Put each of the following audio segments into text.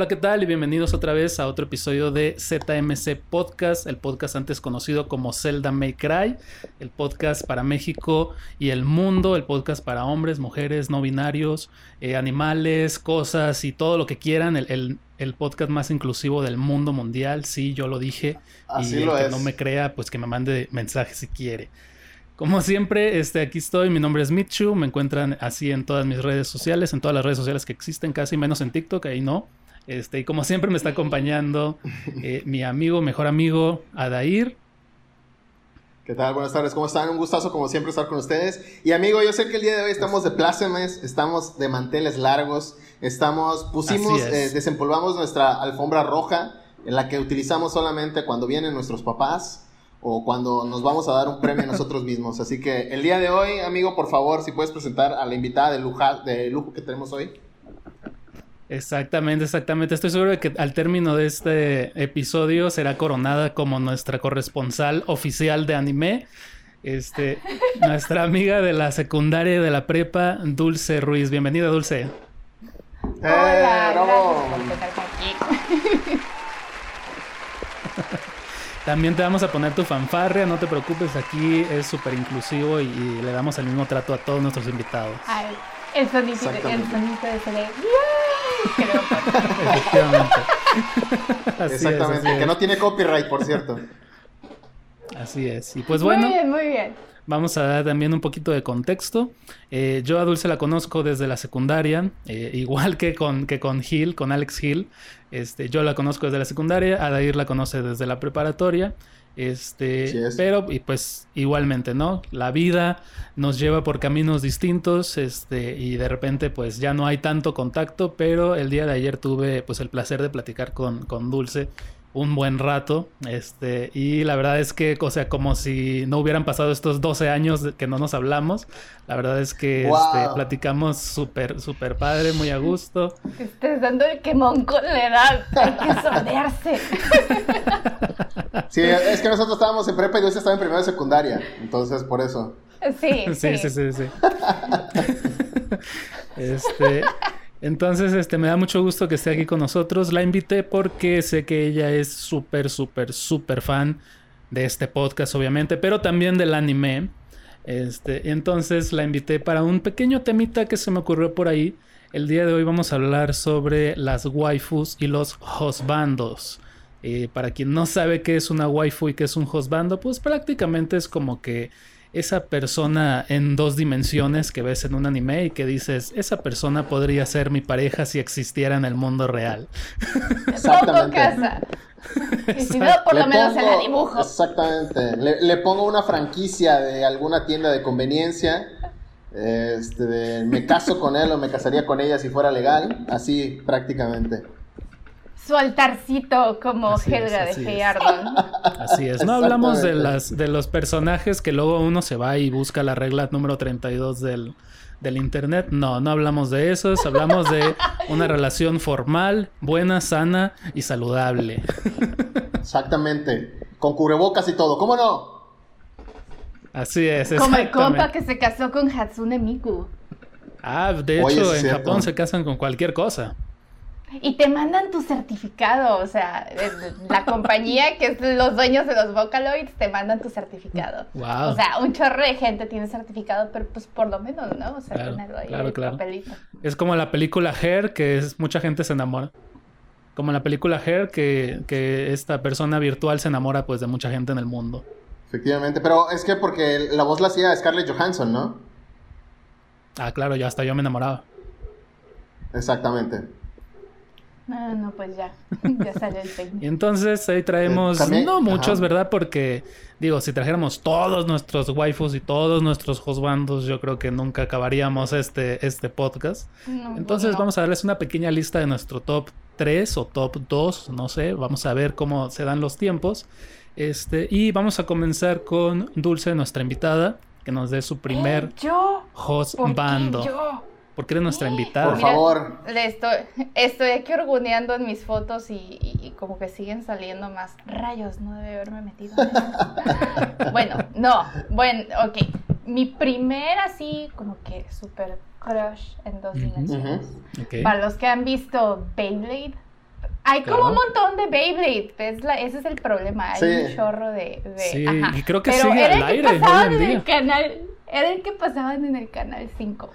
Hola, ¿qué tal? Y bienvenidos otra vez a otro episodio de ZMC Podcast, el podcast antes conocido como Zelda May Cry, el podcast para México y el mundo, el podcast para hombres, mujeres, no binarios, eh, animales, cosas y todo lo que quieran, el, podcast más inclusivo del mundo mundial, sí, yo lo dije. Así y el que no me crea, pues que me mande mensaje si quiere. Como siempre, este, aquí estoy, mi nombre es Mitchu, me encuentran así en todas mis redes sociales, en todas las redes sociales que existen, casi menos en TikTok, ahí no. Este, y como siempre me está acompañando eh, mi amigo, mejor amigo, Adair. ¿Qué tal? Buenas tardes, ¿cómo están? Un gustazo como siempre estar con ustedes. Y amigo, yo sé que el día de hoy estamos de plácemes, estamos de manteles largos, estamos, pusimos, eh, desempolvamos nuestra alfombra roja, en la que utilizamos solamente cuando vienen nuestros papás o cuando nos vamos a dar un premio a nosotros mismos. Así que el día de hoy, amigo, por favor, si puedes presentar a la invitada de, de lujo que tenemos hoy. Exactamente, exactamente. Estoy seguro de que al término de este episodio será coronada como nuestra corresponsal oficial de anime. Este, nuestra amiga de la secundaria y de la prepa, Dulce Ruiz. Bienvenida, Dulce. Hola, eh, También te vamos a poner tu fanfarria, no te preocupes, aquí es súper inclusivo y, le damos el mismo trato a todos nuestros invitados. Ay, el sonido, el sonido de ese Efectivamente. Exactamente. que no tiene copyright, por cierto. Así es. Y pues bueno. Muy bien, muy bien. Vamos a dar también un poquito de contexto. Eh, yo a Dulce la conozco desde la secundaria, eh, igual que con, que con Hill, con Alex Hill. Este, yo la conozco desde la secundaria, Adair la conoce desde la preparatoria. Este, pero y pues igualmente, ¿no? La vida nos lleva por caminos distintos, este, y de repente pues ya no hay tanto contacto, pero el día de ayer tuve pues el placer de platicar con, con Dulce un buen rato, este, y la verdad es que, o sea, como si no hubieran pasado estos 12 años que no nos hablamos, la verdad es que este, platicamos súper, súper padre, muy a gusto. Estás dando el quemón con la edad, hay que sordearse. Sí, es que nosotros estábamos en prepa y yo estaba en primera secundaria, entonces por eso. Sí, sí, sí, sí, sí. este, entonces, este, me da mucho gusto que esté aquí con nosotros. La invité porque sé que ella es súper, súper, súper fan de este podcast, obviamente, pero también del anime. Este, entonces la invité para un pequeño temita que se me ocurrió por ahí. El día de hoy vamos a hablar sobre las waifus y los hosbandos. Eh, para quien no sabe qué es una waifu y qué es un hosbando, pues prácticamente es como que esa persona en dos dimensiones que ves en un anime y que dices, esa persona podría ser mi pareja si existiera en el mundo real. Pongo casa. Y si no, por lo menos en la dibujo. Exactamente. Le, pongo una franquicia de alguna tienda de conveniencia. Este, me caso con él o me casaría con ella si fuera legal. Así prácticamente su altarcito como Helga de Feyardon. Así es. No hablamos de las de los personajes que luego uno se va y busca la regla número 32 del, del internet. No, no hablamos de esos. Hablamos de una relación formal, buena, sana y saludable. Exactamente. Con cubrebocas y todo. ¿Cómo no? Así es. Como el compa que se casó con Hatsune Miku. Ah, de hecho, en Japón se casan con cualquier cosa. Y te mandan tu certificado, o sea, la compañía que es los dueños de los Vocaloids te mandan tu certificado. O sea, un chorro de gente tiene certificado, pero pues por lo menos, ¿no? O sea, claro, ahí claro, claro. Es como la película Hair, que es mucha gente se enamora. Como la película Hair, que, que esta persona virtual se enamora pues de mucha gente en el mundo. Efectivamente, pero es que porque la voz la hacía Scarlett Johansson, ¿no? Ah, claro, ya hasta yo me enamoraba. Exactamente. Ah, no, pues ya, ya salió el técnico. Y entonces ahí traemos, eh, no muchos, ¿verdad? Porque, digo, si trajéramos todos nuestros waifus y todos nuestros hosbandos, yo creo que nunca acabaríamos este, este podcast. entonces vamos a darles una pequeña lista de nuestro top 3 o top 2, no sé, vamos a ver cómo se dan los tiempos. Este, y vamos a comenzar con Dulce, nuestra invitada, que nos dé su primer ¿Eh, yo? Porque eres nuestra invitada. Por favor. Le estoy, estoy aquí orguneando en mis fotos y, como que siguen saliendo más rayos, no debe haberme metido. bueno, no, bueno, ok. Mi primer así como que super crush en dos dimensiones. Para los que han visto Beyblade, Hay como un montón de Beyblade, ese es el problema, hay un chorro de... Sí, y creo que sigue al aire hoy en día. El canal, era el que pasaban en el canal 5,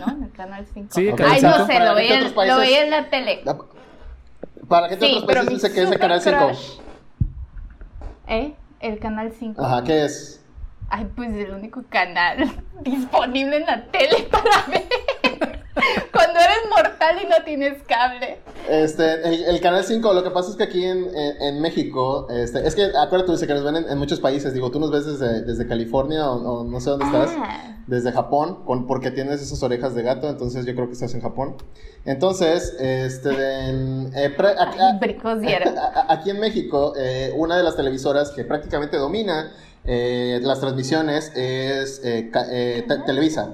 ¿no? En el canal 5. Sí, Ay, no sé, lo veía, lo veía en la tele. ¿Para qué sí, otros países dice que es el canal 5? ¿Eh? El canal 5. Ajá, ¿qué es? Ay, pues el único canal disponible en la tele para ver. Cuando eres mortal y no tienes cable. Este, el, canal 5, lo que pasa es que aquí en, en, México, este, es que acuérdate, dice que nos ven en, muchos países. Digo, tú nos ves desde, desde California o, no sé dónde estás. Ah. Desde Japón, con, porque tienes esas orejas de gato, entonces yo creo que estás en Japón. Entonces, este, en, eh, aquí en México, eh, una de las televisoras que prácticamente domina eh, las transmisiones es eh, eh, Televisa.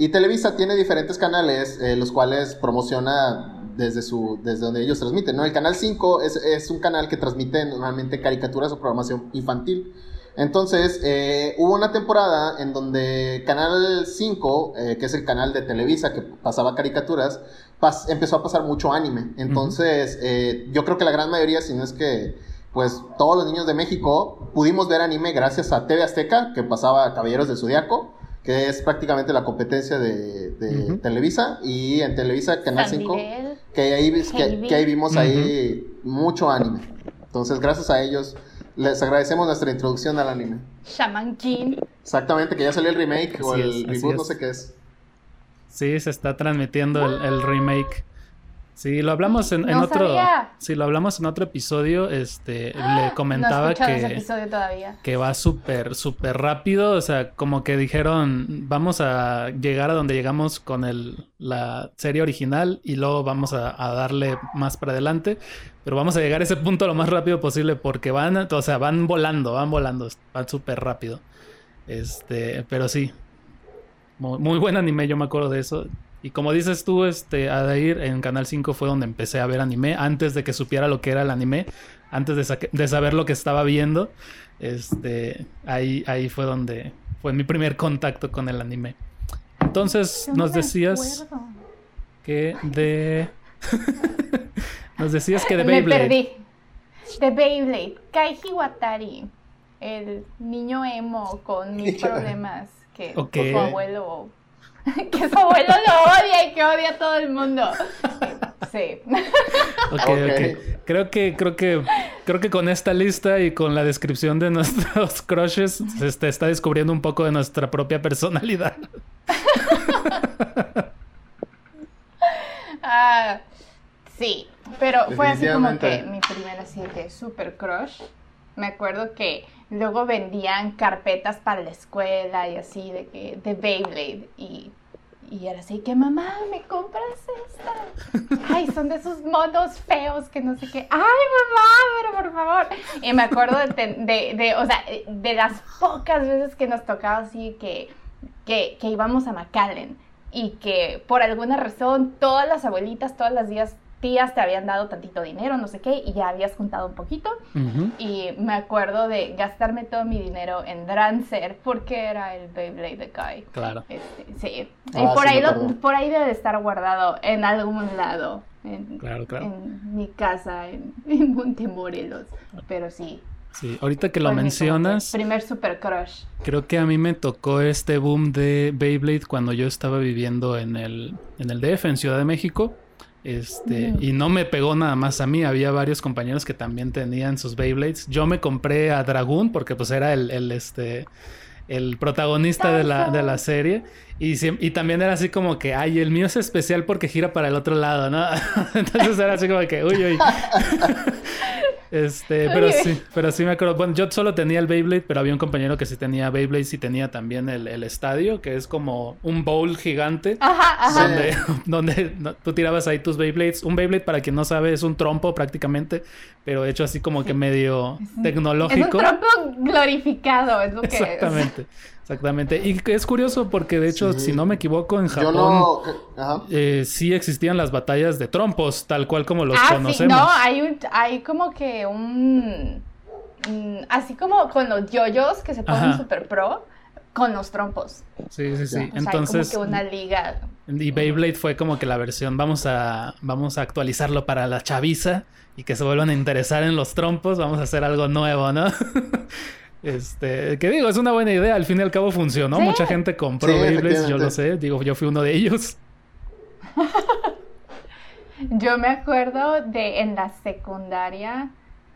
Y Televisa tiene diferentes canales, los cuales promociona desde, su, desde donde ellos transmiten. ¿no? El canal 5 es, es un canal que transmite normalmente caricaturas o programación infantil. Entonces, hubo una temporada en donde Canal 5, que es el canal de Televisa que pasaba caricaturas, empezó a pasar mucho anime. Entonces, yo creo que la gran mayoría, si no es que pues todos los niños de México pudimos ver anime gracias a TV Azteca, que pasaba Caballeros del Zodiaco, que es prácticamente la competencia de, Televisa, y en Televisa Canal 5, que ahí, que, ahí vimos ahí mucho anime. Entonces, gracias a ellos, les agradecemos nuestra introducción al anime. Shaman King. Exactamente, que ya salió el remake o el reboot, no sé qué es. Sí, se está transmitiendo el remake. Sí, lo hablamos en, otro. Sí, lo hablamos en otro episodio. Este, le ¡Ah! comentaba que. Que va súper, súper rápido. O sea, como que dijeron, vamos a llegar a donde llegamos con el, la serie original y luego vamos a, darle más para adelante. Pero vamos a llegar a ese punto lo más rápido posible porque van, o sea, van volando, van volando, van súper rápido. Este, pero sí. Muy, muy buen anime, yo me acuerdo de eso. Y como dices tú, este, Adair, en Canal 5 fue donde empecé a ver anime, antes de que supiera lo que era el anime, antes de, saber lo que estaba viendo. Este, ahí, ahí fue donde fue mi primer contacto con el anime. Entonces, nos decías que de... nos decías que de Beyblade. Me perdí. De Beyblade. Kaiji Watari. El niño emo con mil problemas que su abuelo que su abuelo lo odia y que odia a todo el mundo. Sí. Ok, ok. Creo que, creo que, creo que con esta lista y con la descripción de nuestros crushes se este, está descubriendo un poco de nuestra propia personalidad. Ah, sí, pero fue así como que mi primera así de super crush. Me acuerdo que luego vendían carpetas para la escuela y así de que de Beyblade y y era así que mamá me compras esta ay son de esos modos feos que no sé qué. Ay mamá pero por favor y me acuerdo de, de, de o sea de las pocas veces que nos tocaba así que que, que íbamos a McAllen y que por alguna razón todas las abuelitas todas las días tías te habían dado tantito dinero, no sé qué, y ya habías juntado un poquito. Y me acuerdo de gastarme todo mi dinero en Drancer porque era el Beyblade de Kai. Claro. Este, sí. y ah, por, ahí por ahí debe de estar guardado en algún lado. En, claro, claro. en mi casa, en, en Montemorelos. Pero sí, Sí, ahorita que lo mencionas. Primer super crush. Creo que a mí me tocó este boom de Beyblade cuando yo estaba viviendo en el, en el DF, en Ciudad de México. Este, y no me pegó nada más a mí, había varios compañeros que también tenían sus Beyblades. Yo me compré a Dragoon porque pues era el, el este, el protagonista de la, de la serie. Y, y, también era así como que, ay, el mío es especial porque gira para el otro lado, ¿no? Entonces era así como que, uy, uy. Este, pero sí, pero sí me acuerdo. Bueno, yo solo tenía el Beyblade, pero había un compañero que sí tenía Beyblade y tenía también el, estadio, que es como un bowl gigante. Ajá, ajá. Donde, tú tirabas ahí tus Beyblades. Un Beyblade, para quien no sabe, es un trompo prácticamente, pero hecho así como que medio tecnológico. Es un trompo glorificado, es lo que Exactamente. Exactamente. Y es curioso porque, de hecho, si no me equivoco, en Japón eh, sí existían las batallas de trompos, tal cual como los ah, conocemos. Sí. No, hay, hay como que un... así como con los yoyos que se ponen super pro, con los trompos. Sí, sí, sí. Entonces... como que una liga Y Beyblade fue como que la versión, vamos a, vamos a actualizarlo para la chaviza y que se vuelvan a interesar en los trompos, vamos a hacer algo nuevo, ¿no? este, que digo, es una buena idea, al fin y al cabo funcionó, mucha gente compró Beyblades, yo lo sé, digo, yo fui uno de ellos. yo me acuerdo de en la secundaria,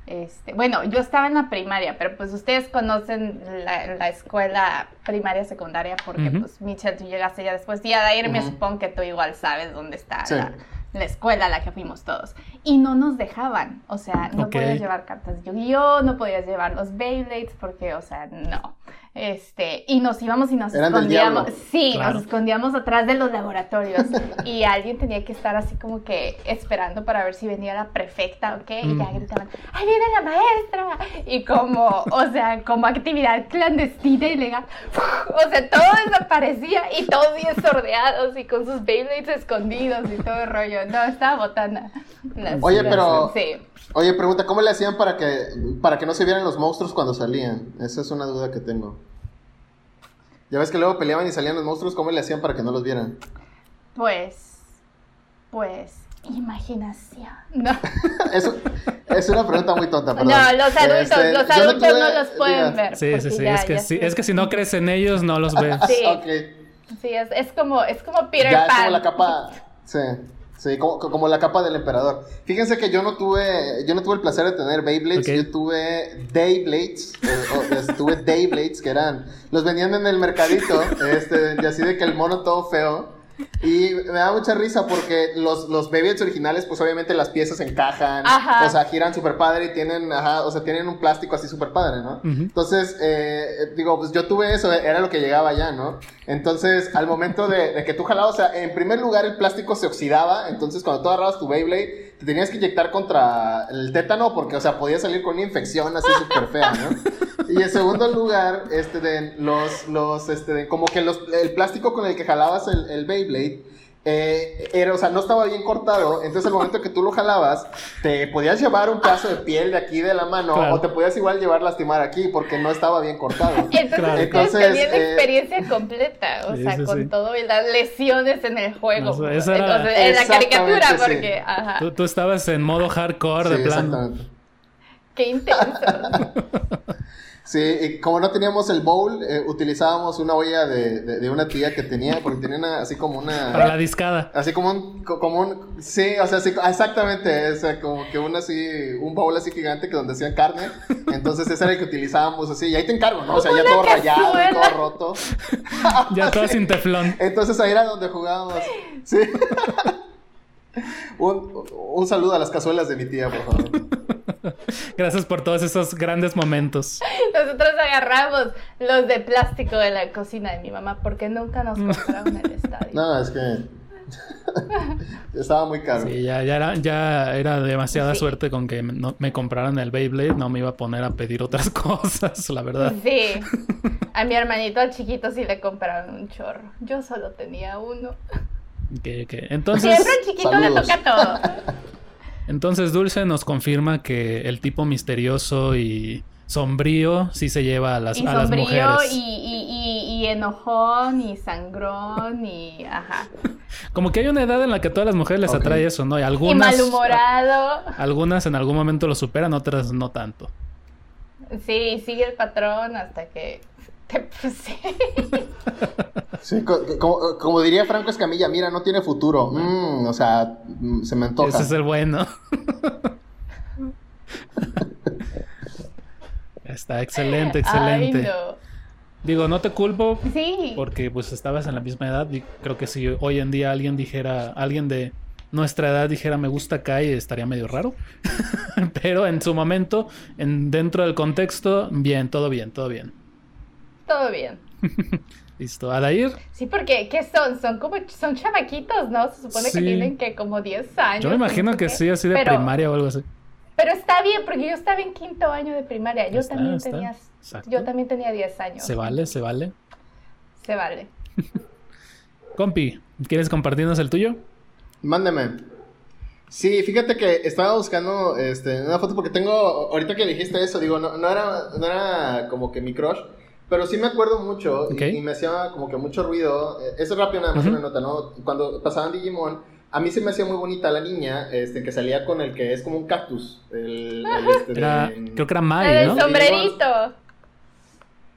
este, bueno, yo estaba en la primaria, pero pues ustedes conocen la, escuela primaria secundaria porque pues Michelle, tú llegaste ya después y a me supongo que tú igual sabes dónde está la, escuela a la que fuimos todos. Y no nos dejaban, o sea, no podías llevar cartas de Yu-Gi-Oh, no podías llevar los Beyblades porque, o sea, no. Este, y nos íbamos y nos escondíamos. Sí, nos escondíamos atrás de los laboratorios. y alguien tenía que estar así como que esperando para ver si venía la prefecta, ¿ok? Y ya gritaban, ¡ahí viene la maestra! Y como, o sea, como actividad clandestina y legal. O sea, todo desaparecía y todos bien sordeados y con sus Beyblades escondidos y todo el rollo. No, estaba botana. Oye, pero. Sí. Oye, pregunta, ¿cómo le hacían para que, para que no se vieran los monstruos cuando salían? Esa es una duda que tengo. Ya ves que luego peleaban y salían los monstruos, ¿cómo le hacían para que no los vieran? Pues, pues, imaginación. No. es una pregunta muy tonta, perdón. No, los adultos, este, los adultos no, los pueden ver. Sí, sí, sí, es, que, sí es que si no crees en ellos, no los ves. Sí, sí es, es, como, es como Peter ya, Es como la capa, sí. Sí, como, la capa del emperador. Fíjense que yo no tuve, yo no tuve el placer de tener Beyblades, yo tuve Dayblades, o, tuve Dayblades, que eran, los vendían en el mercadito, este, y así de que el mono todo feo. Y me da mucha risa porque los, los Beyblades originales, pues obviamente las piezas encajan, o sea, giran súper padre y tienen, ajá, o sea, tienen un plástico así súper padre, ¿no? Entonces, eh, digo, pues yo tuve eso, era lo que llegaba ya, ¿no? Entonces, al momento de, de, que tú jalabas, o sea, en primer lugar el plástico se oxidaba, entonces cuando tú agarrabas tu Beyblade, te tenías que inyectar contra el tétano porque, o sea, podía salir con una infección así súper fea, ¿no? Y en segundo lugar, este, de, los, los, este, de, como que los, el plástico con el que jalabas el, el Beyblade, eh, era, o sea, no estaba bien cortado, entonces al momento que tú lo jalabas, te podías llevar un pedazo de piel de aquí de la mano o te podías igual llevar lastimar aquí porque no estaba bien cortado. Entonces, entonces tenías la eh, experiencia completa, o sea, con todo y las lesiones en el juego. entonces, en la caricatura, porque... Ajá. Tú, tú, estabas en modo hardcore de plano. Qué intenso. Sí, y como no teníamos el bowl, eh, utilizábamos una olla de, de, una tía que tenía, porque tenía así como una... Para la discada. Así como un, como un, sí, o sea, así, exactamente, o sea, como que un así, un bowl así gigante que donde hacían carne, entonces ese era el que utilizábamos así, y ahí te encargo, ¿no? O sea, ya todo rayado, todo roto. ya todo sin teflón. Entonces ahí era donde jugábamos, sí. un, un saludo a las cazuelas de mi tía, por favor. Gracias por todos esos grandes momentos. Nosotros agarramos los de plástico de la cocina de mi mamá porque nunca nos compraron el estadio. No, es que estaba muy caro. Sí, ya, ya, era, ya era demasiada suerte con que me compraran el Beyblade. No me iba a poner a pedir otras cosas, la verdad. Sí. A mi hermanito al chiquito sí le compraron un chorro. Yo solo tenía uno. ¿Qué, qué? Entonces... Siempre al chiquito le toca todo. Entonces Dulce nos confirma que el tipo misterioso y sombrío sí se lleva a las, a las mujeres. Y, y, y, enojón y sangrón y ajá. Como que hay una edad en la que a todas las mujeres les atrae eso, ¿no? Y algunas. Y malhumorado. Algunas en algún momento lo superan, otras no tanto. Sí, sigue el patrón hasta que puse. Sí, como, diría Franco Escamilla, mira, no tiene futuro. Mm, o sea, mm, se me antoja. Ese es el bueno. Está excelente, excelente. Digo, no te culpo. Sí. Porque pues estabas en la misma edad y creo que si hoy en día alguien dijera, alguien de nuestra edad dijera me gusta Kai estaría medio raro. Pero en su momento, en, dentro del contexto, bien, todo bien, todo bien. Todo bien. Listo, Adair. Sí, porque ¿qué son? Son como son chamaquitos, ¿no? Se supone que tienen que como 10 años. Yo me imagino que sí, así de primaria o algo así. Pero está bien, porque yo estaba en quinto año de primaria. Yo también tenía yo también tenía 10 años. Se vale, se vale. Se vale. Compi, ¿quieres compartirnos el tuyo? Mándeme. Sí, fíjate que estaba buscando este, una foto porque tengo, ahorita que dijiste eso, digo, no, no, era, no era como que mi crush, Pero sí me acuerdo mucho y, me hacía como que mucho ruido. Eh, eso rápido nada más una nota, ¿no? Cuando pasaban Digimon, a mí se me hacía muy bonita la niña, este, que salía con el que es como un cactus. El, este creo que era Mai, ¿no? El sombrerito.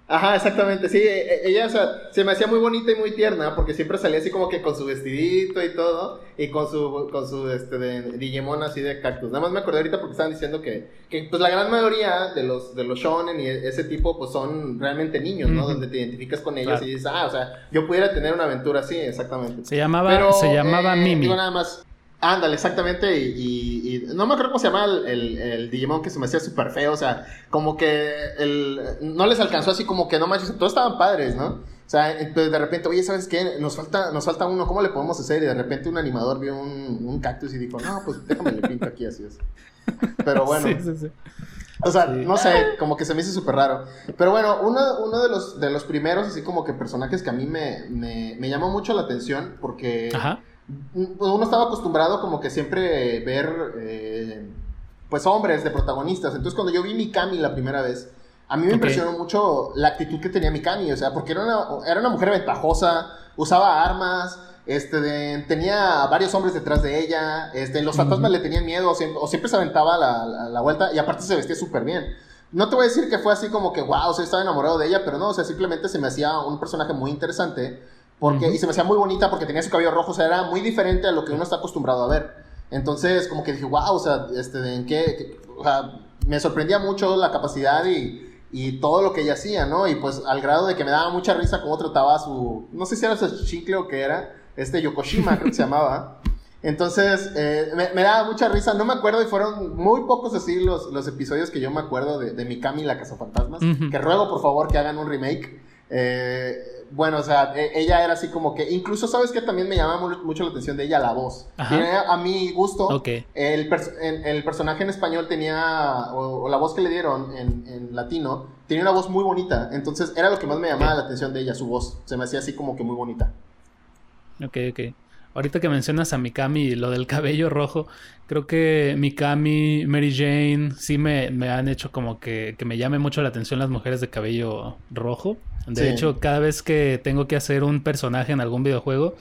Ajá, exactamente, sí, e, e, ella, o sea, se me hacía muy bonita y muy tierna, porque siempre salía así como que con su vestidito y todo, y con su, con su, este, de Digimon así de cactus. Nada más me acordé ahorita porque estaban diciendo que, que pues la gran mayoría de los, de los shonen y ese tipo, pues son realmente niños, ¿no? Donde te identificas con ellos y dices, ah, o sea, yo pudiera tener una aventura así, exactamente. Se llamaba, se llamaba eh, Mimi. nada más, Ándale, exactamente. Y, no me acuerdo cómo se llama el, el, Digimon que se me hacía súper feo. O sea, como que el, no les alcanzó así como que no manches. Todos estaban padres, ¿no? O sea, entonces de repente, oye, ¿sabes qué? Nos falta, nos falta uno, ¿cómo le podemos hacer? Y de repente un animador vio un, un cactus y dijo, no, pues déjame le pinto aquí, así es. Pero bueno. Sí, sí, sí. O sea, no sé, como que se me hizo súper raro. Pero bueno, uno, uno de, los, de los primeros, así como que personajes que a mí me, me, me llamó mucho la atención porque... Ajá uno estaba acostumbrado como que siempre ver, eh, pues, hombres de protagonistas. Entonces, cuando yo vi Mikami la primera vez, a mí me impresionó mucho la actitud que tenía Mikami, o sea, porque era una, era una mujer ventajosa, usaba armas, este, tenía varios hombres detrás de ella, este, los fantasmas le tenían miedo, o siempre, se aventaba la, la, vuelta, y aparte se vestía súper bien. No te voy a decir que fue así como que, wow, o sea, estaba enamorado de ella, pero no, o sea, simplemente se me hacía un personaje muy interesante porque, Y se me hacía muy bonita porque tenía su cabello rojo, o sea, era muy diferente a lo que uno está acostumbrado a ver. Entonces, como que dije, wow, o sea, este, ¿en qué? o sea, me sorprendía mucho la capacidad y, y, todo lo que ella hacía, ¿no? Y pues al grado de que me daba mucha risa cómo trataba su, no sé si era su chicle o qué era, este Yokoshima creo que se llamaba. Entonces, eh, me, daba mucha risa, no me acuerdo y fueron muy pocos así los, los episodios que yo me acuerdo de, de Mikami la Casa Fantasmas, que ruego por favor que hagan un remake. Eh, bueno, o sea, e, ella era así como que, incluso sabes que también me llamaba mucho la atención de ella la voz. a mi gusto, el, el, personaje en español tenía, o, la voz que le dieron en, latino, tenía una voz muy bonita. Entonces era lo que más me llamaba la atención de ella, su voz. Se me hacía así como que muy bonita. Ok, ok. Ahorita que mencionas a Mikami y lo del cabello rojo, creo que Mikami, Mary Jane, sí me, me han hecho como que, que, me llame mucho la atención las mujeres de cabello rojo. De hecho, cada vez que tengo que hacer un personaje en algún videojuego,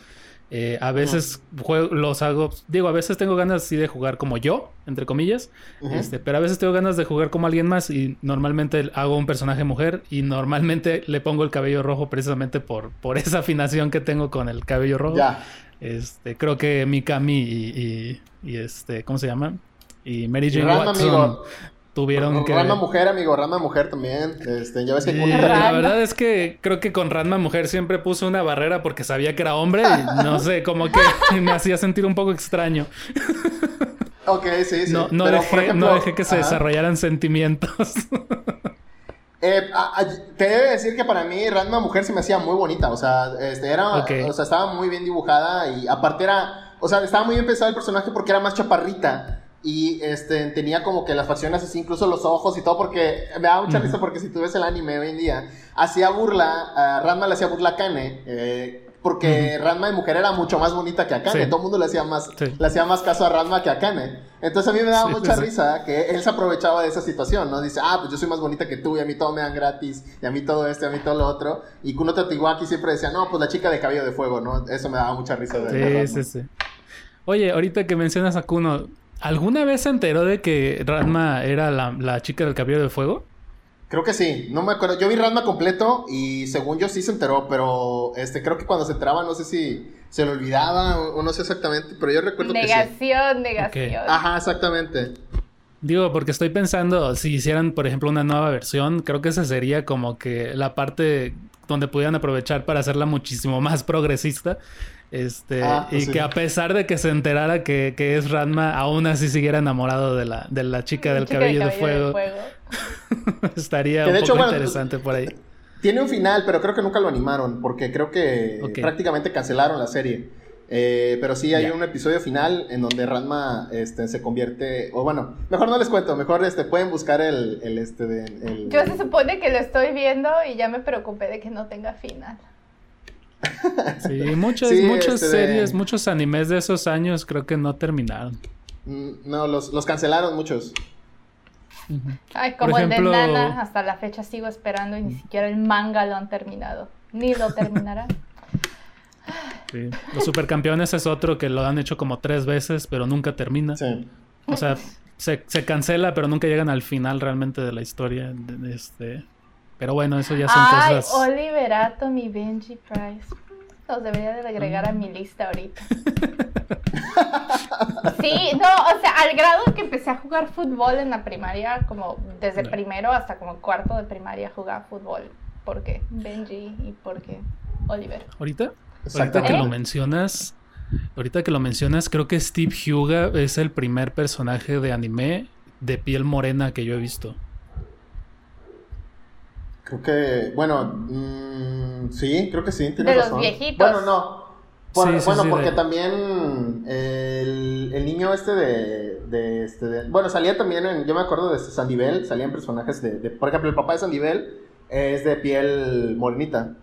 eh, a veces los hago, digo, a veces tengo ganas así de jugar como yo, entre comillas, este, pero a veces tengo ganas de jugar como alguien más y normalmente hago un personaje mujer y normalmente le pongo el cabello rojo precisamente por, por esa afinación que tengo con el cabello rojo. Este, creo que Mikami y, y, este, ¿cómo se llama? Y Mary Jane Watson tuvieron que... Ranma Mujer, amigo, Ranma Mujer también. Este, ya ves que... la verdad es que creo que con Ranma Mujer siempre puso una barrera porque sabía que era hombre y no sé, como que me hacía sentir un poco extraño. ok, sí, sí. No, no, dejé, no dejé, que se desarrollaran sentimientos. Eh, te debe decir que para mí Ranma Mujer se me hacía muy bonita, o sea, este, era, o sea, estaba muy bien dibujada y aparte era, o sea, estaba muy bien pensado el personaje porque era más chaparrita y este, tenía como que las facciones así, incluso los ojos y todo, porque me da mucha risa porque si tú ves el anime hoy en día, hacía burla, a Ranma le hacía burla a Kane, eh, porque Ranma de mujer era mucho más bonita que Akane, todo el mundo le hacía, más, le hacía más caso a Ranma que a Kane. Entonces a mí me daba mucha risa que él se aprovechaba de esa situación, ¿no? Dice, ah, pues yo soy más bonita que tú y a mí todo me dan gratis, y a mí todo esto, y a mí todo lo otro. Y Kuno Tatiwaki siempre decía, no, pues la chica de cabello de fuego, ¿no? Eso me daba mucha risa. De, sí, sí, sí. Oye, ahorita que mencionas a Kuno, ¿Alguna vez se enteró de que Ranma era la, chica del cabello de fuego? Creo que sí, no me acuerdo. Yo vi Ranma completo y según yo sí se enteró, pero este creo que cuando se enteraba no sé si se le olvidaba o, no sé exactamente, pero yo recuerdo negación, que sí. Negación, negación. Ajá, exactamente. Digo, porque estoy pensando, si hicieran, por ejemplo, una nueva versión, creo que esa sería como que la parte donde pudieran aprovechar para hacerla muchísimo más progresista este, ah, y que a pesar de que se enterara que, es Ranma, aún así siguiera enamorado de la, de la chica del cabello, de fuego. Estaría un poco interesante por ahí. Tiene un final, pero creo que nunca lo animaron, porque creo que prácticamente cancelaron la serie. Eh, pero sí hay un episodio final en donde Ranma este, se convierte. O bueno, mejor no les cuento, mejor este, pueden buscar el, el este de, Yo se supone que lo estoy viendo y ya me preocupé de que no tenga final. Sí, muchas, muchas este, series, muchos animes de esos años creo que no terminaron. Mm, no, los, cancelaron muchos. Ay, como el de Nana, hasta la fecha sigo esperando y ni siquiera el manga lo han terminado. Ni lo terminarán. Sí. Los supercampeones es otro que lo han hecho como tres veces, pero nunca termina. Sí. O sea, se, cancela, pero nunca llegan al final realmente de la historia. Este... Pero bueno, eso ya son Ay, cosas. Oliverato, mi Benji Price. Los debería de agregar a mi lista ahorita. sí, no, o sea, al grado que empecé a jugar fútbol en la primaria, como desde primero hasta como cuarto de primaria jugaba fútbol. ¿Por qué? Benji y por qué Oliver. ¿Ahorita? Ahorita que lo mencionas, ahorita que lo mencionas, creo que Steve Huga es el primer personaje de anime de piel morena que yo he visto. Creo que, bueno, mmm, sí, creo que sí, tiene de los viejitos. Bueno, no. bueno, porque también el, el, niño este de, de, este bueno, salía también en, yo me acuerdo de Sandivel, salían personajes de, de, por ejemplo, el papá de Sandivel es de piel morenita.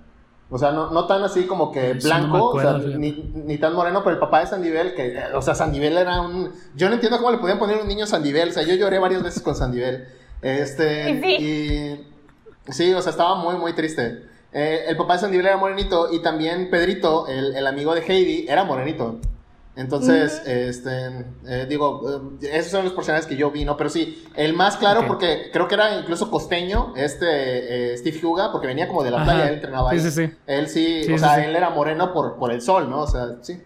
O sea, no, no tan así como que blanco, o sea, ni, ni, tan moreno, pero el papá de Sandivel, que, o sea, Sandivel era un... Yo no entiendo cómo le podían poner un niño Sandivel, o sea, yo lloré varias veces con Sandivel. Este, y... Sí, o sea, estaba muy, muy triste. Eh, el papá de Sandivel era morenito y también Pedrito, el, el amigo de Heidi, era morenito. Entonces, este, eh, digo, eh, esos son los personajes que yo vi, ¿no? Pero sí, el más claro, porque creo que era incluso costeño, este Steve Huga, porque venía como de la playa, él entrenaba ahí. Sí, sí, sí. Él sí, o sea, él era moreno por, por el sol, ¿no? O sea, sí.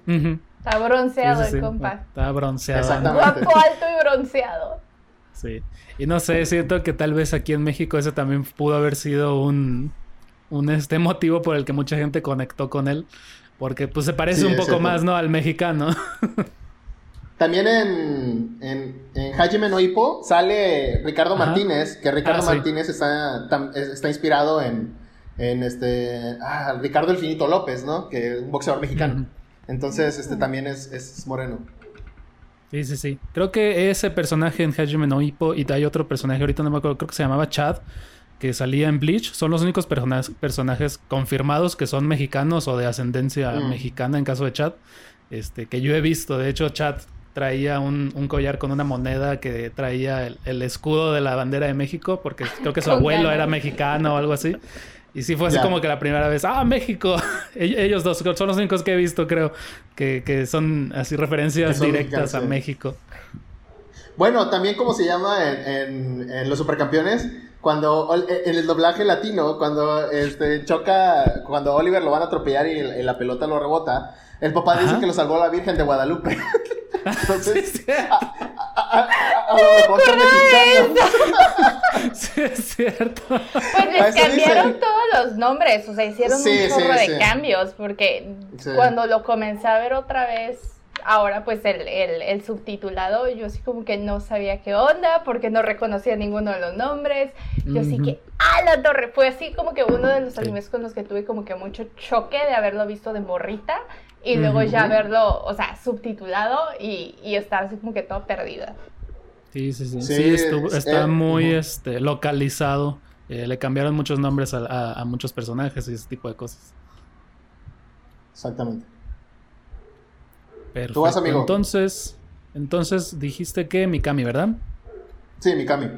Está bronceado el compa. Está bronceado. Exactamente. Guapo, alto y bronceado. Sí. Y no sé, siento que tal vez aquí en México ese también pudo haber sido un, un este motivo por el que mucha gente conectó con él. Porque pues se parece un poco más, ¿no? Al mexicano. También en, en, en Hajime no sale Ricardo Martínez, que Ricardo ah, Martínez está, está inspirado en, en este ah, Ricardo El Finito López, ¿no? Que es un boxeador mexicano. Entonces, este también es, es moreno. Sí, sí, sí. Creo que ese personaje en Hajime no Ippo y hay otro personaje, ahorita no me acuerdo, creo que se llamaba Chad, que salía en Bleach. Son los únicos personajes confirmados que son mexicanos o de ascendencia mm. mexicana en caso de Chad, este, que yo he visto. De hecho, Chad traía un, collar con una moneda que traía el, escudo de la bandera de México, porque creo que su abuelo era mexicano o algo así. Y sí fue así como que la primera vez, ah, México. Ellos dos son los únicos que he visto, creo, que, son así referencias directas a México. Bueno, también como se llama en, los supercampeones, cuando en el doblaje latino, cuando este, choca, cuando Oliver lo van a atropellar y, la pelota lo rebota, el papá dice que lo salvó la Virgen de Guadalupe. Entonces, a, lo mejor Sí, es cierto. Pues les cambiaron todos los nombres, o sea, hicieron un chorro de cambios, porque cuando lo comencé a ver otra vez, ahora pues el, el, subtitulado, yo sí como que no sabía qué onda, porque no reconocía ninguno de los nombres, yo sí que, ¡ah, la torre! Fue así como que uno de los animes con los que tuve como que mucho choque de haberlo visto de morrita, y luego ya verlo, o sea, subtitulado y, y estar así como que todo perdida. Sí, sí, sí. Sí, está eh, muy este, localizado. Eh, le cambiaron muchos nombres a, muchos personajes y ese tipo de cosas. Exactamente. Perfecto. ¿Tú vas, amigo? Entonces, entonces dijiste que Mikami, ¿verdad? Sí, Mikami.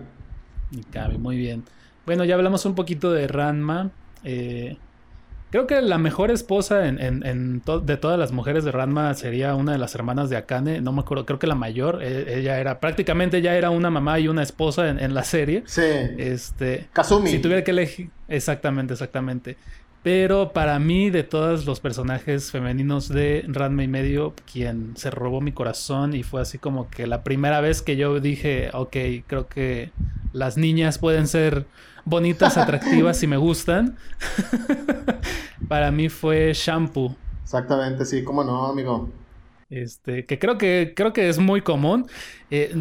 Mikami, muy bien. Bueno, ya hablamos un poquito de Ranma. Eh, Creo que la mejor esposa en, en, de todas las mujeres de Ranma sería una de las hermanas de Akane. No me acuerdo, creo que la mayor. E, ella era, prácticamente ya era una mamá y una esposa en, la serie. Sí. Este. Kazumi. Si tuviera que elegir. Exactamente, exactamente. Pero para mí, de todos los personajes femeninos de Ranma y medio, quien se robó mi corazón y fue así como que la primera vez que yo dije, ok, creo que las niñas pueden ser bonitas, atractivas y me gustan. Para mí fue Shampoo. Exactamente, sí, cómo no, amigo. Este, que creo que creo que es muy común. Eh,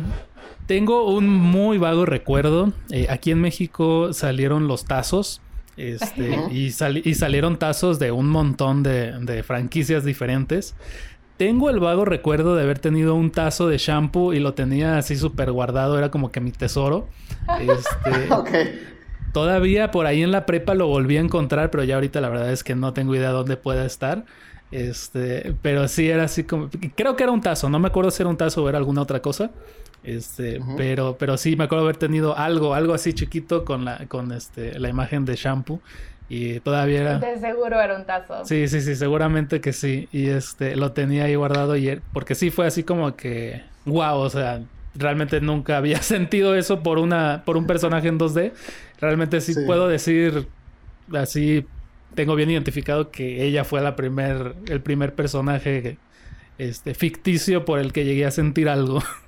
tengo un muy vago recuerdo. Eh, aquí en México salieron los tazos. Este, y, y, salieron tazos de un montón de, de, franquicias diferentes. Tengo el vago recuerdo de haber tenido un tazo de shampoo y lo tenía así súper guardado, era como que mi tesoro. Este, Todavía por ahí en la prepa lo volví a encontrar, pero ya ahorita la verdad es que no tengo idea dónde pueda estar. Este, pero sí era así como. Creo que era un tazo, no me acuerdo si era un tazo o era alguna otra cosa. Este, pero, pero sí, me acuerdo haber tenido algo, algo así chiquito con la, con este, la imagen de shampoo. Y todavía era. De seguro era un tazo. Sí, sí, sí, seguramente que sí. Y este, lo tenía ahí guardado y porque sí fue así como que. Wow, o sea, realmente nunca había sentido eso por una, por un personaje en 2D. Realmente sí, puedo decir así. Tengo bien identificado que ella fue la primer, el primer personaje este, ficticio por el que llegué a sentir algo.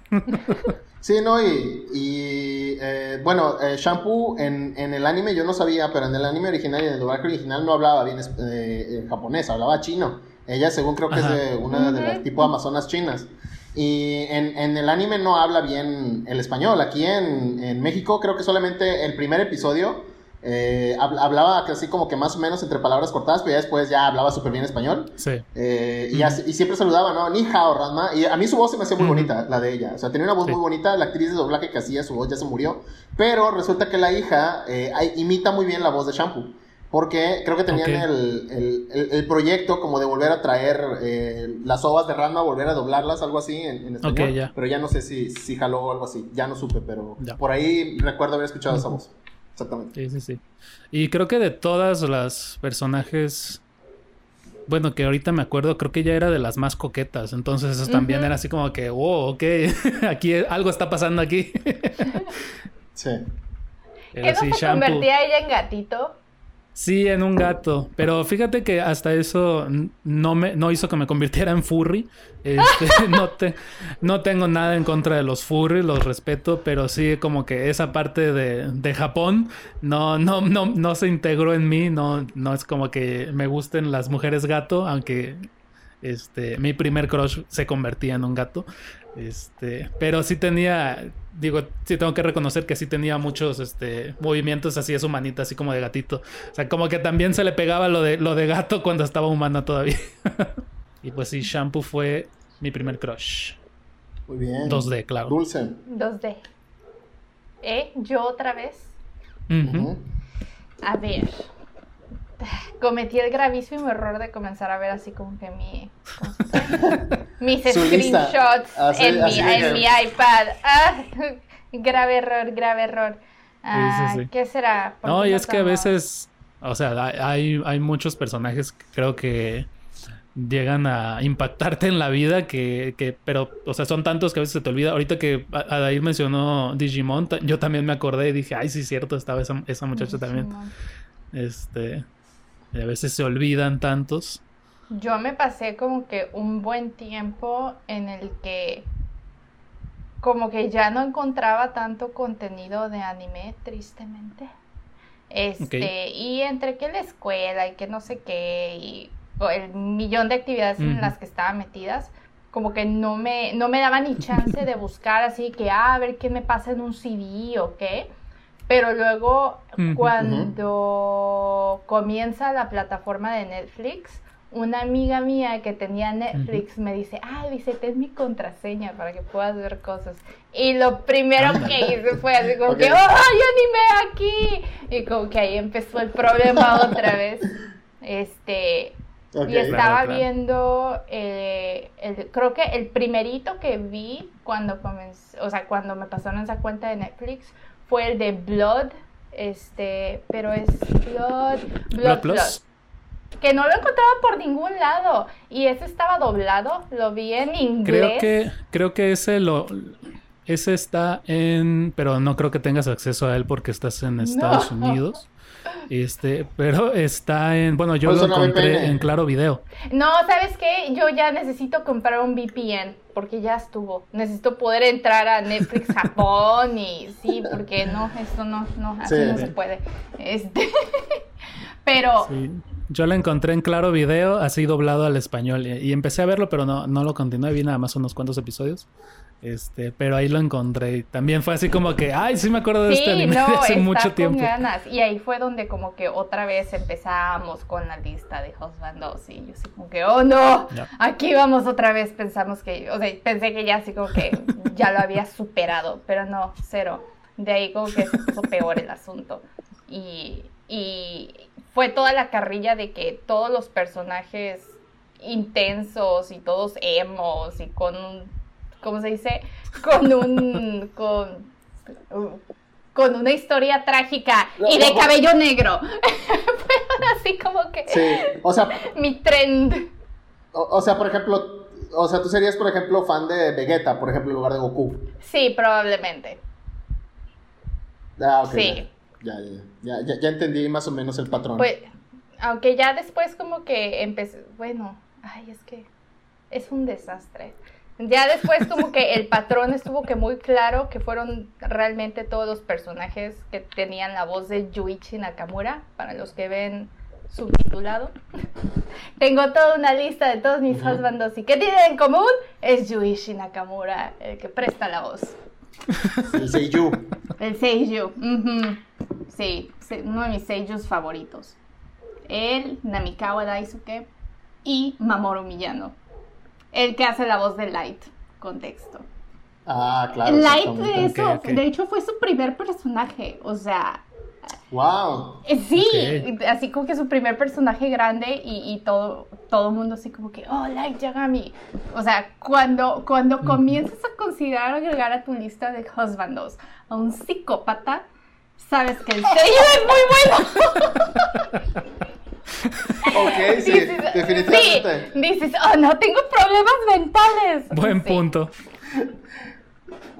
Sí, no, y, eh, bueno, eh, Shampoo en, en, el anime yo no sabía, pero en el anime original y en el doblaje original no hablaba bien eh, japonés, hablaba chino. Ella, según creo que es de una de las tipo amazonas chinas. Y en, en, el anime no habla bien el español. Aquí en, en México creo que solamente el primer episodio eh, hablaba así como que más o menos entre palabras cortadas, pero ya después ya hablaba súper bien español. Sí. Eh, y, siempre saludaba, ¿no? Ni hao, Ranma. Y a mí su voz se me hacía muy bonita, la de ella. O sea, tenía una voz muy bonita. La actriz de doblaje que hacía su voz ya se murió. Pero resulta que la hija eh, imita muy bien la voz de Shampoo. Porque creo que tenían el, el, proyecto como de volver a traer las ovas de Ranma, volver a doblarlas, algo así en, español. Pero ya no sé si, si jaló o algo así. Ya no supe, pero por ahí recuerdo haber escuchado esa voz. Exactamente. Sí, sí, sí. Y creo que de todas las personajes, bueno, que ahorita me acuerdo, creo que ella era de las más coquetas. Entonces eso también era así como que, wow, ok, aquí algo está pasando aquí. sí. ¿Qué no se convertía ella en gatito? Sí, en un gato. Pero fíjate que hasta eso no me no hizo que me convirtiera en furry. Este, no, te, no tengo nada en contra de los furry, los respeto, pero sí como que esa parte de, de Japón no, no, no, no se integró en mí. No, no es como que me gusten las mujeres gato, aunque este, mi primer crush se convertía en un gato. Este, pero sí tenía, digo, sí tengo que reconocer que sí tenía muchos este, movimientos así de su manita, así como de gatito. O sea, como que también se le pegaba lo de, lo de gato cuando estaba humana todavía. y pues sí, Shampoo fue mi primer crush. Muy bien. 2D, claro. Dulce. 2D. ¿Eh? ¿Yo otra vez? A ver cometí el gravísimo error de comenzar a ver así como que mi, mis screenshots en, mi, en mi, iPad. Ah, grave error, grave error. Ah, ¿Qué será? No, y es que a veces, o sea, hay, hay muchos personajes que creo que llegan a impactarte en la vida que, que, pero, o sea, son tantos que a veces se te olvida. Ahorita que Adair mencionó Digimon, yo también me acordé y dije, ay, sí, cierto, estaba esa, esa muchacha también. Este, a veces se olvidan tantos. Yo me pasé como que un buen tiempo en el que como que ya no encontraba tanto contenido de anime, tristemente. Este, y entre que la escuela y que no sé qué, y el millón de actividades en las que estaba metidas, como que no me, no me daba ni chance de buscar así que, ah, a ver qué me pasa en un CD o qué. Pero luego, cuando comienza la plataforma de Netflix, una amiga mía que tenía Netflix me dice, ah, dice, ten mi contraseña para que puedas ver cosas. Y lo primero que hice fue así como que, ¡oh, hay anime aquí! Y como que ahí empezó el problema otra vez. Este, y estaba viendo, eh, el, creo que el primerito que vi cuando comencé, o sea, cuando me pasaron esa cuenta de Netflix fue el de Blood, este, pero es Blood, Blood, Blood, Que no lo encontraba por ningún lado. Y ese estaba doblado, lo vi en inglés. Creo que, creo que ese lo, ese está en, pero no creo que tengas acceso a él porque estás en Estados Unidos. Este, pero está en, bueno, yo pues lo encontré en Claro Video. No, ¿sabes qué? Yo ya necesito comprar un VPN porque ya estuvo. Necesito poder entrar a Netflix Japón y sí, porque no, esto no, no, así no se puede. Este, pero Yo lo encontré en Claro Video, así doblado al español y, empecé a verlo, pero no, no lo continué, vi nada más unos cuantos episodios. Este, pero ahí lo encontré. También fue así como que, ay, sí me acuerdo de este anime hace mucho tiempo. ganas. Y ahí fue donde como que otra vez empezamos con la lista de Husband 2 y yo así como que, oh no, aquí vamos otra vez. Pensamos que, o sea, pensé que ya así como que ya lo había superado, pero no, cero. De ahí como que se puso peor el asunto. Y, y fue toda la carrilla de que todos los personajes intensos y todos emos y con un ¿cómo se dice? Con un, con, con una historia trágica y de cabello negro. así como que... Sí, o sea... Mi trend. O, sea, por ejemplo, o sea, tú serías, por ejemplo, fan de Vegeta, por ejemplo, en lugar de Goku. Sí, probablemente. Ah, ok. Sí. Ya, ya, ya, ya, entendí más o menos el patrón. Pues, aunque ya después como que empecé, bueno, ay, es que es un desastre. Ya después como que el patrón estuvo que muy claro que fueron realmente todos los personajes que tenían la voz de Yuichi Nakamura, para los que ven subtitulado. Tengo toda una lista de todos mis husbandos y ¿qué tienen en común? Es Yuichi Nakamura el que presta la voz. El Seiyu. El Seiyu. Sí, uno de mis Seiyus favoritos. Él, Namikawa Daisuke y Mamoru Miyano. El que hace la voz de Light. Contexto. Ah, claro. Light, de eso, de hecho, fue su primer personaje. O sea, Wow. Eh, sí, así como que su primer personaje grande y, todo todo el mundo así como que, oh, Light Yagami. O sea, cuando, cuando comienzas a considerar agregar a tu lista de husbandos a un psicópata, sabes que el sello es muy bueno. ok, sí, definitivamente. Sí, dices, oh, no, tengo problemas mentales. Buen punto.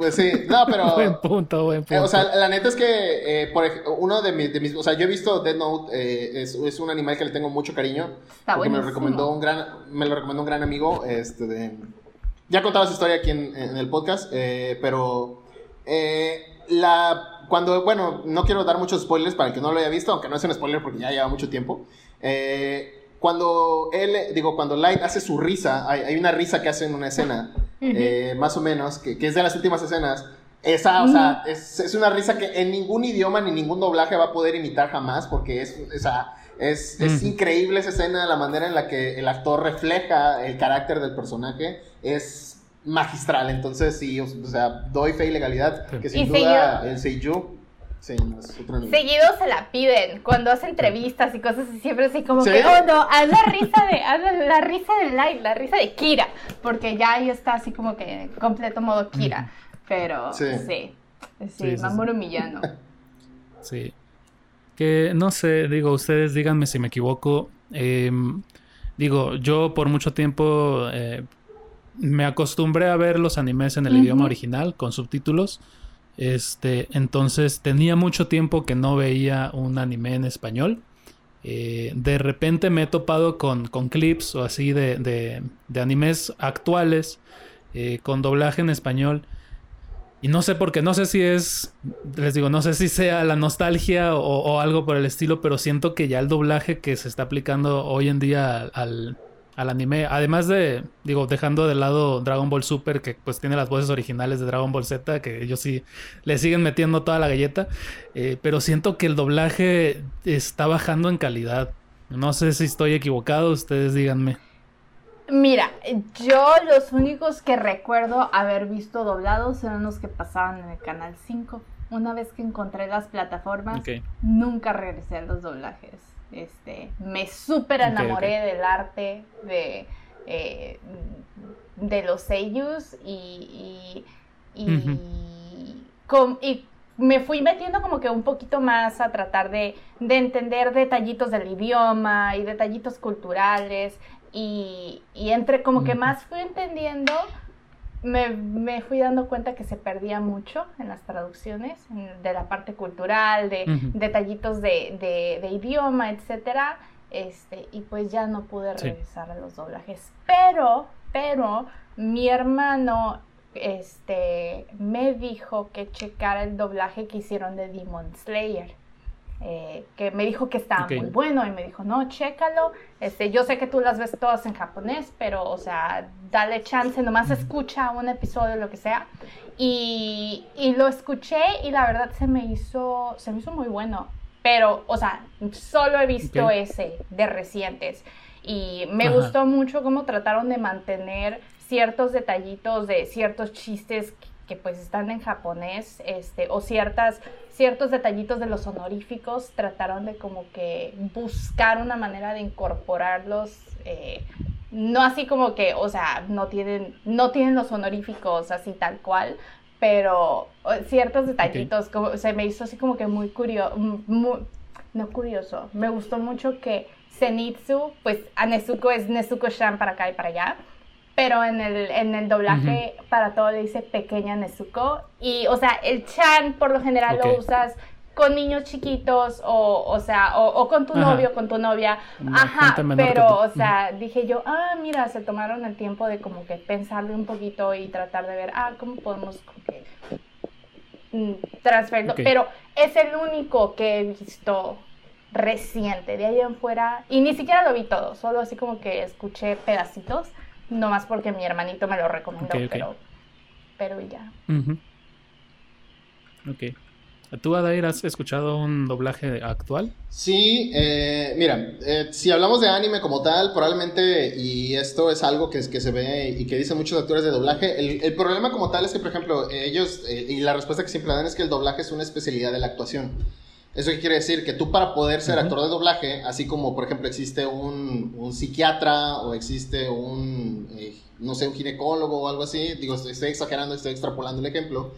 Pues sí, no, pero. buen punto, buen punto. o sea, la neta es que, eh, por uno de mis, de mis, O sea, yo he visto Dead Note, eh, es, es, un animal que le tengo mucho cariño. Está porque me lo recomendó un gran, me lo recomendó un gran amigo. Este, de, ya he contado esa historia aquí en, en el podcast, eh, pero. la. Cuando, bueno, no quiero dar muchos spoilers para el que no lo haya visto, aunque no es un spoiler porque ya lleva mucho tiempo. Cuando él, digo, cuando Light hace su risa, hay, hay una risa que hace en una escena eh, más o menos, que, es de las últimas escenas. Esa, o sea, es, una risa que en ningún idioma ni ningún doblaje va a poder imitar jamás, porque es, es, es increíble esa escena, la manera en la que el actor refleja el carácter del personaje, es magistral. Entonces, sí, o, sea, doy fe y legalidad, que sin duda el Seiyu Seguido se la piden cuando hace entrevistas y cosas así, siempre así como que, oh no, haz la risa de, haz la, risa de Light, la risa de Kira, porque ya ahí está así como que en completo modo Kira, pero sí, sí, sí, Mamoru Millano. Sí. Que no sé, digo, ustedes díganme si me equivoco. Em, digo, yo por mucho tiempo eh, me acostumbré a ver los animes en el idioma original con subtítulos. Este, entonces tenía mucho tiempo que no veía un anime en español. Eh, de repente me he topado con, clips o así de, animes actuales eh, con doblaje en español. Y no sé por qué, no sé si es, les digo, no sé si sea la nostalgia o, algo por el estilo, pero siento que ya el doblaje que se está aplicando hoy en día al anime. Además de, digo, dejando de lado Dragon Ball Super, que pues tiene las voces originales de Dragon Ball Z, que ellos sí le siguen metiendo toda la galleta. Eh, pero siento que el doblaje está bajando en calidad. No sé si estoy equivocado, ustedes díganme. Mira, yo los únicos que recuerdo haber visto doblados eran los que pasaban en el canal 5. Una vez que encontré las plataformas, nunca regresé a los doblajes. Este, me súper enamoré del arte de, eh, de los sellos y, y, me fui metiendo como que un poquito más a tratar de, entender detallitos del idioma y detallitos culturales y, entre como que más fui entendiendo me, fui dando cuenta que se perdía mucho en las traducciones, de la parte cultural, de detallitos de, idioma, etcétera. Este, y pues ya no pude regresar a los doblajes. Pero, pero, mi hermano este, me dijo que checara el doblaje que hicieron de Demon Slayer. Eh, que me dijo que estaba muy bueno y me dijo, no, chécalo, este, yo sé que tú las ves todas en japonés, pero, o sea, dale chance, nomás escucha un episodio, lo que sea. Y, y, lo escuché y la verdad se me hizo, se me hizo muy bueno, pero, o sea, solo he visto ese de recientes. Y me gustó mucho cómo trataron de mantener ciertos detallitos de ciertos chistes que pues están en japonés, este, o ciertas, ciertos detallitos de los honoríficos, trataron de como que buscar una manera de incorporarlos eh, no así como que, o sea, no tienen, no tienen los honoríficos así tal cual, pero ciertos detallitos como, se me hizo así como que muy curioso, no curioso, me gustó mucho que Zenitsu, pues a Nezuko es Nezuko-shan para acá y para allá, pero en el, en el doblaje para todo le dice pequeña Nezuko, y o sea, el chan por lo general lo usas con niños chiquitos o, o sea, o, con tu novio, con tu novia. Ajá, pero, o sea, dije yo, ah, mira, se tomaron el tiempo de como que pensarle un poquito y tratar de ver, ah, ¿cómo podemos como que mm, transferirlo? Pero es el único que he visto reciente, de ahí en fuera, y ni siquiera lo vi todo, solo así como que escuché pedacitos, no más porque mi hermanito me lo recomendó, pero, pero ya. Ok. ¿Tú, Adair, has escuchado un doblaje actual? Sí, eh, mira, eh, si hablamos de anime como tal, probablemente, y esto es algo que, que se ve y que dicen muchos actores de doblaje, el, problema como tal es que, por ejemplo, ellos, eh, y la respuesta que siempre dan es que el doblaje es una especialidad de la actuación. ¿Eso qué quiere decir? Que tú para poder ser actor de doblaje, así como, por ejemplo, existe un, un psiquiatra o existe un, no sé, un ginecólogo o algo así, digo, estoy exagerando, estoy extrapolando el ejemplo,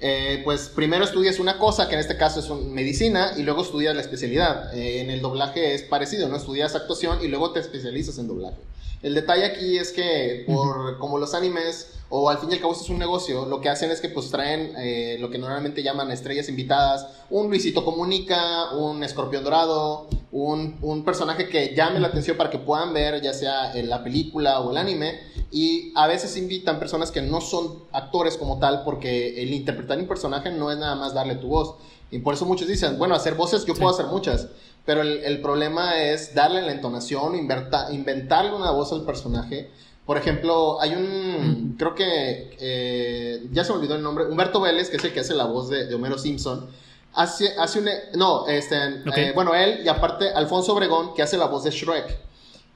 eh, pues primero estudias una cosa, que en este caso es medicina, y luego estudias la especialidad. Eh, en el doblaje es parecido, ¿no? Estudias actuación y luego te especializas en doblaje. El detalle aquí es que, por, como los animes, o al fin y al cabo esto es un negocio, lo que hacen es que pues traen eh, lo que normalmente llaman estrellas invitadas, un Luisito Comunica, un Escorpión Dorado, un, un personaje que llame la atención para que puedan ver ya sea en la película o el anime, y a veces invitan personas que no son actores como tal, porque el interpretar un personaje no es nada más darle tu voz. Y por eso muchos dicen, bueno, hacer voces yo puedo hacer muchas, pero el, el, problema es darle la entonación, inventarle una voz al personaje. Por ejemplo, hay un, creo que, eh, ya se me olvidó el nombre, Humberto Vélez, que es el que hace la voz de, de Homero Simpson. Hace, hace un, no, este, eh, bueno, él y aparte Alfonso Obregón, que hace la voz de Shrek.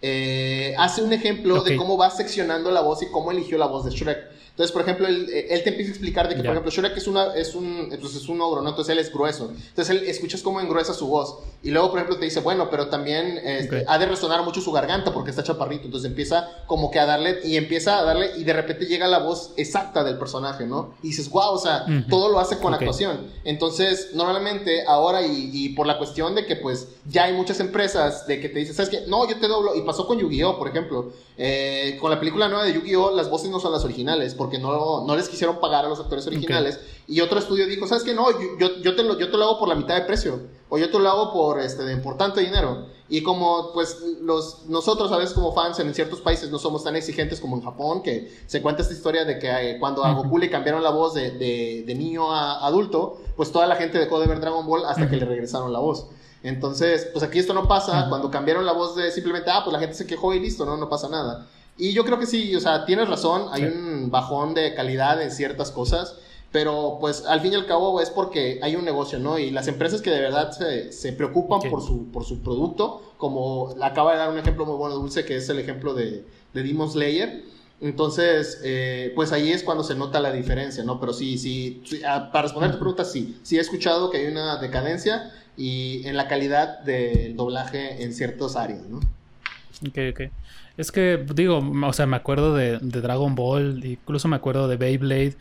Eh, hace un ejemplo de cómo va seccionando la voz y cómo eligió la voz de Shrek. Entonces, por ejemplo, él, te empieza a explicar de que, por ejemplo, Shrek es, una, es, un, entonces es un ogro, ¿no? Entonces él es grueso. Entonces él escuchas cómo engruesa su voz. Y luego, por ejemplo, te dice, bueno, pero también este, ha de resonar mucho su garganta porque está chaparrito. Entonces empieza como que a darle, y empieza a darle, y de repente llega la voz exacta del personaje, ¿no? Y dices, wow, o sea, todo lo hace con actuación. Entonces, normalmente, ahora, y, y, por la cuestión de que, pues, ya hay muchas empresas de que te dicen, ¿sabes qué? No, yo te doblo. Y pasó con Yu-Gi-Oh, por ejemplo. Eh, con la película nueva de Yu-Gi-Oh, las voces no son las originales porque no, no les quisieron pagar a los actores originales. Y otro estudio dijo, ¿sabes qué? No, yo, yo, te lo, yo te lo hago por la mitad de precio. O yo te lo hago por este, de importante dinero. Y como pues los, nosotros a veces como fans en ciertos países no somos tan exigentes como en Japón, que se cuenta esta historia de que eh, cuando a Goku le cambiaron la voz de, de, niño a adulto, pues toda la gente dejó de ver Dragon Ball hasta que le regresaron la voz. Entonces, pues aquí esto no pasa. Cuando cambiaron la voz de simplemente, ah, pues la gente se quejó y listo, no, no pasa nada. Y yo creo que sí, o sea, tienes razón, hay un bajón de calidad en ciertas cosas, pero pues al fin y al cabo es porque hay un negocio, ¿no? Y las empresas que de verdad se, se preocupan por, su, por su producto, como acaba de dar un ejemplo muy bueno Dulce, que es el ejemplo de, de Demon Slayer. Entonces, eh, pues ahí es cuando se nota la diferencia, ¿no? Pero sí, sí, ah, para responder tu pregunta, sí, sí he escuchado que hay una decadencia y en la calidad del doblaje en ciertas áreas, ¿no? Ok, ok. Es que, digo, o sea, me acuerdo de, Dragon Ball, incluso me acuerdo de Beyblade.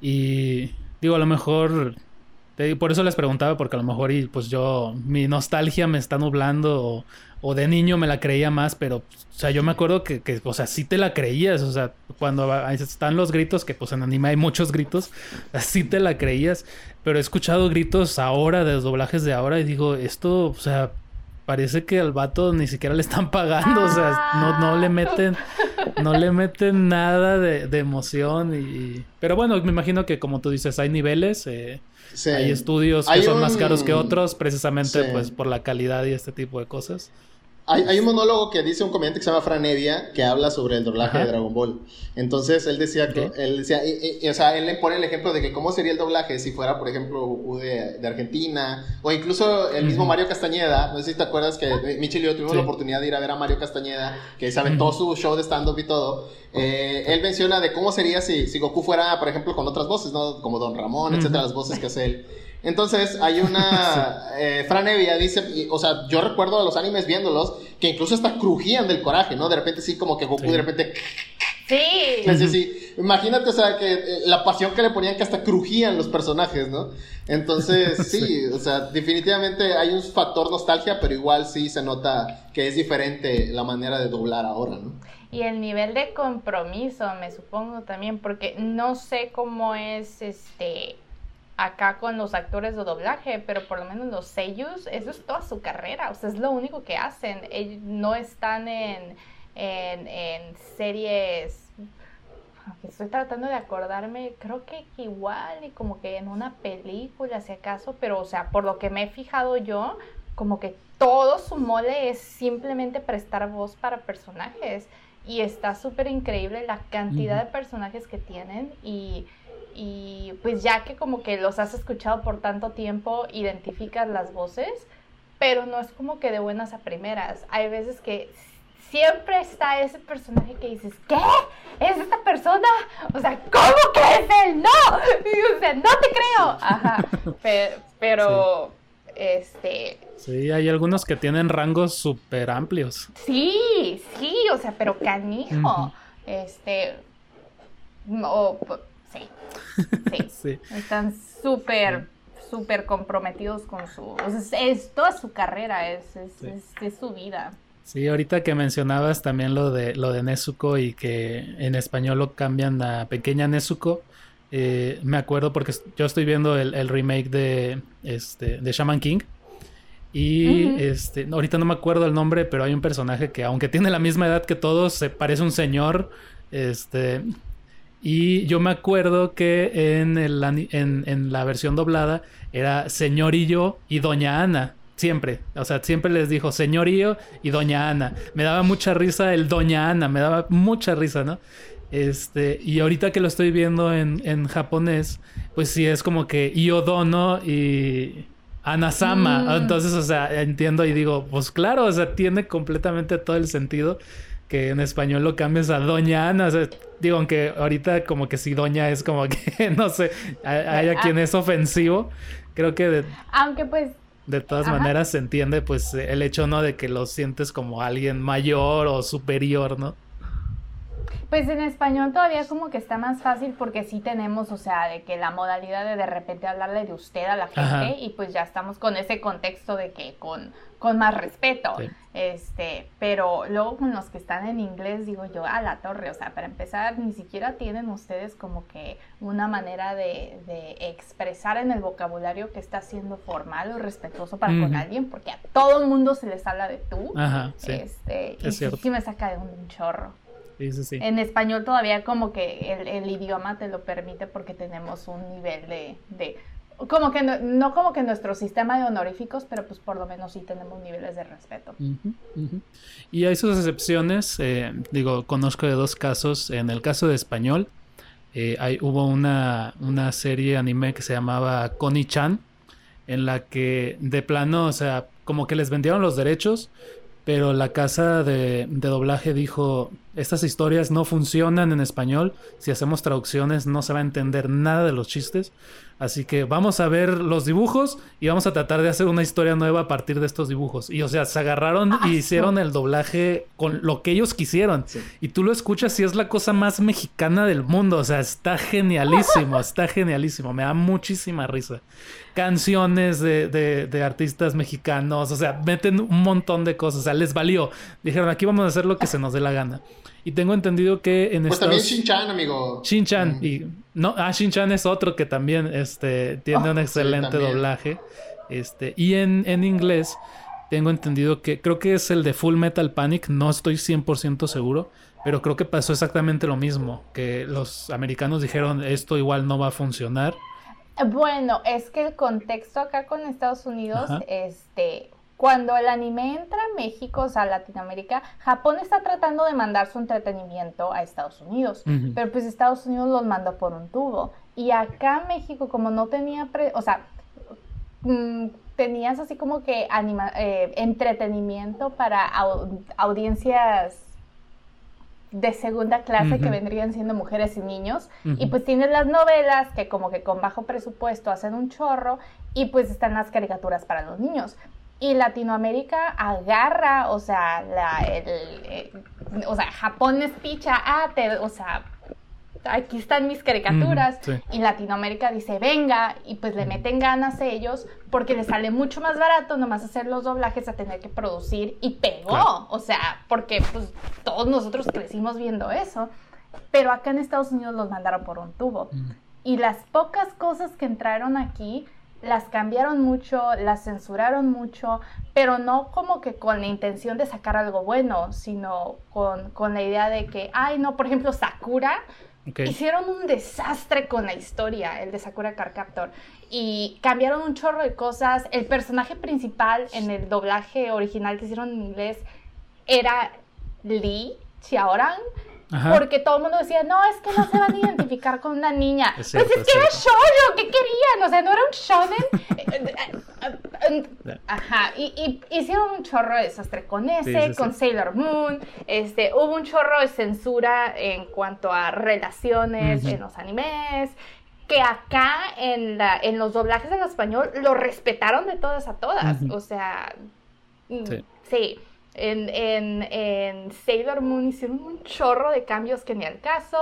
Y digo, a lo mejor. Por eso les preguntaba, porque a lo mejor y pues yo. Mi nostalgia me está nublando. O, de niño me la creía más, pero. O sea, yo me acuerdo que, que, o sea, sí te la creías. O sea, cuando están los gritos, que pues en anime hay muchos gritos, sí te la creías. Pero he escuchado gritos ahora, de los doblajes de ahora, y digo, esto, o sea, parece que al vato ni siquiera le están pagando, o sea, no, no le meten, no le meten nada de, de emoción y... Pero bueno, me imagino que como tú dices, hay niveles, eh, hay estudios que son más caros que otros, precisamente pues por la calidad y este tipo de cosas. Hay, un monólogo que dice un comediante que se llama Fran Evia que habla sobre el doblaje de Dragon Ball. Entonces él decía que, él decía, o sea, él le pone el ejemplo de que cómo sería el doblaje si fuera, por ejemplo, Goku de, Argentina, o incluso el mismo Mario Castañeda. No sé si te acuerdas que Michel y yo tuvimos la oportunidad de ir a ver a Mario Castañeda, que sabe todo su show de stand-up y todo. Eh, él menciona de cómo sería si, si Goku fuera, por ejemplo, con otras voces, ¿no? Como Don Ramón, etcétera, las voces que hace él. Entonces, hay una. Eh, Fran Evia dice, o sea, yo recuerdo los animes viéndolos que incluso hasta crujían del coraje, ¿no? De repente, sí, como que Goku de repente. Sí. Sí, sí, Imagínate, o sea, que eh, la pasión que le ponían que hasta crujían los personajes, ¿no? Entonces, sí, o sea, definitivamente hay un factor nostalgia, pero igual sí se nota que es diferente la manera de doblar ahora, ¿no? Y el nivel de compromiso, me supongo también, porque no sé cómo es este acá con los actores de doblaje, pero por lo menos los sellos, eso es toda su carrera, o sea, es lo único que hacen. Ellos no están en, en, en series estoy tratando de acordarme, creo que igual y como que en una película si acaso, pero o sea, por lo que me he fijado yo, como que todo su mole es simplemente prestar voz para personajes y está súper increíble la cantidad de personajes que tienen y, y pues ya que como que los has escuchado por tanto tiempo, identificas las voces, pero no es como que de buenas a primeras. Hay veces que siempre está ese personaje que dices, ¿qué? ¿Es esta persona? O sea, ¿cómo que es él? No, o sea, no te creo. Ajá, pero, este... Sí, hay algunos que tienen rangos súper amplios. Sí, sí, o sea, pero canijo. Este... sí, sí. Están súper súper comprometidos con su... Es, toda su carrera, es, es su vida. Sí, ahorita que mencionabas también lo de lo de Nezuko y que en español lo cambian a Pequeña Nezuko, eh, me acuerdo porque yo estoy viendo el, remake de este de Shaman King y este ahorita no me acuerdo el nombre, pero hay un personaje que aunque tiene la misma edad que todos se parece un señor, este y yo me acuerdo que en, el, en, en la versión doblada era señorillo y doña Ana. Siempre, o sea, siempre les dijo señorío y doña Ana. Me daba mucha risa el doña Ana, me daba mucha risa, ¿no? Este, y ahorita que lo estoy viendo en, en japonés, pues sí es como que Iodono y Anasama. Mm. Entonces, o sea, entiendo y digo, pues claro, o sea, tiene completamente todo el sentido que en español lo cambies a Doña Ana. O sea, digo, aunque ahorita como que si Doña es como que, no sé, hay, a quien es ofensivo. Creo que... De... Aunque pues de todas maneras se entiende pues el hecho no de que lo sientes como alguien mayor o superior, ¿no? Pues en español todavía como que está más fácil porque sí tenemos, o sea, de que la modalidad de de repente hablarle de usted a la gente y pues ya estamos con ese contexto de que con, con más respeto. Este, pero luego con los que están en inglés digo yo, a la torre, o sea, para empezar, ni siquiera tienen ustedes como que una manera de, de expresar en el vocabulario que está siendo formal o respetuoso para con alguien, porque a todo el mundo se les habla de tú. Ajá, sí. Este, y sí, me saca de un chorro. Sí, En español todavía como que el, idioma te lo permite porque tenemos un nivel de... como que no, como que nuestro sistema de honoríficos, pero pues por lo menos sí tenemos niveles de respeto. Y hay sus excepciones, eh, digo, conozco de dos casos. En el caso de español, eh, hay, hubo una, una serie anime que se llamaba Connie-chan, en la que de plano, o sea, como que les vendieron los derechos, pero la casa de, de, doblaje dijo, estas historias no funcionan en español, si hacemos traducciones no se va a entender nada de los chistes, Así que vamos a ver los dibujos y vamos a tratar de hacer una historia nueva a partir de estos dibujos. Y o sea, se agarraron y hicieron el doblaje con lo que ellos quisieron. Y tú lo escuchas y es la cosa más mexicana del mundo. O sea, está genialísimo, está genialísimo. Me da muchísima risa. Canciones de, de, artistas mexicanos, o sea, meten un montón de cosas. O sea, les valió. Dijeron, aquí vamos a hacer lo que se nos dé la gana. Y tengo entendido que en Pues también Shin-Chan, amigo. Shin-Chan. Mm. Y, no, ah, Shin-Chan es otro que también este, tiene un ah, excelente doblaje. Este, y en, en inglés tengo entendido que creo que es el de Full Metal Panic, no estoy 100% seguro, pero creo que pasó exactamente lo mismo, que los americanos dijeron esto igual no va a funcionar. Bueno, es que el contexto acá con Estados Unidos, este, cuando el anime entra a México, o sea, Latinoamérica, Japón está tratando de mandar su entretenimiento a Estados Unidos, pero pues Estados Unidos los mandó por un tubo. Y acá México, como no tenía, o sea, mm, tenías así como que anima eh, entretenimiento para audiencias de segunda clase que vendrían siendo mujeres y niños. Y pues tienes las novelas que como que con bajo presupuesto hacen un chorro y pues están las caricaturas para los niños. Y Latinoamérica agarra, o sea, la, el, o sea, Japón les picha, ah, te, o sea, aquí están mis caricaturas. Y Latinoamérica dice, venga, y pues le meten ganas a ellos porque les sale mucho más barato nomás hacer los doblajes a tener que producir y pegó. O sea, porque pues todos nosotros crecimos viendo eso. Pero acá en Estados Unidos los mandaron por un tubo. Y las pocas cosas que entraron aquí las cambiaron mucho, las censuraron mucho, pero no como que con la intención de sacar algo bueno, sino con, con la idea de que, ay, no, por ejemplo, Sakura Hicieron un desastre con la historia, el de Sakura Car Captor. Y cambiaron un chorro de cosas. El personaje principal en el doblaje original que hicieron en inglés era Lee Porque todo el mundo decía, no, es que no se van a identificar con una niña. pues es, que era shoujo, ¿qué querían? O sea, no era un shonen. Ajá, y, hicieron un chorro de desastre con ese, con Sailor Moon. Este, hubo un chorro de censura en cuanto a relaciones en los animes. Que acá en, la, en los doblajes en español lo respetaron de todas a todas. O sea, mm, sí. En, en, Sailor Moon hicieron un chorro de cambios que ni al caso.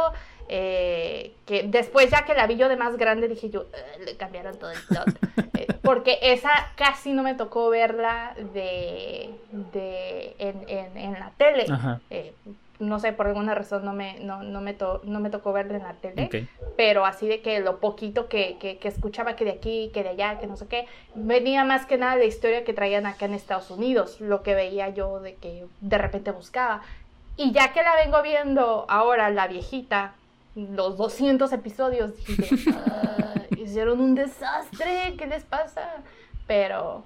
Eh, que después ya que la vi yo de más grande dije yo, le cambiaron todo el plot. Eh, porque esa casi no me tocó verla de, de en, en, la tele. Eh, no sé, por alguna razón no me, no, no me, no me tocó verla en la tele, pero así de que lo poquito que, que, que, escuchaba que de aquí, que de allá, que no sé qué, venía más que nada la historia que traían acá en Estados Unidos, lo que veía yo de que de repente buscaba. Y ya que la vengo viendo ahora, la viejita, los 200 episodios, dije, ah, hicieron un desastre, ¿qué les pasa? Pero...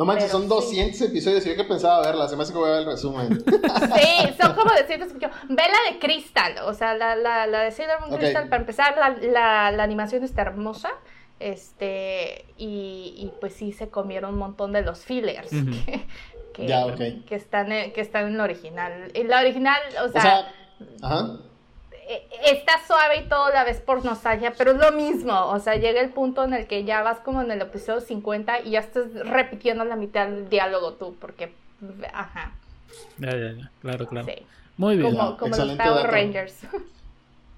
No manches, son 200 episodios y yo que pensaba verla, se me hace que voy a ver el resumen. Sí, son como 200 episodios. Ve la de Crystal, o sea, la, la, la de Sailor Moon Crystal, para empezar, la, la, animación está hermosa. Este, y, y, pues sí se comieron un montón de los fillers que, que, que, están, en, que están en la original. En la original, o sea, o sea ajá está suave y todo la vez por nostalgia, pero es lo mismo, o sea, llega el punto en el que ya vas como en el episodio 50 y ya estás repitiendo la mitad del diálogo tú, porque, ajá. Ya, ya, ya, claro, claro. Sí. Muy bien. Como, como los Power Rangers.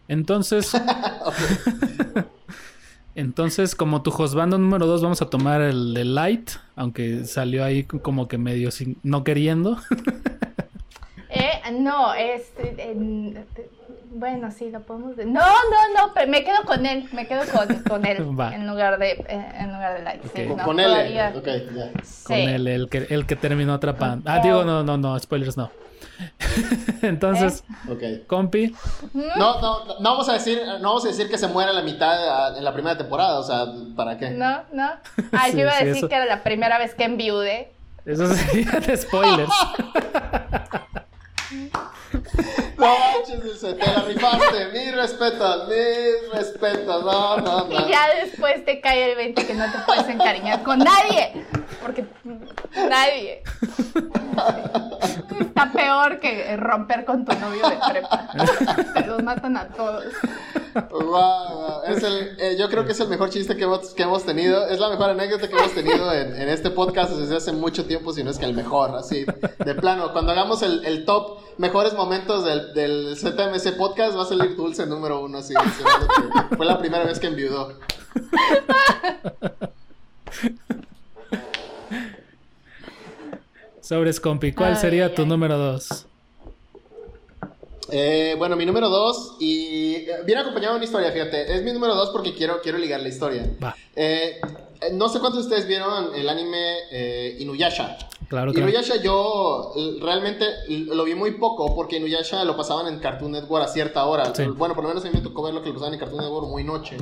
Entonces, entonces, como tu Josbando número 2, vamos a tomar el de Light, aunque salió ahí como que medio sin, no queriendo. eh, no, es... Bueno, sí, lo podemos decir. No, no, no, pero me quedo con él, me quedo con, con él en lugar de eh, en lugar de Light. Sí, con él, okay, ya. Con él, el que, el que terminó atrapando. Ah, digo, no, no, no, spoilers no. Entonces, ¿Eh? compi. No, no, no vamos a decir, no vamos a decir que se muere en la mitad en la primera temporada, o sea, ¿para qué? No, no. Ah, yo iba a decir que era la primera vez que enviude. Eso sería de spoilers. No manches, te la rifaste. Mis respetos, mis respetos. No, no, no. Y ya después te cae el 20 que no te puedes encariñar con nadie. Porque nadie. Está peor que romper con tu novio de prepa. Te los matan a todos. Wow, Es el, eh, yo creo que es el mejor chiste que hemos, que hemos tenido. Es la mejor anécdota que hemos tenido en, en, este podcast desde hace mucho tiempo, si no es que el mejor, así, de plano. Cuando hagamos el, el top mejores momentos del, del, ZMC podcast, va a salir Dulce número uno, así. Fue la primera vez que enviudó. Sobres, compi, ¿cuál sería tu número dos? Eh, bueno, mi número dos, y eh, viene acompañado de una historia, fíjate. Es mi número dos porque quiero, quiero ligar la historia. Eh, no sé cuántos de ustedes vieron el anime Inuyasha. Claro, Inuyasha yo realmente lo vi muy poco porque Inuyasha lo pasaban en Cartoon Network a cierta hora. Bueno, por lo menos a mí me tocó ver lo que lo pasaban en Cartoon Network muy noche.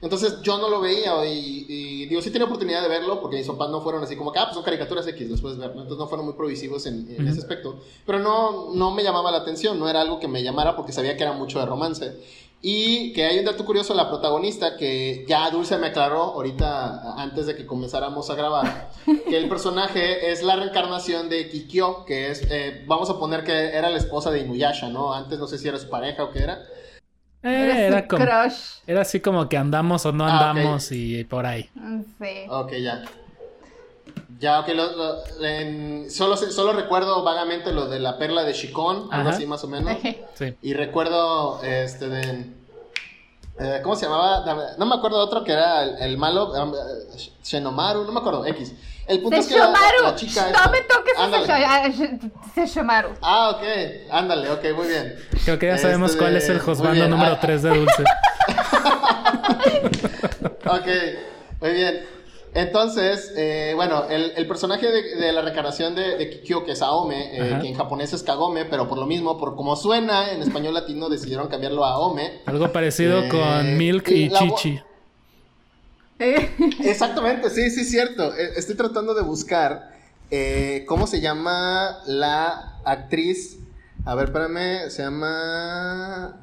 Entonces yo no lo veía y, digo, sí tenía oportunidad de verlo porque mis papás no fueron así como que, ah, pues son caricaturas X, después ver, entonces no fueron muy provisivos en, ese aspecto. Pero no, no me llamaba la atención, no era algo que me llamara porque sabía que era mucho de romance. Y que hay un dato curioso, la protagonista, que ya Dulce me aclaró ahorita, antes de que comenzáramos a grabar, que el personaje es la reencarnación de Kikyo, que es, eh, vamos a poner que era la esposa de Inuyasha, ¿no? Antes no sé si era su pareja o qué era. Eh, era, como, era así como que andamos o no ah, andamos y por ahí. Sí. Ok, ya. Ya, ok, solo, solo recuerdo vagamente lo de la perla de Shikon, algo así más o menos. Sí. Y recuerdo, este, de... Eh, ¿Cómo se llamaba? No me acuerdo de otro que era el, malo, um, Shenomaru, no me acuerdo, X. El punto es que la, la, chica... No me toques ese Shenomaru. Ah, ok, ándale, ok, muy bien. Creo que ya sabemos este, cuál es el Josbando número 3 ah. de Dulce. ok, muy bien. Entonces, eh, bueno, el, personaje de, la reencarnación de, Kikyo, que es Aome, eh, que en japonés es Kagome, pero por lo mismo, por como suena, en español latino decidieron cambiarlo a Aome. Algo parecido eh, con Milk y Chichi. Exactamente, sí, sí, cierto. Estoy tratando de buscar cómo se llama la actriz. A ver, espérame, se llama...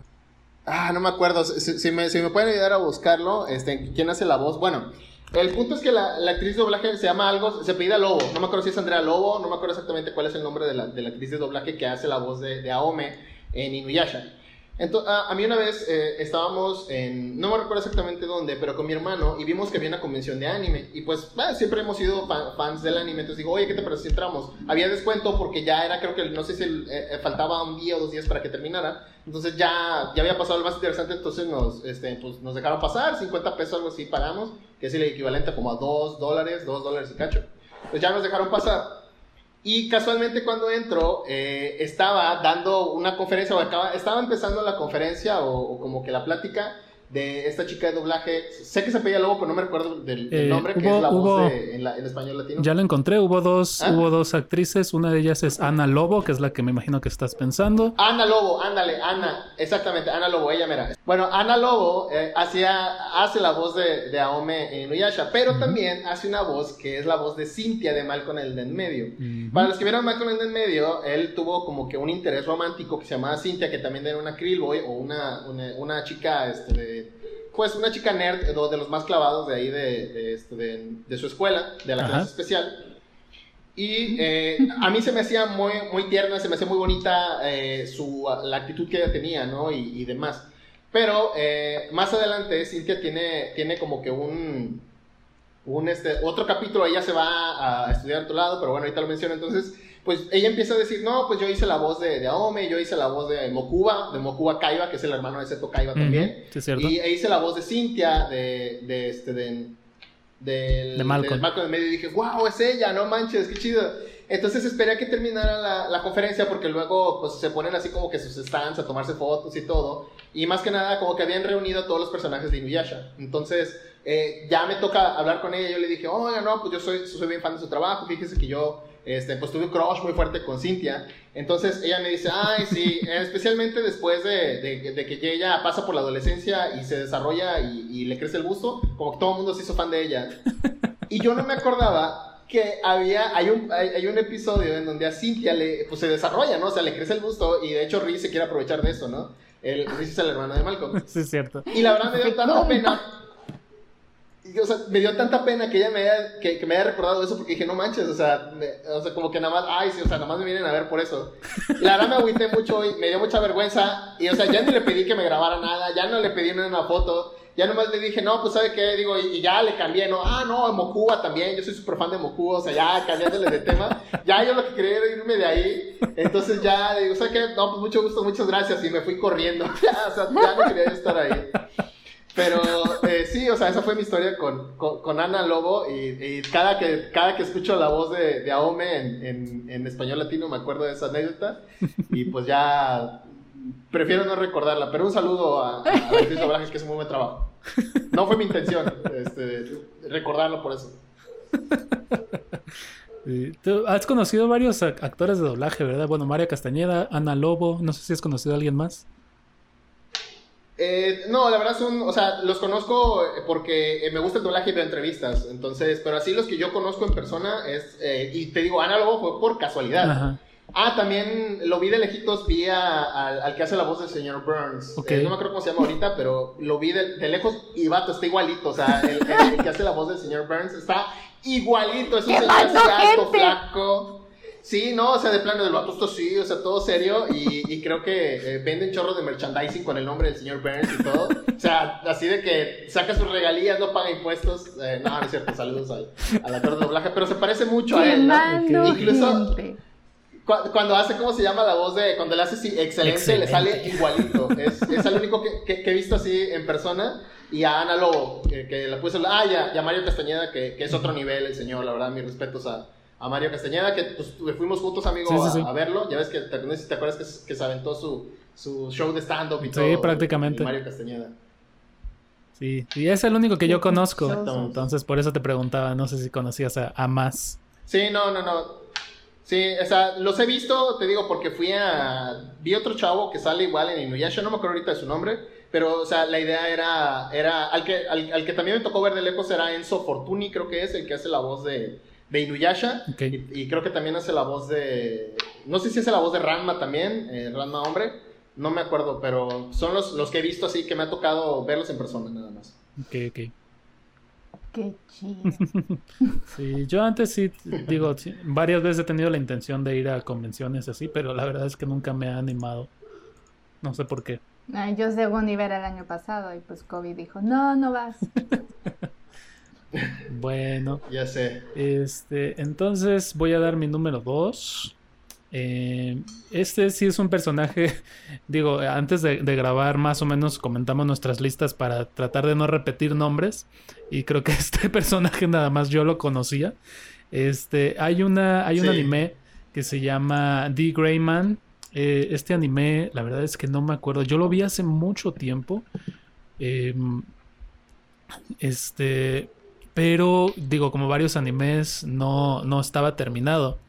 Ah, no me acuerdo. Si, me, si me pueden ayudar a buscarlo, este, ¿quién hace la voz? Bueno, el punto es que la, actriz de doblaje se llama algo, se pide Lobo. No me acuerdo si es Andrea Lobo, no me acuerdo exactamente cuál es el nombre de la, actriz de doblaje que hace la voz de, de Aome en Inuyasha. Entonces, a, mí una vez eh, estábamos en, no me recuerdo exactamente dónde, pero con mi hermano y vimos que había una convención de anime. Y pues siempre hemos sido fans del anime. Entonces digo, oye, ¿qué te parece si entramos? Había descuento porque ya era, creo que, no sé si eh, eh, faltaba un día o dos días para que terminara. Entonces ya, ya había pasado lo más interesante. Entonces nos, este, pues, nos dejaron pasar, 50 pesos, algo así pagamos, que es el equivalente como a 2 dólares, 2 dólares y cacho. Pues ya nos dejaron pasar. Y casualmente cuando entro, eh, estaba dando una conferencia, o acaba, estaba empezando la conferencia o, como que la plática de esta chica de doblaje. Sé que se pedía Lobo, pero no me recuerdo del, eh, nombre, que es la voz en, español latino. Ya lo encontré, hubo dos, ah. hubo dos actrices. Una de ellas es Ana Lobo, que es la que me imagino que estás pensando. Ana Lobo, ándale, Ana, exactamente, Ana Lobo, ella mira. Bueno, Ana Lobo eh, hacía, hace la voz de, de Aome en Uyasha, pero también hace una voz que es la voz de Cintia de Malcolm el de en medio. Para los que vieron Malcolm el de en medio, él tuvo como que un interés romántico que se llamaba Cintia, que también era una Krillboy o una, una, una chica este, de pues una chica nerd, de los más clavados de ahí de, este, de, su escuela, de la clase especial. Y eh, a mí se me hacía muy, muy tierna, se me hacía muy bonita eh, su, la actitud que ella tenía, ¿no? Y, demás. Pero eh, más adelante Cintia tiene, tiene como que un, un este, otro capítulo, ella se va a estudiar a otro lado, pero bueno, ahorita lo menciono. Entonces, pues ella empieza a decir, no, pues yo hice la voz de, de Aome, yo hice la voz de Mokuba, de Mokuba Kaiba, que es el hermano de Seto Kaiba también. Sí, cierto. Y e hice la voz de Cintia, de, de este, de, del, de Malcolm. del medio y dije, wow, es ella, no manches, qué chido. Entonces esperé a que terminara la, la, conferencia porque luego pues se ponen así como que sus stands a tomarse fotos y todo. Y más que nada como que habían reunido a todos los personajes de Inuyasha. Entonces eh, ya me toca hablar con ella. Yo le dije, oiga, no, pues yo soy, soy bien fan de su trabajo. Fíjese que yo este, pues tuve un crush muy fuerte con Cintia. Entonces ella me dice, ay, sí, especialmente después de, de, que ella pasa por la adolescencia y se desarrolla y, le crece el gusto, como que todo el mundo se hizo fan de ella. Y yo no me acordaba que había, hay un, hay, un episodio en donde a Cintia le, pues se desarrolla, ¿no? O sea, le crece el gusto y de hecho Riz se quiere aprovechar de eso, ¿no? El, Riz es el hermano de Malcolm. Sí, es cierto. Y la verdad me dio tanta pena o sea, me dio tanta pena que ella me haya, que, me haya recordado eso porque dije, no manches, o sea, o sea, como que nada más, ay, sí, o sea, nada más me vienen a ver por eso. Y la verdad me agüité mucho y me dio mucha vergüenza. Y, o sea, ya no le pedí que me grabara nada, ya no le pedí una foto. Ya nomás le dije, no, pues, ¿sabe qué? Digo, y, ya le cambié, ¿no? Ah, no, Mokuba también, yo soy súper fan de Mokuba, o sea, ya cambiándole de tema. Ya yo lo que quería era irme de ahí. Entonces ya, digo, ¿sabe qué? No, pues mucho gusto, muchas gracias. Y me fui corriendo. ya, o sea, ya no quería estar ahí. Pero eh, sí, o sea, esa fue mi historia con, con, Ana Lobo y, cada, que, cada que escucho la voz de, de Aome en, en, español latino me acuerdo de esa anécdota y pues ya prefiero no recordarla, pero un saludo a, a doblaje que es un buen trabajo. No fue mi intención este, recordarlo por eso. has conocido varios actores de doblaje, ¿verdad? Bueno, María Castañeda, Ana Lobo, no sé si has conocido a alguien más. Eh, no, la verdad son, o sea, los conozco porque me gusta el doblaje de entrevistas, entonces, pero así los que yo conozco en persona es, eh, y te digo, análogo fue por casualidad. Ah, también lo vi de lejitos, vi al que hace la voz del señor Burns. Eh, no me acuerdo cómo se llama ahorita, pero lo vi de, lejos y vato, está igualito. O sea, el, que hace la voz del señor Burns está igualito. Es un señor alto, flaco. Sí, no, o sea, de plano del vato esto sí, o sea, todo serio y, creo que eh, venden chorros de merchandising con el nombre del señor Burns y todo. O sea, así de que saca sus regalías, no paga impuestos. Eh, no, no es cierto, saludos al, al actor de doblaje, pero se parece mucho a él, ¿no? Incluso cuando hace, ¿cómo se llama la voz de.? Cuando le hace sí, excelente, le sale igualito. Es, es el único que, que, he visto así en persona. Y a Ana Lobo, que, la puse. Ah, ya, ya Mario Castañeda, que, que, es otro nivel el señor, la verdad, mis respetos a, a Mario Castañeda, que pues, fuimos juntos, amigo, a, verlo. Ya ves que te, te acuerdas que, que se aventó su, su show de stand-up y todo. Sí, prácticamente. Mario Castañeda. Sí, y es el único que yo conozco. Entonces, por eso te preguntaba, no sé si conocías a, a más. Sí, no, no, no. Sí, o sea, los he visto, te digo, porque fui a... Vi otro chavo que sale igual en Inuyasha, no me acuerdo ahorita de su nombre, pero, o sea, la idea era... era al, que, al, que también me tocó ver de lejos era Enzo Fortuni, creo que es, el que hace la voz de, de Inuyasha. Y, creo que también hace la voz de... No sé si hace la voz de Ranma también, eh, Ranma hombre, no me acuerdo, pero son los, los que he visto así, que me ha tocado verlos en persona nada más. Ok, ok. Qué chido. sí, yo antes sí, digo, varias veces he tenido la intención de ir a convenciones así, pero la verdad es que nunca me ha animado. No sé por qué. yo según iba el año pasado y pues COVID dijo, no, no vas. bueno. Ya sé. Este, entonces voy a dar mi número dos. Eh, este sí es un personaje, digo, antes de, grabar más o menos comentamos nuestras listas para tratar de no repetir nombres y creo que este personaje nada más yo lo conocía. Este, hay una, hay un anime que se llama The Greyman. Eh, este anime, la verdad es que no me acuerdo. Yo lo vi hace mucho tiempo. Em, este, pero digo, como varios animes, no, no estaba terminado.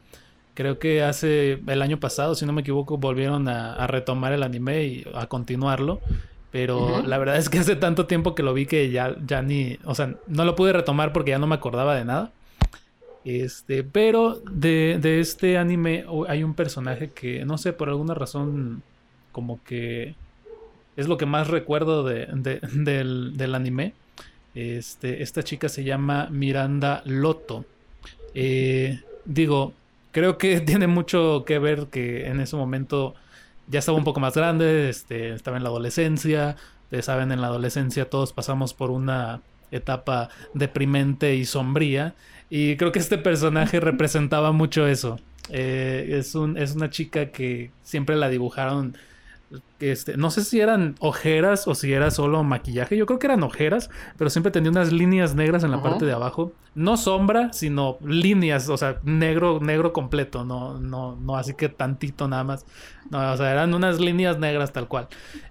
Creo que hace el año pasado, si no me equivoco, volvieron a, retomar el anime y a continuarlo. Pero la verdad es que hace tanto tiempo que lo vi que ya, ya ni. O sea, no lo pude retomar porque ya no me acordaba de nada. Este, pero de, este anime hay un personaje que, no sé, por alguna razón, como que es lo que más recuerdo de, del, del, anime. Este, esta chica se llama Miranda Loto. Eh, digo, creo que tiene mucho que ver que en ese momento ya estaba un poco más grande, este, estaba en la adolescencia. Ustedes saben, en la adolescencia todos pasamos por una etapa deprimente y sombría. Y creo que este personaje representaba mucho eso. Eh, es, un, es una chica que siempre la dibujaron este, no sé si eran ojeras o si era solo maquillaje. Yo creo que eran ojeras, pero siempre tenía unas líneas negras en la parte de abajo. No sombra, sino líneas, o sea, negro, negro completo, no, no, no así que tantito nada más. No, o sea, eran unas líneas negras tal cual.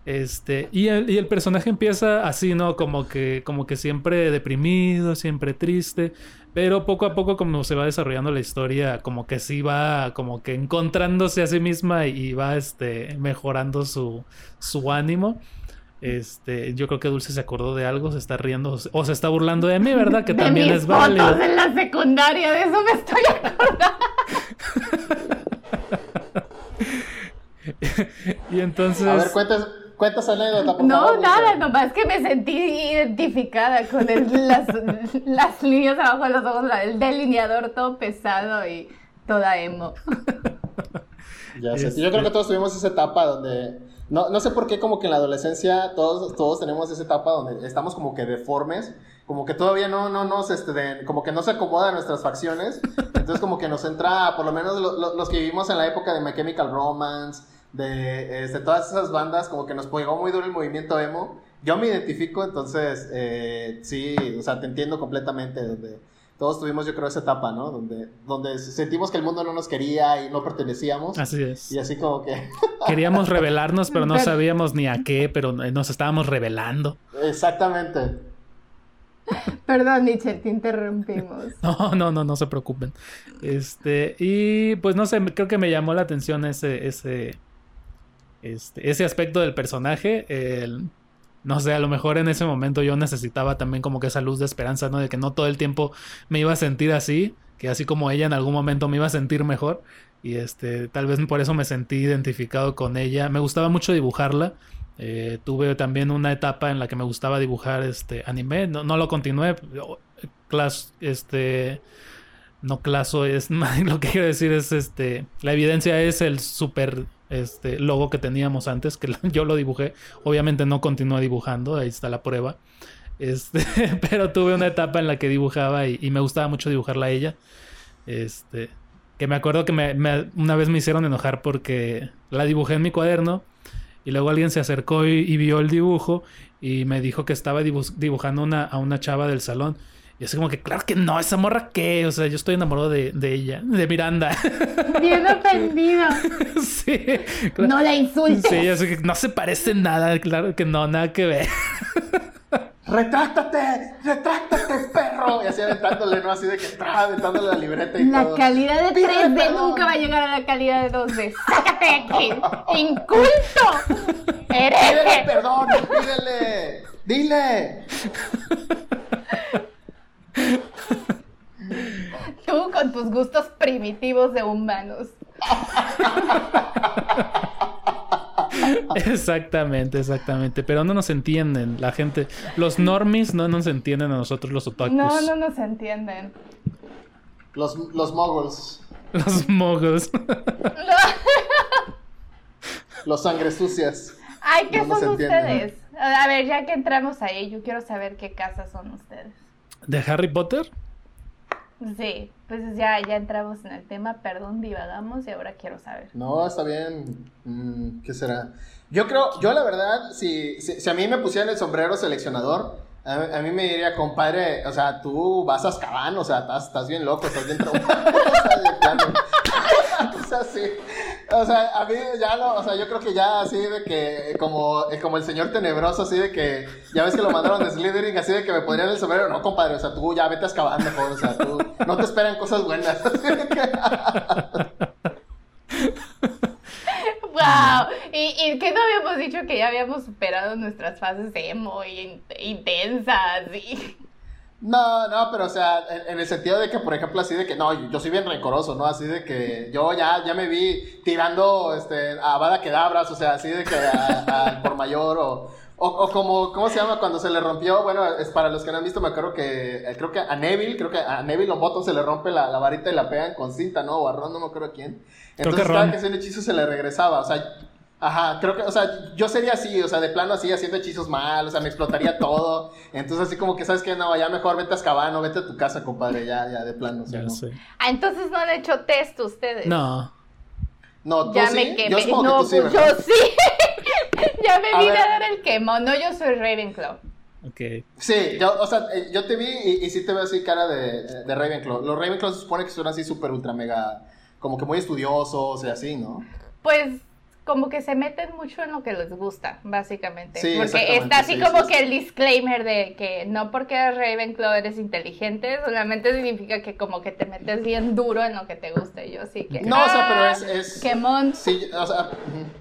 Este, y el, y el personaje empieza así, ¿no? Como que, como que siempre deprimido, siempre triste. Pero poco a poco, como se va desarrollando la historia, como que sí va como que encontrándose a sí misma y va este, mejorando su, su ánimo. Este, yo creo que Dulce se acordó de algo, se está riendo o se está burlando de mí, ¿verdad? Que también es válido. en la secundaria, de eso me estoy acordando. y entonces. A ver, cuéntanos, Cuentas anécdota, por No, nada, nomás que me sentí identificada con las, las, líneas abajo de los ojos, el delineador todo pesado y toda emo. Ya sé, yo creo que todos tuvimos esa etapa donde, no, no sé por qué como que en la adolescencia todos, todos tenemos esa etapa donde estamos como que deformes, como que todavía no, no nos, este, como que no se acomodan nuestras facciones, entonces como que nos entra, por lo menos los que vivimos en la época de My Chemical Romance, de este, todas esas bandas, como que nos pegó muy duro el movimiento emo. Yo me identifico, entonces, eh, sí, o sea, te entiendo completamente. Donde todos tuvimos, yo creo, esa etapa, ¿no? Donde, donde sentimos que el mundo no nos quería y no pertenecíamos. Así es. Y así como que. Queríamos revelarnos, pero no sabíamos ni a qué, pero nos estábamos revelando. Exactamente. Perdón, Nietzsche, te interrumpimos. No, no, no, no se preocupen. Este, y pues no sé, creo que me llamó la atención ese, ese, este, ese aspecto del personaje, no sé, a lo mejor en ese momento yo necesitaba también como que esa luz de esperanza, ¿no? De que no todo el tiempo me iba a sentir así, que así como ella en algún momento me iba a sentir mejor. y este, tal vez por eso me sentí identificado con ella. Me gustaba mucho dibujarla. Eh, tuve también una etapa en la que me gustaba dibujar este anime. No, no lo continué. Class, este. No claso es. Lo que quiero decir es este. La evidencia es el super este logo que teníamos antes. Que yo lo dibujé. Obviamente no continué dibujando. Ahí está la prueba. Este, pero tuve una etapa en la que dibujaba y, me gustaba mucho dibujarla a ella. Este. Que me acuerdo que me, una vez me hicieron enojar porque la dibujé en mi cuaderno y luego alguien se acercó y, vio el dibujo y me dijo que estaba dibujando a una chava del salón. Y así como que, claro que no, esa morra qué, o sea, yo estoy enamorado de, ella, de Miranda. Bien ofendido. sí. No la insultes. Sí, así que no se parece nada, claro que no, nada que ver retráctate, retráctate, perro. Y así aventándole, ¿no? Así de que está aventándole la libreta y la todo. La calidad de 3D nunca va a llegar a la calidad de 2D. ¡Sácate de aquí! ¡Inculto! ¡Hereje! Pídele perdón, pídele. Dile. Tú con tus gustos primitivos de humanos. exactamente, exactamente. Pero no nos entienden la gente. Los normies no nos entienden a nosotros los otakus. No, no nos entienden. Los, los moguls. Los moguls. los sangre sucias. Ay, ¿qué son ustedes? A ver, ya que entramos ahí, yo quiero saber qué casa son ustedes. ¿De Harry Potter? Sí, pues ya, ya entramos en el tema, perdón, divagamos y ahora quiero saber. No, está bien. Mm, ¿Qué será? Yo creo, yo la verdad, si, si, a mí me pusieran el sombrero seleccionador, a, mí me diría, compadre, o sea, tú vas a Azkaban, o sea, estás, estás bien loco, estás bien traumado. o sea, sí. O sea, a mí ya no, o sea, yo creo que ya así de que, como, como el señor tenebroso, así de que, ya ves que lo mandaron de Slytherin, así de que me podrían el sombrero. No, compadre, o sea, tú ya vete a excavar mejor, o sea, tú, no te esperan cosas buenas. ¡Wow! ¿Y, ¿Y qué no habíamos dicho que ya habíamos superado nuestras fases emo y intensas? Y... No, no, pero o sea, en, el sentido de que, por ejemplo, así de que, no, yo soy bien rencoroso, ¿no? Así de que yo ya, ya me vi tirando este, a Bada Kedabras, o sea, así de que al por mayor o, o, como, ¿cómo se llama? Cuando se le rompió, bueno, es para los que no han visto, me acuerdo que, eh, creo que a Neville, creo que a Neville Longbottom se le rompe la, la varita y la pegan con cinta, ¿no? O a Ron, no me acuerdo quién. Entonces cada que hacía un hechizo se le regresaba, o sea, Ajá, creo que, o sea, yo sería así, o sea, de plano así, haciendo hechizos mal, o sea, me explotaría todo. Entonces, así como que, ¿sabes qué? No, ya mejor vete a Escabano, vete a tu casa, compadre, ya, ya, de plano. Ya ¿no? sé. Ah, entonces no han hecho test ustedes. No. No, tú ya sí. me quemé. Yo no, que tú pues yo sí. ya me vine a, dar el quemón. No, yo soy Ravenclaw. Ok. Sí, yo, o sea, eh, yo te vi y, y sí te veo así cara de, de Ravenclaw. Los Ravenclaw se supone que son así súper ultra mega, como que muy estudiosos y así, ¿no? Pues como que se meten mucho en lo que les gusta, básicamente. Sí, porque está así como que el disclaimer de que no porque eres Ravenclaw eres inteligente, solamente significa que como que te metes bien duro en lo que te gusta. Y yo sí que... No, o sea, pero es... es Quemón. Sí, o sea,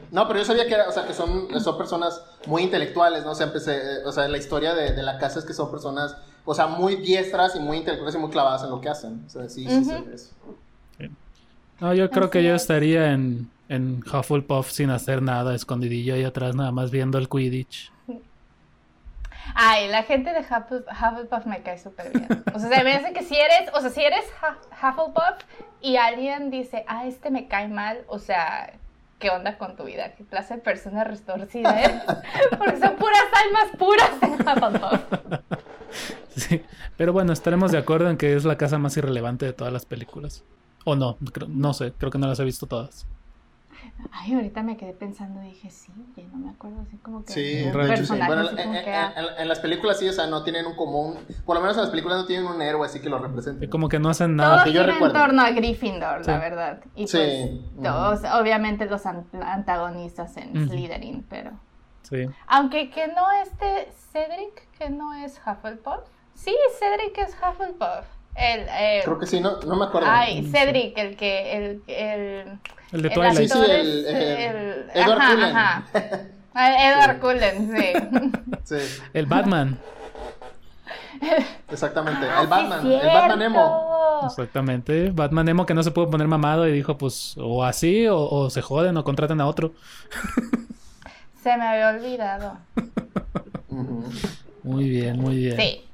no, pero yo sabía que, o sea, que son, son personas muy intelectuales, ¿no? O sea, empecé, o sea, la historia de, de la casa es que son personas, o sea, muy diestras y muy intelectuales y muy clavadas en lo que hacen. O sea, sí, sí, sí, eso. No, yo creo que yo estaría en en Hufflepuff sin hacer nada, escondidillo ahí atrás, nada más viendo el Quidditch. Ay, la gente de Hufflepuff me cae súper bien. O sea, se me hace que si eres, o sea, si eres Hufflepuff y alguien dice, ah, este me cae mal, o sea, ¿qué onda con tu vida? ¿Qué clase de persona restorcida eres? Porque son puras almas puras en Hufflepuff. Sí, pero bueno, estaremos de acuerdo en que es la casa más irrelevante de todas las películas. O no, no sé, creo que no las he visto todas. Ay, ahorita me quedé pensando y dije, sí, ya no me acuerdo, así como que... Sí, Bueno, en, las películas sí, o sea, no tienen un común, por lo menos en las películas no tienen un héroe así que lo represente. Como que no hacen nada. Todo que yo recuerdo. en torno a Gryffindor, la verdad. Y sí. pues, todos, obviamente los antagonistas en Slytherin, pero... Sí. Aunque que no esté Cedric, que no es Hufflepuff. Sí, Cedric es Hufflepuff. El, eh, Creo que sí, no, no me acuerdo. Ay, Cedric, el que... El, el, el de Twilight. Sí, sí, el, el, Edward ajá, Cullen. Ajá. Edward sí. Cullen, sí. sí. El Batman. Exactamente, ah, el Batman, el Batman Emo. Exactamente. Batman Emo que no se pudo poner mamado y dijo, pues, o así, o, se joden o contraten a otro. se me había olvidado. muy bien, muy bien. Sí.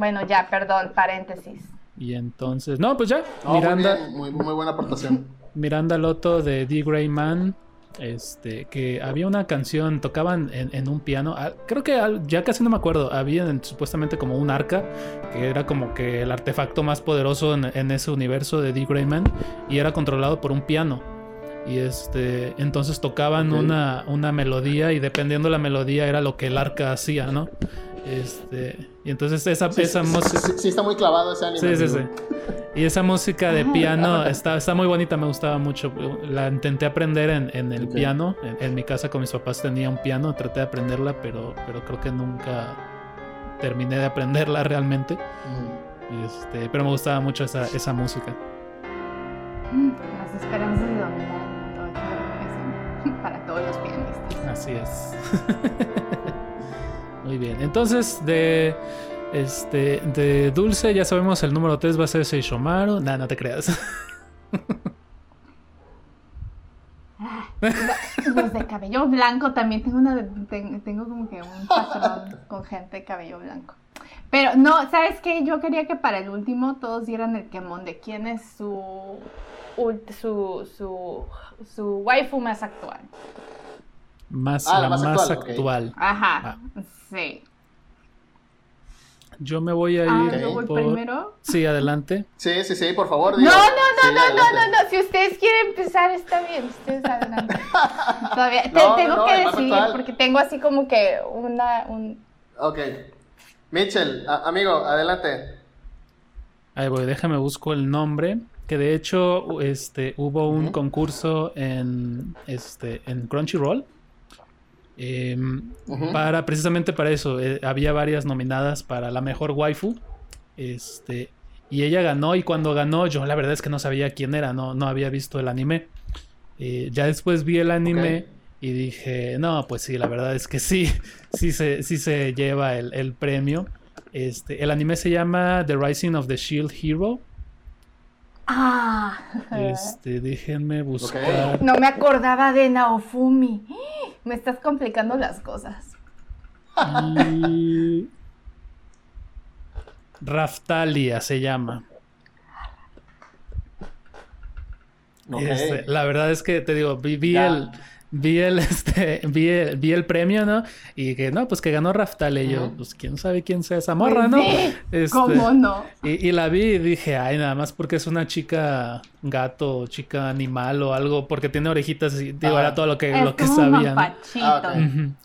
Bueno, ya, perdón, paréntesis. Y entonces, no, pues ya. Miranda. Muy, muy, buena aportación. Miranda Loto de D. Gray Man. Este, que había una canción, tocaban en, un piano. Ah, creo que ya casi no me acuerdo. Había supuestamente como un arca, que era como que el artefacto más poderoso en, ese universo de D. Grayman, y era controlado por un piano. Y este, entonces tocaban una, una melodía, y dependiendo de la melodía era lo que el arca hacía, ¿no? Este, y entonces esa, esa música. Sí, está muy clavado ese anime. Sí, sí, sí. Y esa música de piano está, está muy bonita, me gustaba mucho. La intenté aprender en, en el piano. En, mi casa con mis papás tenía un piano, traté de aprenderla, pero, pero creo que nunca terminé de aprenderla realmente. este, pero me gustaba mucho esa, esa música. Las esperanzas de dominar para todos los pianistas. Así es. Muy bien. Entonces, de este de Dulce ya sabemos el número 3 va a ser Seishomaru. Nah, no te creas. Los de cabello blanco también tengo una tengo como que un patrón con gente de cabello blanco. Pero no, ¿sabes qué? Yo quería que para el último todos dieran el quemón de quién es su su su, su waifu más actual. Más, ah, la, más, actual. Ajá. Ah. Sí. Yo me voy a ah, ir. Ah, por... primero? Sí, adelante. Sí, sí, sí, por favor. No, no, no, no, no, no, no. Si ustedes quieren empezar, está bien. Ustedes adelante. Todavía tengo que decidir porque tengo así como que una. Un... Ok. Mitchell, amigo, adelante. Ahí voy, déjame busco el nombre. Que de hecho, este, hubo un concurso en, este, en Crunchyroll Em, para, precisamente para eso, eh, había varias nominadas para la mejor waifu. Este, y ella ganó, y cuando ganó, yo la verdad es que no sabía quién era, no, no había visto el anime. Eh, ya después vi el anime y dije, no, pues sí, la verdad es que sí, sí se, sí se lleva el, el premio. Este, el anime se llama The Rising of the Shield Hero. Ah. Este, déjenme buscar. No me acordaba de Naofumi. Me estás complicando las cosas. Raftalia se llama. Este, la verdad es que te digo, vi, el, vi el, este, vi el, vi el premio, ¿no? Y que, no, pues que ganó Raftal. Y yo, pues quién sabe quién sea esa morra, ¿no? Sí. Este, ¿Cómo no? Y, la vi y dije, ay, nada más porque es una chica gato, chica animal o algo, porque tiene orejitas y digo, era todo lo que, lo que sabía. ¿no? Ah,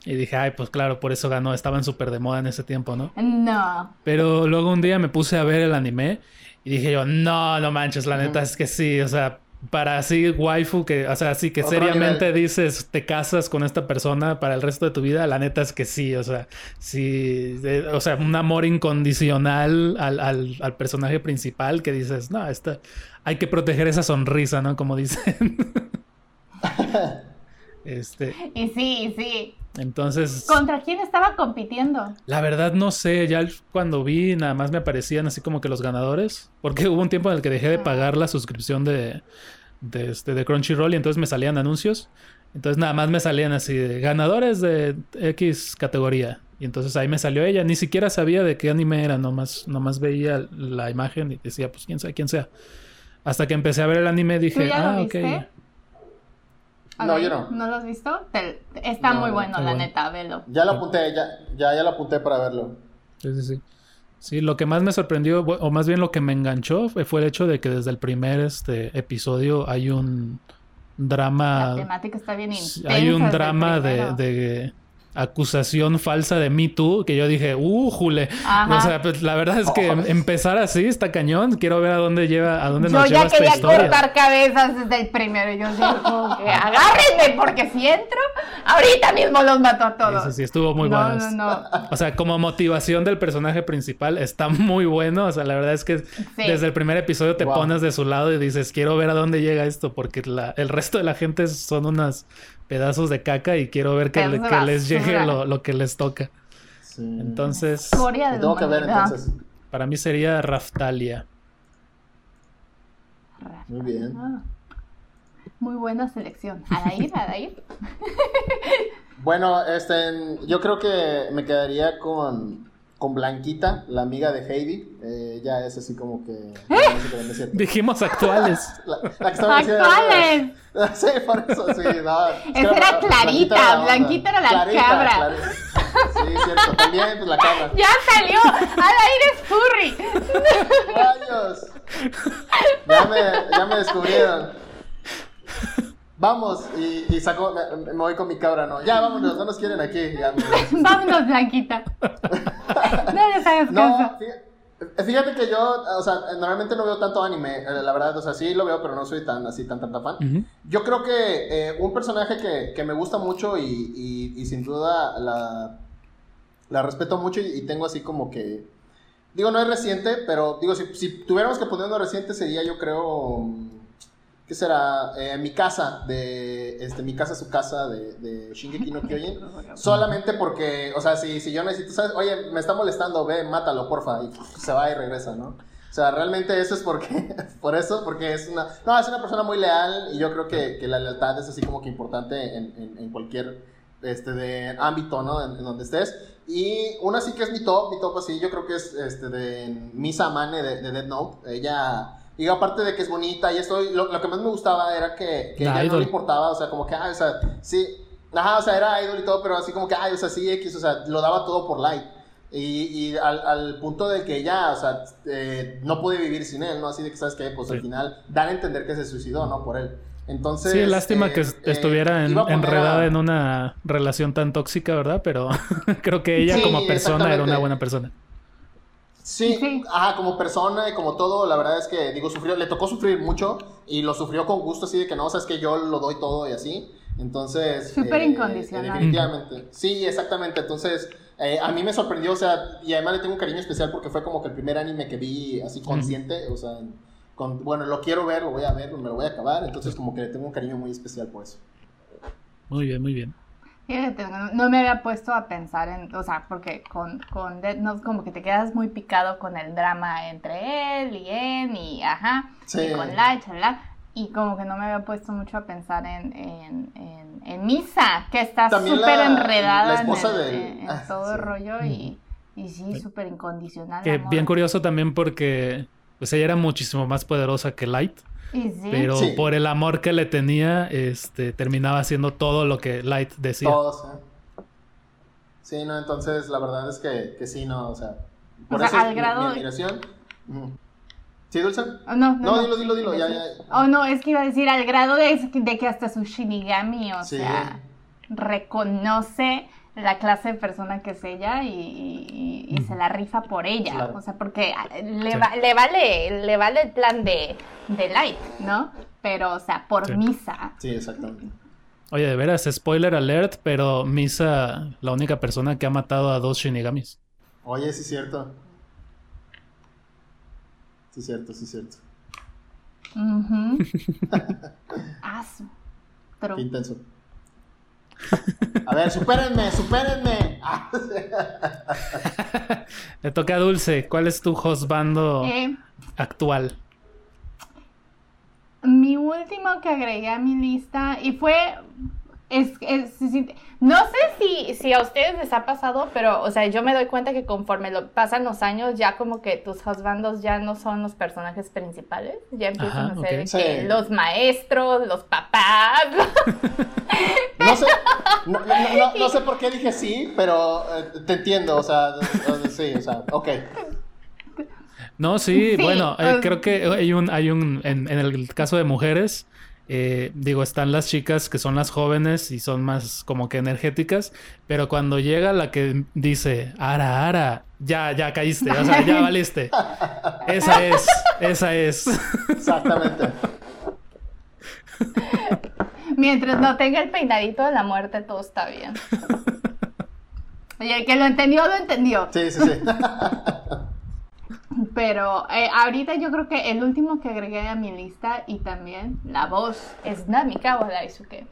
y dije, ay, pues claro, por eso ganó. Estaban súper de moda en ese tiempo, ¿no? No. Pero luego un día me puse a ver el anime y dije yo, no, no manches, la neta es que sí, o sea, para así waifu que, o sea, así que seriamente dices, te casas con esta persona para el resto de tu vida, la neta es que sí, o sea, sí, o sea, un amor incondicional al, al, personaje principal que dices, no, esta, hay que proteger esa sonrisa, ¿no? Como dicen. este. Y sí, sí. Entonces. ¿Contra quién estaba compitiendo? La verdad no sé, ya cuando vi nada más me aparecían así como que los ganadores, porque hubo un tiempo en el que dejé de ah. pagar la suscripción de, de, este, de Crunchyroll y entonces me salían anuncios. Entonces nada más me salían así de ganadores de X categoría. Y entonces ahí me salió ella. Ni siquiera sabía de qué anime era, nomás, nomás veía la imagen y decía, pues quién sabe quién sea. Hasta que empecé a ver el anime dije, ah, ok. No, yo no. ¿No lo has visto? está muy bueno, la neta, velo. Ya lo apunté, ya, ya, ya lo apunté para verlo. Sí, sí, sí. Sí, lo que más me sorprendió, o más bien lo que me enganchó, fue el hecho de que desde el primer este, episodio hay un drama. La temática está bien intensa. Hay un drama de acusación falsa de Me Too, que yo dije, uh, jule. O sea, pues la verdad es que empezar así está cañón. Quiero ver a dónde lleva, a dónde nos lleva esta historia. Yo ya quería cortar cabezas desde el primero. Yo digo, que agárrenme, porque si entro, ahorita mismo los mato a todos. Eso sí, estuvo muy bueno. No, no, O sea, como motivación del personaje principal está muy bueno. O sea, la verdad es que desde el primer episodio te pones de su lado y dices, quiero ver a dónde llega esto, porque el resto de la gente son unas pedazos de caca y quiero ver que, les llegue lo, que les toca. Entonces, tengo que ver entonces. Para mí sería Raftalia. Muy bien. Ah, muy buena selección. Adair, Adair. bueno, este, yo creo que me quedaría con con Blanquita, la amiga de Heidi. Eh, ella es así como que. ¿Eh? Dijimos actuales. ¡Actuales! sí, por eso, sí. No, Esa era Clarita, Blanquita era la cabra. Sí, cierto, también pues la cabra. ¡Ya salió! ¡Al aire furry! ¡Rayos! Ya me, ya me descubrieron. Vamos, y, y saco, me, voy con mi cabra, ¿no? Ya, vámonos, no nos quieren aquí. vámonos, Blanquita. no les hagas no, Fíjate, que yo, o sea, normalmente no veo tanto anime, eh, la verdad, o sea, sí lo veo, pero no soy tan así, tan, tan, fan. Yo creo que eh, un personaje que, que, me gusta mucho y, y, sin duda la, la respeto mucho y, tengo así como que, digo, no es reciente, pero digo, si, si tuviéramos que poner uno reciente sería yo creo ¿qué será? Eh, mi casa, de, este, mi casa, su casa, de, de Shingeki no Kyojin, solamente porque, o sea, si, si yo necesito, ¿sabes? Oye, me está molestando, ve, mátalo, porfa, y se va y regresa, ¿no? O sea, realmente eso es porque, por eso, porque es una, no, es una persona muy leal y yo creo que, que la lealtad es así como que importante en, en, en cualquier, este, de ámbito, ¿no? En, donde estés. Y una sí que es mi top, mi top así, yo creo que es, este, de Misa Mane de, de Dead Note, ella y aparte de que es bonita y esto, lo, lo que más me gustaba era que, que ella no le importaba, o sea, como que, ah, o sea, sí, ajá, o sea, era idol y todo, pero así como que, ay, o sea, sí, X, o sea, lo daba todo por like. Y, y al, al, punto de que ella, o sea, eh, no puede vivir sin él, ¿no? Así de que, ¿sabes qué? Pues al final dan a entender que se suicidó, ¿no? Por él. Entonces. Sí, lástima que eh, estuviera enredada en una relación tan tóxica, ¿verdad? Pero creo que ella como persona era una buena persona. Sí, ajá, como persona y como todo, la verdad es que, digo, sufrió, le tocó sufrir mucho y lo sufrió con gusto, así de que no, sabes que yo lo doy todo y así. Entonces. Súper eh, incondicional. Definitivamente. Sí, exactamente. Entonces, eh, a mí me sorprendió, o sea, y además le tengo un cariño especial porque fue como que el primer anime que vi así consciente, o sea, con, bueno, lo quiero ver, lo voy a ver, me lo voy a acabar, entonces como que le tengo un cariño muy especial por eso. Muy bien, muy bien. Fíjate, no, me había puesto a pensar en, o sea, porque con, con Dead Note como que te quedas muy picado con el drama entre él y él y ajá, y con Light, y como que no me había puesto mucho a pensar en, en, en, Misa, que está súper enredada en, ah, todo el rollo y, y sí, súper incondicional. Que bien curioso también porque pues ella era muchísimo más poderosa que Light. Pero por el amor que le tenía, este, terminaba haciendo todo lo que Light decía. Todo, sí. no, entonces la verdad es que, que sí, no, o sea, por eso al grado mi, admiración. ¿Sí, Dulce? Oh, no, no, dilo, dilo, dilo, ya, ya. Oh, no, es que iba a decir al grado de, de que hasta su Shinigami, o sea, reconoce la clase de persona que es ella y, y, se la rifa por ella. O sea, porque le, le, vale, le vale el plan de, de Light, ¿no? Pero, o sea, por Misa. Sí, exactamente. Oye, de veras, spoiler alert, pero Misa, la única persona que ha matado a dos Shinigamis. Oye, sí es cierto. Sí es cierto, sí es cierto. Uh Qué intenso. A ver, supérenme, supérenme. Le toca a Dulce. ¿Cuál es tu hostbando eh, actual? Mi último que agregué a mi lista y fue es, no sé si, si a ustedes les ha pasado, pero, o sea, yo me doy cuenta que conforme lo, pasan los años, ya como que tus husbandos ya no son los personajes principales, ya empiezan a ser los maestros, los papás. no, sé, no, sé por qué dije sí, pero eh, te entiendo, o sea, sí, o sea, ok. No, sí, bueno, eh, creo que hay un, hay un, en, en el caso de mujeres, eh, digo, están las chicas que son las jóvenes y son más como que energéticas, pero cuando llega la que dice, Ara, Ara, ya, ya caíste, o sea, ya valiste. Esa es, esa es. Exactamente. Mientras no tenga el peinadito de la muerte, todo está bien. Oye, el que lo entendió, lo entendió. Sí, sí, sí. Pero eh, ahorita yo creo que el último que agregué a mi lista y también la voz es Namikawa Daisuke.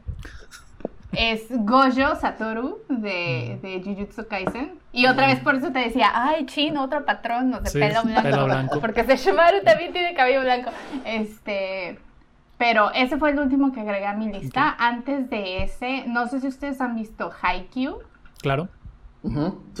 es Gojo Satoru de, de Jujutsu Kaisen. Y otra vez por eso te decía, ay, chino, otro patrón, no sé, pelo, blanco, pelo blanco. Porque Sesshomaru también tiene cabello blanco. Este. Pero ese fue el último que agregué a mi lista. Antes de ese, no sé si ustedes han visto Haikyuu. Claro.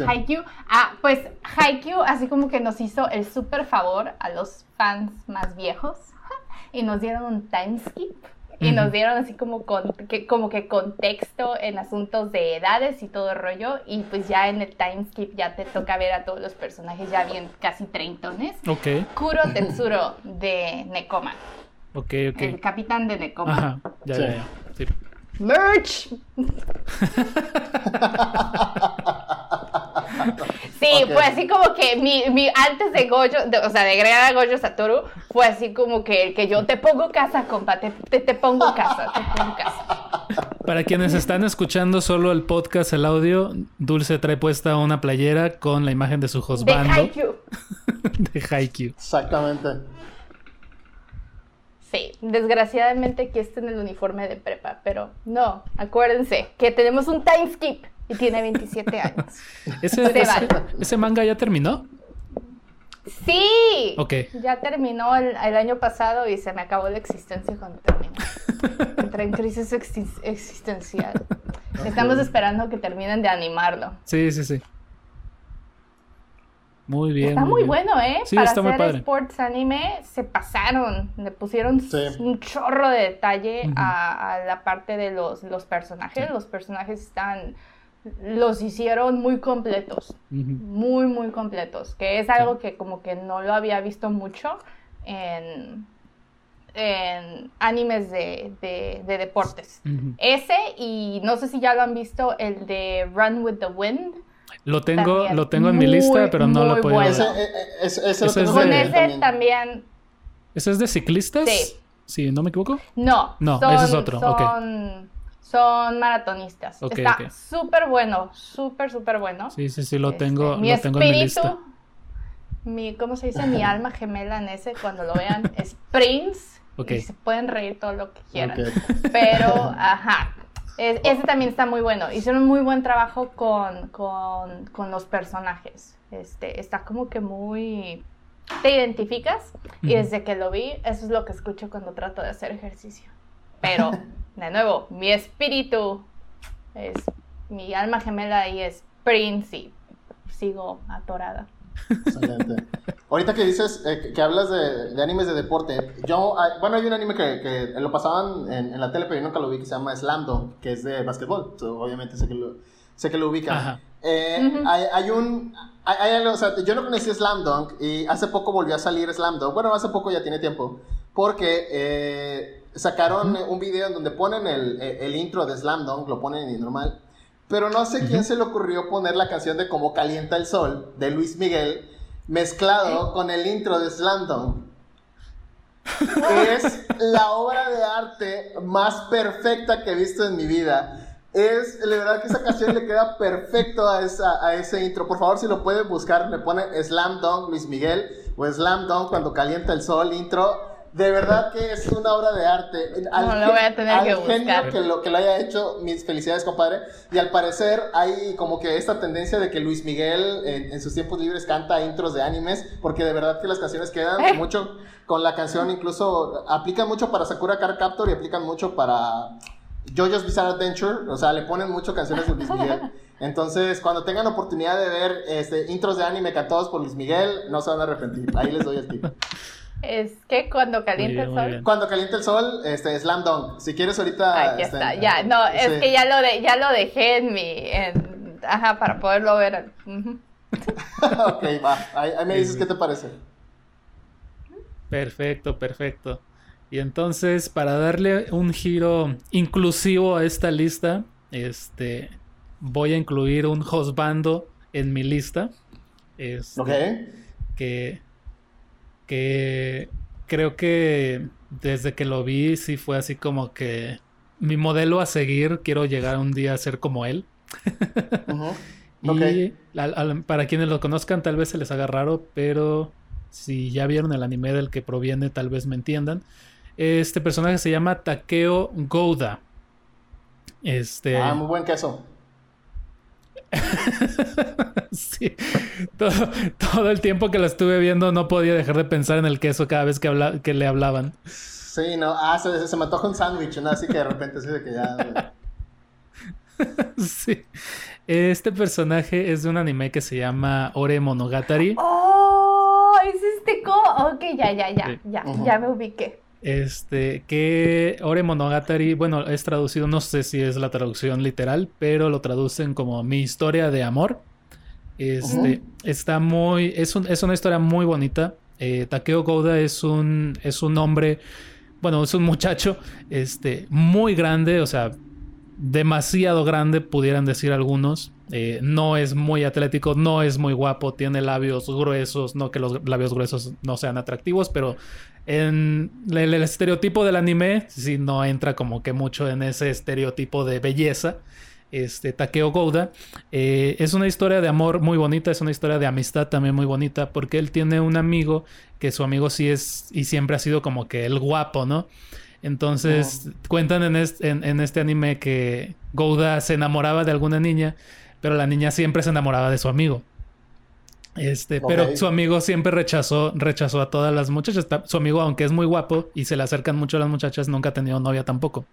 Haikyuu. Ah, pues Haikyuu así como que nos hizo el súper favor a los fans más viejos y nos dieron un time skip y nos dieron así como, que, como que contexto en asuntos de edades y todo el rollo y pues ya en el time skip ya te toca ver a todos los personajes ya bien casi treintones. Ok. Kuro Tetsuro de Nekoma. Ok, ok. El capitán de Nekoma. Ajá, ya, ya, ya. Sí. Merch. Sí, fue así como que mi, mi antes de Goyo, o sea, de agregar a Goyo Satoru, fue así como que, que yo te pongo casa, compa, te, te, pongo casa, te pongo casa. Para quienes están escuchando solo el podcast, el audio, Dulce trae puesta una playera con la imagen de su husband. De Haikyuu. de Haikyuu. Exactamente. Sí, desgraciadamente aquí está en el uniforme de prepa, pero no, acuérdense que tenemos un time skip y tiene 27 años. ¿Ese, manga ya terminó? Sí. Ok. Ya terminó el, año pasado y se me acabó la existencia cuando terminó. Entré en crisis existencial. Estamos esperando que terminen de animarlo. Sí, sí, sí. Muy bien. Está muy, bueno, ¿eh? Sí, Para está hacer muy padre. sports anime se pasaron. Le pusieron un chorro de detalle a, la parte de los, los personajes. Los personajes están los hicieron muy completos, muy, muy completos, que es algo que como que no lo había visto mucho en, en animes de, de, deportes. Ese y no sé si ya lo han visto, el de Run with the Wind. Lo tengo, lo tengo en mi lista, pero no lo puedo ver. Ese, ese, ese, es Con ese también. ¿Ese es de ciclistas? Sí. Sí, ¿no me equivoco? No. No, ese es otro. Son, son maratonistas. Está súper bueno, súper, súper bueno. Sí, sí, sí, lo este, tengo, mi lo tengo en mi lista. Mi, ¿cómo se dice? Mi alma gemela en ese, cuando lo vean, es Prince. Y se pueden reír todo lo que quieran. Pero, ajá. Ese también está muy bueno. Hicieron un muy buen trabajo con, con, con, los personajes. Este, está como que muy... Te identificas y desde que lo vi, eso es lo que escucho cuando trato de hacer ejercicio. Pero de nuevo, mi espíritu es, mi alma gemela ahí es Prince y sigo atorada. Excelente. Ahorita que dices, eh, que, hablas de, animes de deporte, yo, bueno, hay un anime que, lo pasaban en, la tele, pero yo nunca lo vi, que se llama Slam que es de básquetbol. obviamente sé que lo, sé que lo ubican. Eh, hay, un, hay, o sea, yo no conocí Slam Dunk y hace poco volvió a salir Slam Dunk. Bueno, hace poco ya tiene tiempo, porque eh, sacaron un video en donde ponen el, intro de Slam Dunk, lo ponen en normal. Pero no sé quién se le ocurrió poner la canción de Cómo calienta el sol de Luis Miguel mezclado con el intro de Slam Dunk. es la obra de arte más perfecta que he visto en mi vida. Es, la verdad que esa canción le queda perfecto a, esa, a ese intro. Por favor, si lo pueden buscar, le pone Slam Dunk Luis Miguel o Slam Dunk cuando calienta el sol intro de verdad que es una obra de arte. Al, no, lo voy a tener que genio que lo, que lo haya hecho, mis felicidades, compadre. Y al parecer hay como que esta tendencia de que Luis Miguel en, sus tiempos libres canta intros de animes, porque de verdad que las canciones quedan eh. mucho con la canción, incluso aplican mucho para Sakura Card Captor y aplican mucho para JoJo's Bizarre Adventure. O sea, le ponen mucho canciones de Luis Miguel. Entonces, cuando tengan oportunidad de ver este, intros de anime cantados por Luis Miguel, no se van a arrepentir. Ahí les doy el tip. Es que cuando calienta el sol. Cuando calienta el sol, este, slam dunk. Si quieres ahorita. ya este, está, ya, no, es que ya lo, de, ya lo dejé en mi. ajá, para poderlo ver. ok, va. Ahí, me dices qué te parece. Perfecto, perfecto. Y entonces, para darle un giro inclusivo a esta lista, este, voy a incluir un hostbando en mi lista. Este, ok. Que que creo que desde que lo vi sí fue así como que mi modelo a seguir, quiero llegar un día a ser como él. y para quienes lo conozcan tal vez se les haga raro, pero si ya vieron el anime del que proviene tal vez me entiendan. Este personaje se llama Takeo Gouda. Este... Ah, muy buen queso. sí. Todo, el tiempo que la estuve viendo no podía dejar de pensar en el queso cada vez que, habla, que le hablaban. Sí, no. Ah, se, se me antoja un sándwich, ¿no? Así que de repente sí de que ya... sí. Este personaje es de un anime que se llama Ore Monogatari. ¡Oh! ¿Es este como? Ok, ya, ya, ya, ya, ya me ubiqué. Este, que Ore Monogatari, bueno, es traducido, no sé si es la traducción literal, pero lo traducen como mi historia de amor. Este, está muy, es, es, una historia muy bonita. Eh, Takeo Gouda es un, es un hombre, bueno, es un muchacho, este, muy grande, o sea, demasiado grande, pudieran decir algunos. Eh, no es muy atlético, no es muy guapo, tiene labios gruesos, no que los labios gruesos no sean atractivos, pero en el, estereotipo del anime, si no entra como que mucho en ese estereotipo de belleza. Este, Takeo Gouda. Eh, es una historia de amor muy bonita, es una historia de amistad también muy bonita, porque él tiene un amigo que su amigo sí es y siempre ha sido como que el guapo, ¿no? Entonces cuentan en este, en este anime que Gouda se enamoraba de alguna niña, pero la niña siempre se enamoraba de su amigo. Este, pero su amigo siempre rechazó, rechazó a todas las muchachas. Su amigo, aunque es muy guapo y se le acercan mucho a las muchachas, nunca ha tenido novia tampoco.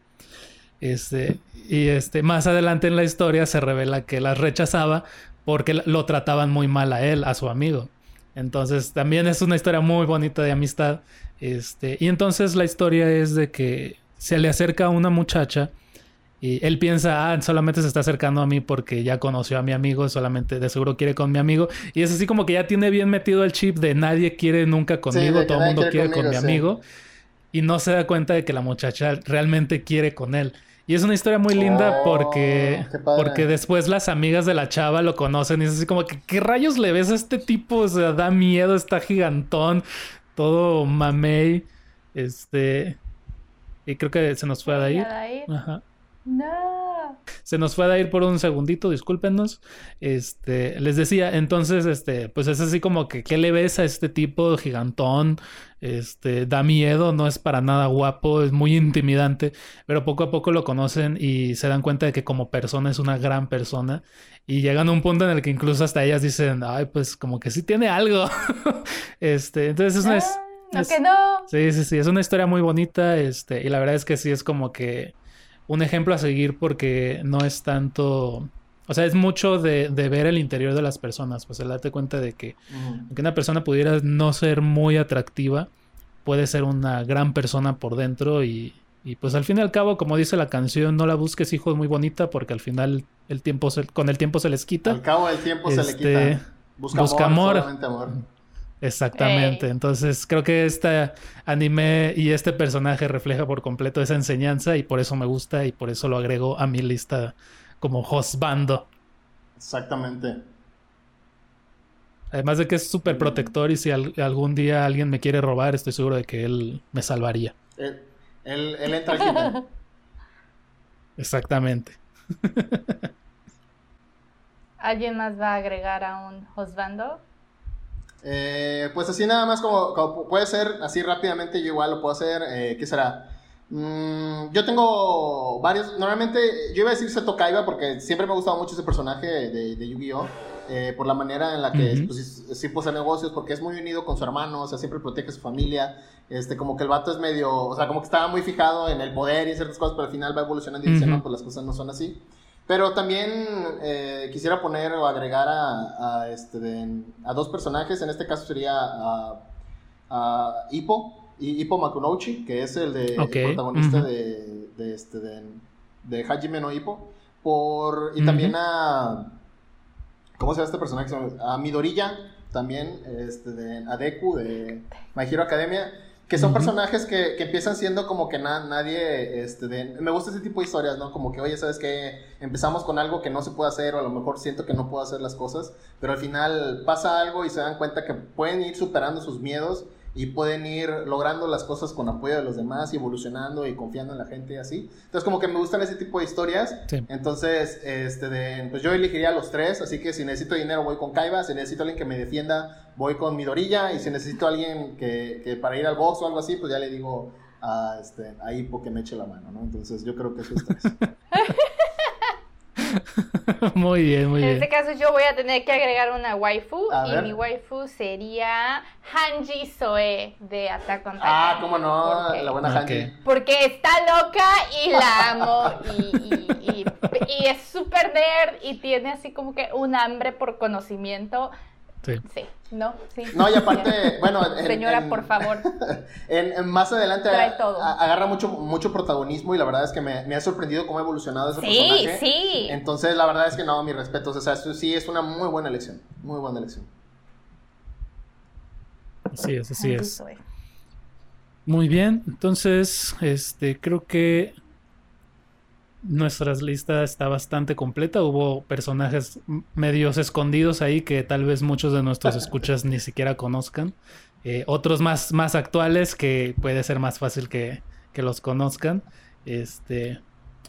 Este, y este, más adelante en la historia se revela que las rechazaba porque lo trataban muy mal a él, a su amigo. Entonces, también es una historia muy bonita de amistad. Este, y entonces la historia es de que se le acerca a una muchacha y él piensa, ah, solamente se está acercando a mí porque ya conoció a mi amigo, solamente de seguro quiere con mi amigo. Y es así como que ya tiene bien metido el chip de nadie quiere nunca conmigo, todo el mundo quiere, con mi amigo. Y no se da cuenta de que la muchacha realmente quiere con él. Y es una historia muy linda oh, porque, porque después las amigas de la chava lo conocen y es así como que, ¿qué rayos le ves a este tipo? O sea, da miedo, está gigantón, todo mamey. Este. Y creo que se nos fue a ir. Ajá. No. Se nos fue a ir por un segundito, discúlpenos. Este, les decía, entonces, este, pues es así como que, ¿qué le ves a este tipo gigantón? Este, da miedo, no es para nada guapo, es muy intimidante, pero poco a poco lo conocen y se dan cuenta de que como persona es una gran persona y llegan a un punto en el que incluso hasta ellas dicen, ay, pues como que sí tiene algo. este, entonces es una... no, que no. Sí, sí, sí, es una historia muy bonita, este, y la verdad es que sí es como que un ejemplo a seguir porque no es tanto... O sea, es mucho de, ver el interior de las personas. Pues el darte cuenta de que aunque una persona pudiera no ser muy atractiva, puede ser una gran persona por dentro y, pues al fin y al cabo, como dice la canción, no la busques hijo muy bonita porque al final el tiempo con el tiempo se les quita. Al cabo del tiempo se le quita. Este, busca, amor. amor. Exactamente. Entonces creo que este anime y este personaje refleja por completo esa enseñanza y por eso me gusta y por eso lo agrego a mi lista como bando. Exactamente. Además de que es súper protector y si algún día alguien me quiere robar, estoy seguro de que él me salvaría. Él, él, entra aquí. Exactamente. ¿Alguien más va a agregar a un hostbando? Eh, pues así nada más como, puede ser, así rápidamente yo igual lo puedo hacer. Eh, ¿Qué será? Mm, yo tengo varios. Normalmente yo iba a decir Seto Kaiba porque siempre me ha gustado mucho ese personaje de, Yu-Gi-Oh! Eh, por la manera en la que pues, sí, posee negocios, porque es muy unido con su hermano, o sea, siempre protege a su familia. Este, como que el vato es medio, o sea, como que estaba muy fijado en el poder y ciertas cosas, pero al final va evolucionando y dice, no, pues las cosas no son así. Pero también eh, quisiera poner o agregar a, este, a dos personajes. En este caso sería a, a Hippo, Hippo Makunouchi, que es el, de, protagonista de, de, este, de, Hajime no Hippo. Por, y también a. ¿Cómo se llama este personaje? A Midorilla, también, este, de, a Deku, de My Hero Academia que son personajes que, que, empiezan siendo como que nadie, este, me gusta ese tipo de historias, ¿no? Como que, oye, ¿sabes qué? Empezamos con algo que no se puede hacer o a lo mejor siento que no puedo hacer las cosas, pero al final pasa algo y se dan cuenta que pueden ir superando sus miedos y pueden ir logrando las cosas con apoyo de los demás y evolucionando y confiando en la gente y así. Entonces como que me gustan ese tipo de historias. Entonces, este, de, pues yo elegiría los tres, así que si necesito dinero voy con Kaiba, si necesito alguien que me defienda voy con Midorilla y si necesito alguien que, que para ir al box o algo así, pues ya le digo a, este, a Hippo que me eche la mano, ¿no? Entonces yo creo que eso es tres. muy bien, muy bien. En este caso yo voy a tener que agregar una waifu y mi waifu sería Hanji Soe de Attack on Titan. Ah, cómo no, la buena Hanji. Porque está loca y la amo y, y es súper nerd y tiene así como que un hambre por conocimiento Sí. ¿no? Sí. No, y aparte, bueno... Señora, por favor. En, más adelante agarra mucho, mucho protagonismo y la verdad es que me, ha sorprendido cómo ha evolucionado ese personaje. Sí, sí. Entonces, la verdad es que no, mis respetos. O sea, sí es una muy buena elección. Muy buena elección. Así es, así es. Muy bien, entonces, este, creo que nuestra lista está bastante completa. Hubo personajes medios escondidos ahí que tal vez muchos de nuestros escuchas ni siquiera conozcan. Eh, otros más, más actuales que puede ser más fácil que, los conozcan. Este,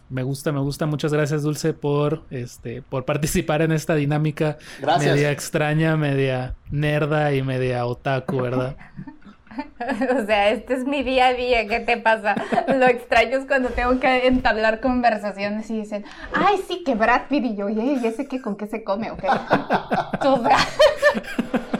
me gusta, me gusta. Muchas gracias, Dulce, por, este, por participar en esta dinámica media extraña, media nerda y media otaku, ¿verdad? O sea, este es mi día a día, ¿qué te pasa? Lo extraño es cuando tengo que entablar conversaciones y dicen, ay, sí, que Brad Pitt y yo, y ese qué, con qué se come, ¿ok? O sea,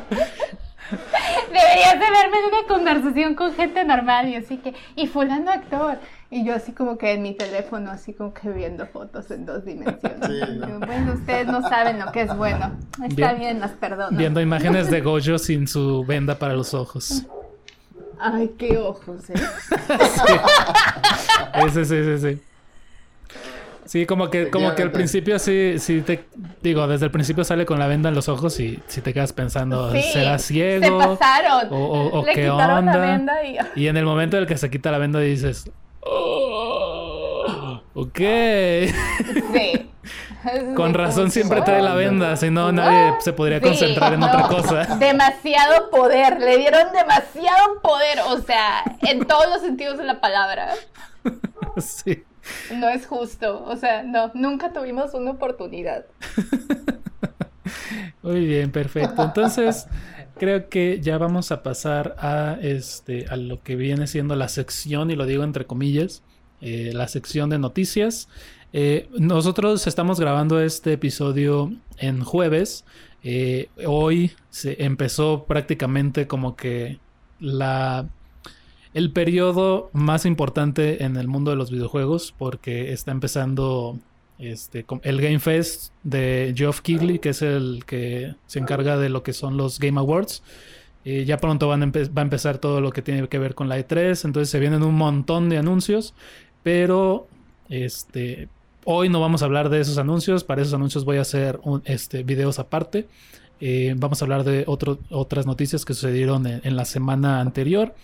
deberías de verme en una conversación con gente normal y así que, y fulano actor. Y yo así como que en mi teléfono, así como que viendo fotos en dos dimensiones. Bueno, ustedes no saben lo que es bueno. Está bien, las perdono. Viendo imágenes de Gojo sin su venda para los ojos. Ay, qué ojos, ¿eh? sí. sí, sí, sí. Sí, como que, como que al principio sí, sí te digo, desde el principio sale con la venda en los ojos y si te quedas pensando, ¿será ciego? Se pasaron. O, qué onda. y... en el momento en el que se quita la venda dices, oh, ok. Sí. Con razón siempre trae la venda, si no nadie se podría concentrar en otra cosa. Demasiado poder, le dieron demasiado poder, o sea, en todos los sentidos de la palabra. Sí. No es justo, o sea, no, nunca tuvimos una oportunidad. Muy bien, perfecto. Entonces, creo que ya vamos a pasar a este a lo que viene siendo la sección, y lo digo entre comillas, eh, la sección de noticias. Eh, nosotros estamos grabando este episodio en jueves. Eh, hoy se empezó prácticamente como que la el periodo más importante en el mundo de los videojuegos porque está empezando este, el Game Fest de Geoff Keighley, que es el que se encarga de lo que son los Game Awards. Ya pronto van va a empezar todo lo que tiene que ver con la E3, entonces se vienen un montón de anuncios, pero este, Hoy no vamos a hablar de esos anuncios, para esos anuncios voy a hacer este, videos aparte. Eh, vamos a hablar de otras noticias que sucedieron en, la semana anterior.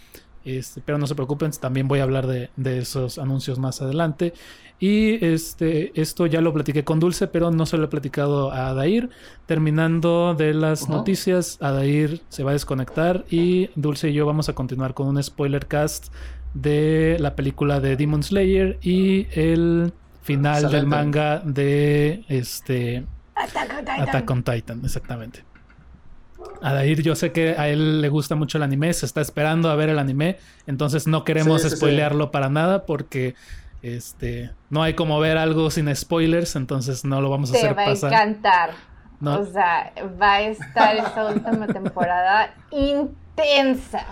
Este, pero no se preocupen, también voy a hablar de, esos anuncios más adelante. Y este, esto ya lo platiqué con Dulce, pero no se lo he platicado a Adair. Terminando de las noticias, Adair se va a desconectar y Dulce y yo vamos a continuar con un spoiler cast de la película de Demon Slayer y el final del manga de este Attack on Titan. exactamente. Adair, yo sé que a él le gusta mucho el anime, se está esperando a ver el anime, entonces no queremos spoilearlo para nada porque este no hay como ver algo sin spoilers, entonces no lo vamos a hacer pasar. Te va a encantar. O sea, va a estar esta última temporada intensa.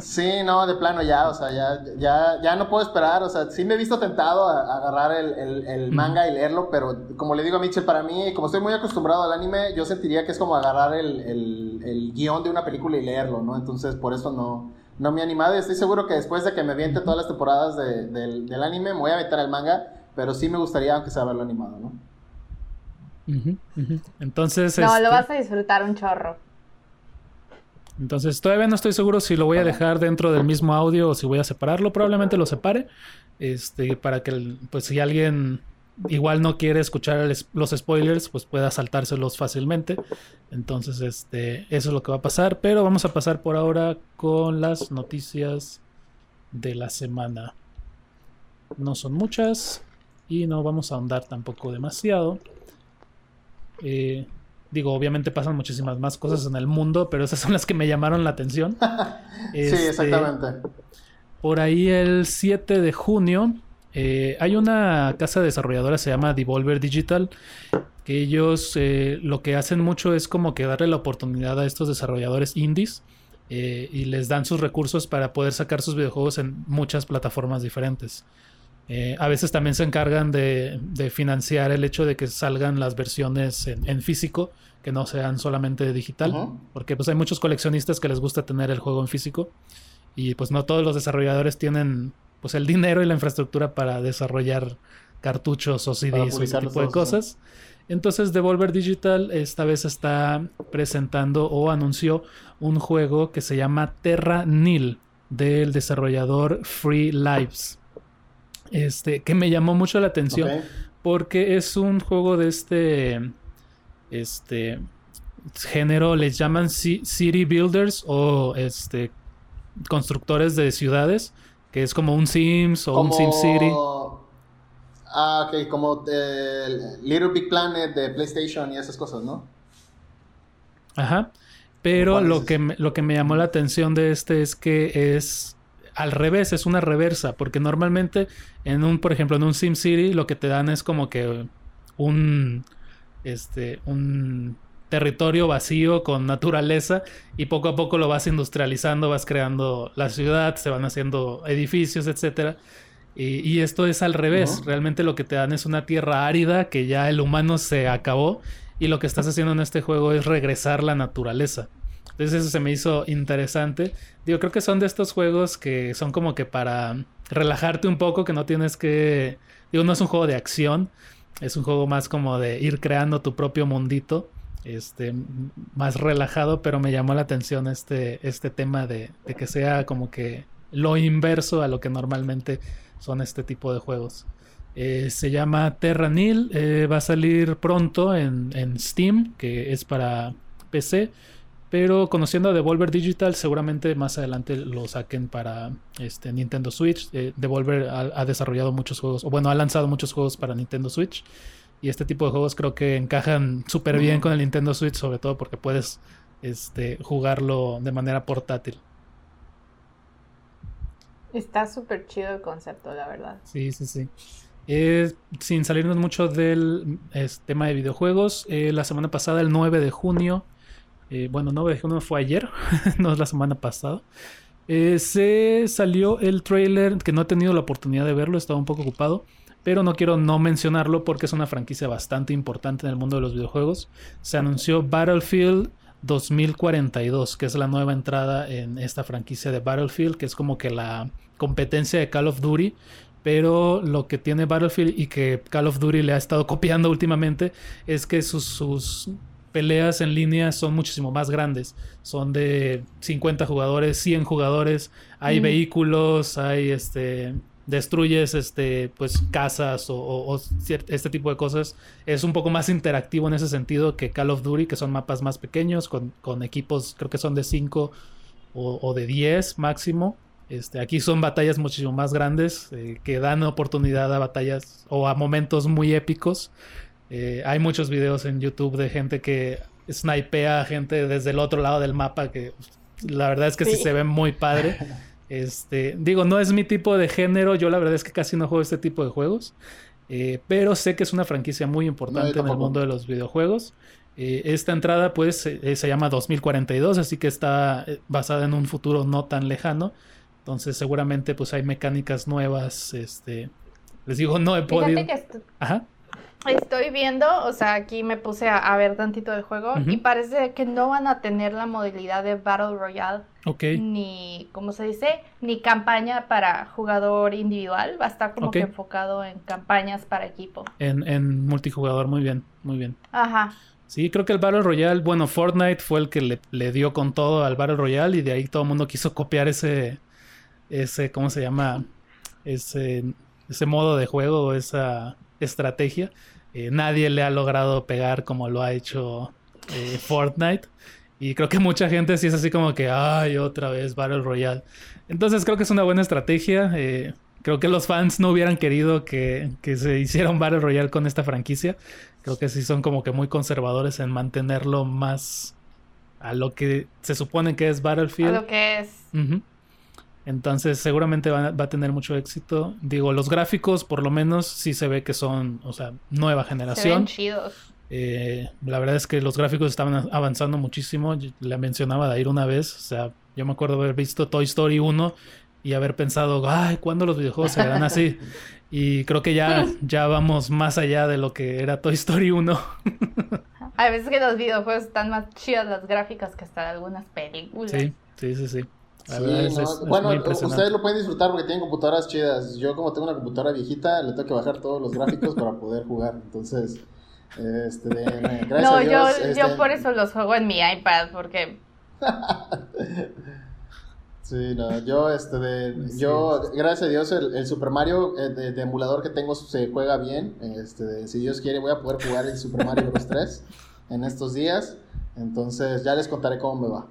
Sí, no, de plano ya, o sea, ya, ya, ya no puedo esperar, o sea, sí me he visto tentado a, agarrar el, manga y leerlo, pero como le digo a Mitchell, para mí, como estoy muy acostumbrado al anime, yo sentiría que es como agarrar el, guion de una película y leerlo, ¿no? Entonces, por eso no, no me he animado y estoy seguro que después de que me viente todas las temporadas del, del anime, me voy a meter al manga, pero sí me gustaría, aunque sea verlo animado, ¿no? Entonces. No, lo este vas a disfrutar un chorro. Entonces, todavía no estoy seguro si lo voy a dejar dentro del mismo audio o si voy a separarlo. Probablemente lo separe. Este, para que, pues, si alguien igual no quiere escuchar los spoilers, pues pueda saltárselos fácilmente. Entonces, este, eso es lo que va a pasar. Pero vamos a pasar por ahora con las noticias de la semana. No son muchas y no vamos a ahondar tampoco demasiado. Eh, digo, obviamente pasan muchísimas más cosas en el mundo, pero esas son las que me llamaron la atención. sí, este, exactamente. por ahí el 7 de junio eh, hay una casa desarrolladora, se llama Devolver Digital, que ellos eh, lo que hacen mucho es como que darle la oportunidad a estos desarrolladores indies eh, y les dan sus recursos para poder sacar sus videojuegos en muchas plataformas diferentes. A veces también se encargan de, financiar el hecho de que salgan las versiones en, físico, que no sean solamente digital, porque pues hay muchos coleccionistas que les gusta tener el juego en físico y pues no todos los desarrolladores tienen pues el dinero y la infraestructura para desarrollar cartuchos o CDs o ese tipo de cosas. Entonces Devolver Digital esta vez está presentando o anunció un juego que se llama Terra Nil del desarrollador Free Lives. Este, que me llamó mucho la atención porque es un juego de este este género les llaman city builders o este constructores de ciudades que es como un Sims o un Sim City. Ah, ok, como Little Big Planet de PlayStation y esas cosas, ¿no? Ajá. Pero lo que, me, lo que me llamó la atención de este es que es al revés, es una reversa, porque normalmente en un, por ejemplo, en un Sim City lo que te dan es como que un, este, un territorio vacío con naturaleza y poco a poco lo vas industrializando, vas creando la ciudad, se van haciendo edificios, etcétera. Y, esto es al revés, realmente lo que te dan es una tierra árida que ya el humano se acabó y lo que estás haciendo en este juego es regresar la naturaleza. Entonces eso se me hizo interesante. Digo, creo que son de estos juegos que son como que para relajarte un poco, que no tienes que... Digo, no es un juego de acción, es un juego más como de ir creando tu propio mundito este, más relajado, pero me llamó la atención este, este tema de, que sea como que lo inverso a lo que normalmente son este tipo de juegos. Eh, se llama Terranil, eh, va a salir pronto en, Steam, que es para PC, pero conociendo a Devolver Digital, seguramente más adelante lo saquen para este, Nintendo Switch. Eh, Devolver ha, desarrollado muchos juegos, o bueno, ha lanzado muchos juegos para Nintendo Switch. Y este tipo de juegos creo que encajan súper bien con el Nintendo Switch, sobre todo porque puedes este, jugarlo de manera portátil. Está súper chido el concepto, la verdad. Sí, sí, sí. Eh, sin salirnos mucho del tema de videojuegos, eh, la semana pasada, el 9 de junio, eh, bueno, 9 de junio fue ayer, no es la semana pasada, se salió el trailer, que no he tenido la oportunidad de verlo, estaba un poco ocupado, pero no quiero no mencionarlo porque es una franquicia bastante importante en el mundo de los videojuegos. Se anunció Battlefield 2042, que es la nueva entrada en esta franquicia de Battlefield, que es como que la competencia de Call of Duty. Pero lo que tiene Battlefield y que Call of Duty le ha estado copiando últimamente es que sus, peleas en línea son muchísimo más grandes. Son de 50 jugadores, 100 jugadores, hay vehículos, hay este destruyes este pues casas o, este tipo de cosas. Es un poco más interactivo en ese sentido que Call of Duty que son mapas más pequeños con, equipos creo que son de 5 o, de 10 máximo. Este, aquí son batallas muchísimo más grandes eh, que dan oportunidad a batallas o a momentos muy épicos eh, hay muchos videos en YouTube de gente que snipea a gente desde el otro lado del mapa que la verdad es que sí se ve muy padre Este, digo, no es mi tipo de género. Yo la verdad es que casi no juego este tipo de juegos. Eh, pero sé que es una franquicia muy importante en el mundo de los videojuegos. Eh, esta entrada, pues, eh, se llama 2042, así que está basada en un futuro no tan lejano. Entonces, seguramente, pues, hay mecánicas nuevas. Este, les digo, no he podido. Ajá. Estoy viendo, o sea, aquí me puse a, ver tantito del juego y parece que no van a tener la modalidad de Battle Royale. Ok. Ni, ¿cómo se dice? Ni campaña para jugador individual. Va a estar como que enfocado en campañas para equipo. En, en multijugador, muy bien, muy bien. Ajá. Sí, creo que el Battle Royale, bueno, Fortnite fue el que le, le dio con todo al Battle Royale y de ahí todo el mundo quiso copiar ese, ese, ¿cómo se llama? Ese, ese modo de juego esa estrategia. Eh, nadie le ha logrado pegar como lo ha hecho eh, Fortnite. Y creo que mucha gente sí es así como que, ay, otra vez Battle Royale. Entonces creo que es una buena estrategia. Eh, creo que los fans no hubieran querido que, se hiciera un Battle Royale con esta franquicia. Creo que sí son como que muy conservadores en mantenerlo más a lo que se supone que es Battlefield. A lo que es. Entonces seguramente va, a tener mucho éxito. Digo, los gráficos por lo menos sí se ve que son, o sea, nueva generación. Se chidos. Eh, la verdad es que los gráficos estaban avanzando muchísimo. Le mencionaba de ir una vez. O sea, yo me acuerdo haber visto Toy Story 1 y haber pensado, ay, ¿cuándo los videojuegos se verán así? y creo que ya, ya vamos más allá de lo que era Toy Story 1. A veces que los videojuegos están más chidas las gráficas que hasta algunas películas. Sí, sí, sí, sí. Bueno, ustedes lo pueden disfrutar porque tienen computadoras chidas. Yo como tengo una computadora viejita, le tengo que bajar todos los gráficos para poder jugar. Entonces, este, gracias no, a Dios, yo, yo este por eso los juego en mi iPad, porque... Sí, no, yo, este, de, yo, gracias a Dios, el, Super Mario eh, de, emulador que tengo se juega bien. Este, si Dios quiere, voy a poder jugar el Super Mario Bros. 3 en estos días. Entonces, ya les contaré cómo me va.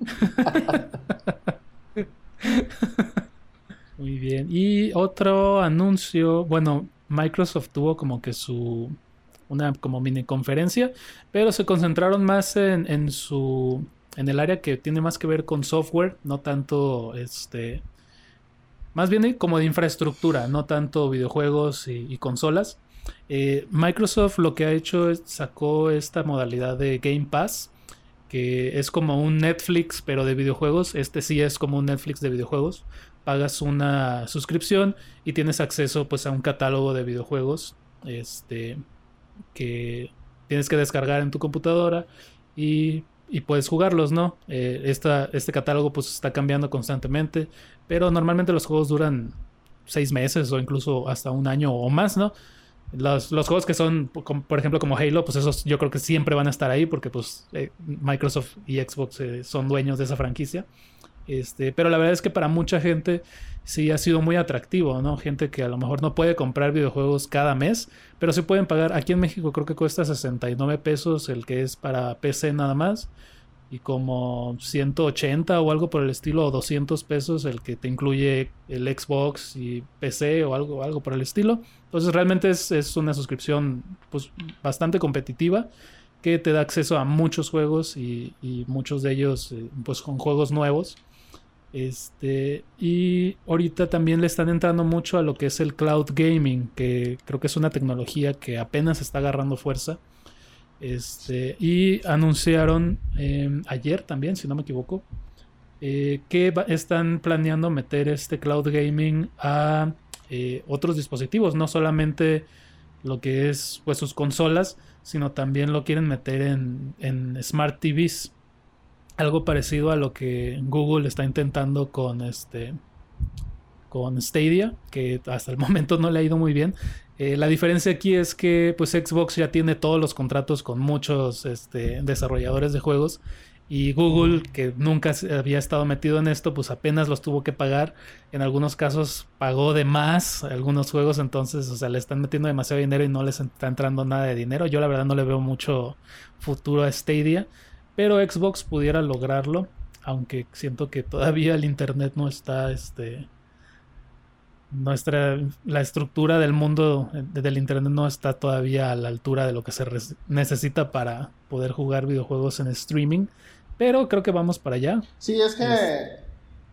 Muy bien. Y otro anuncio, bueno, Microsoft tuvo como que su una como mini conferencia, pero se concentraron más en, su en el área que tiene más que ver con software, no tanto este. Más bien como de infraestructura, no tanto videojuegos y, consolas. Eh, Microsoft lo que ha hecho es sacó esta modalidad de Game Pass, que es como un Netflix, pero de videojuegos. Este sí es como un Netflix de videojuegos. Pagas una suscripción y tienes acceso pues a un catálogo de videojuegos. Este. que tienes que descargar en tu computadora. Y y puedes jugarlos, ¿no? Eh, este catálogo pues está cambiando constantemente, pero normalmente los juegos duran seis meses o incluso hasta un año o más, ¿no? Los, juegos que son, por ejemplo, como Halo, pues esos yo creo que siempre van a estar ahí porque pues eh, Microsoft y Xbox eh, son dueños de esa franquicia. Este, pero la verdad es que para mucha gente sí ha sido muy atractivo, ¿no? Gente que a lo mejor no puede comprar videojuegos cada mes, pero se pueden pagar. Aquí en México creo que cuesta 69 pesos el que es para PC nada más. Y como 180 o algo por el estilo, o 200 pesos el que te incluye el Xbox y PC o algo, algo por el estilo. Entonces realmente es, una suscripción pues, bastante competitiva que te da acceso a muchos juegos y, muchos de ellos eh, pues con juegos nuevos este, y ahorita también le están entrando mucho a lo que es el cloud gaming, que creo que es una tecnología que apenas está agarrando fuerza. Este, y anunciaron em, ayer también, si no me equivoco, eh, que están planeando meter este cloud gaming a eh, otros dispositivos, no solamente lo que es pues sus consolas, sino también lo quieren meter en, en smart TVs algo parecido a lo que Google está intentando con este con Stadia, que hasta el momento no le ha ido muy bien. Eh, la diferencia aquí es que pues Xbox ya tiene todos los contratos con muchos este, desarrolladores de juegos y Google, que nunca había estado metido en esto, pues apenas los tuvo que pagar. En algunos casos pagó de más algunos juegos, entonces, o sea, le están metiendo demasiado dinero y no les está entrando nada de dinero. Yo la verdad no le veo mucho futuro a Stadia. Pero Xbox pudiera lograrlo, aunque siento que todavía el internet no está, este, nuestra, la estructura del mundo del internet no está todavía a la altura de lo que se necesita para poder jugar videojuegos en streaming. Pero creo que vamos para allá. Sí, es que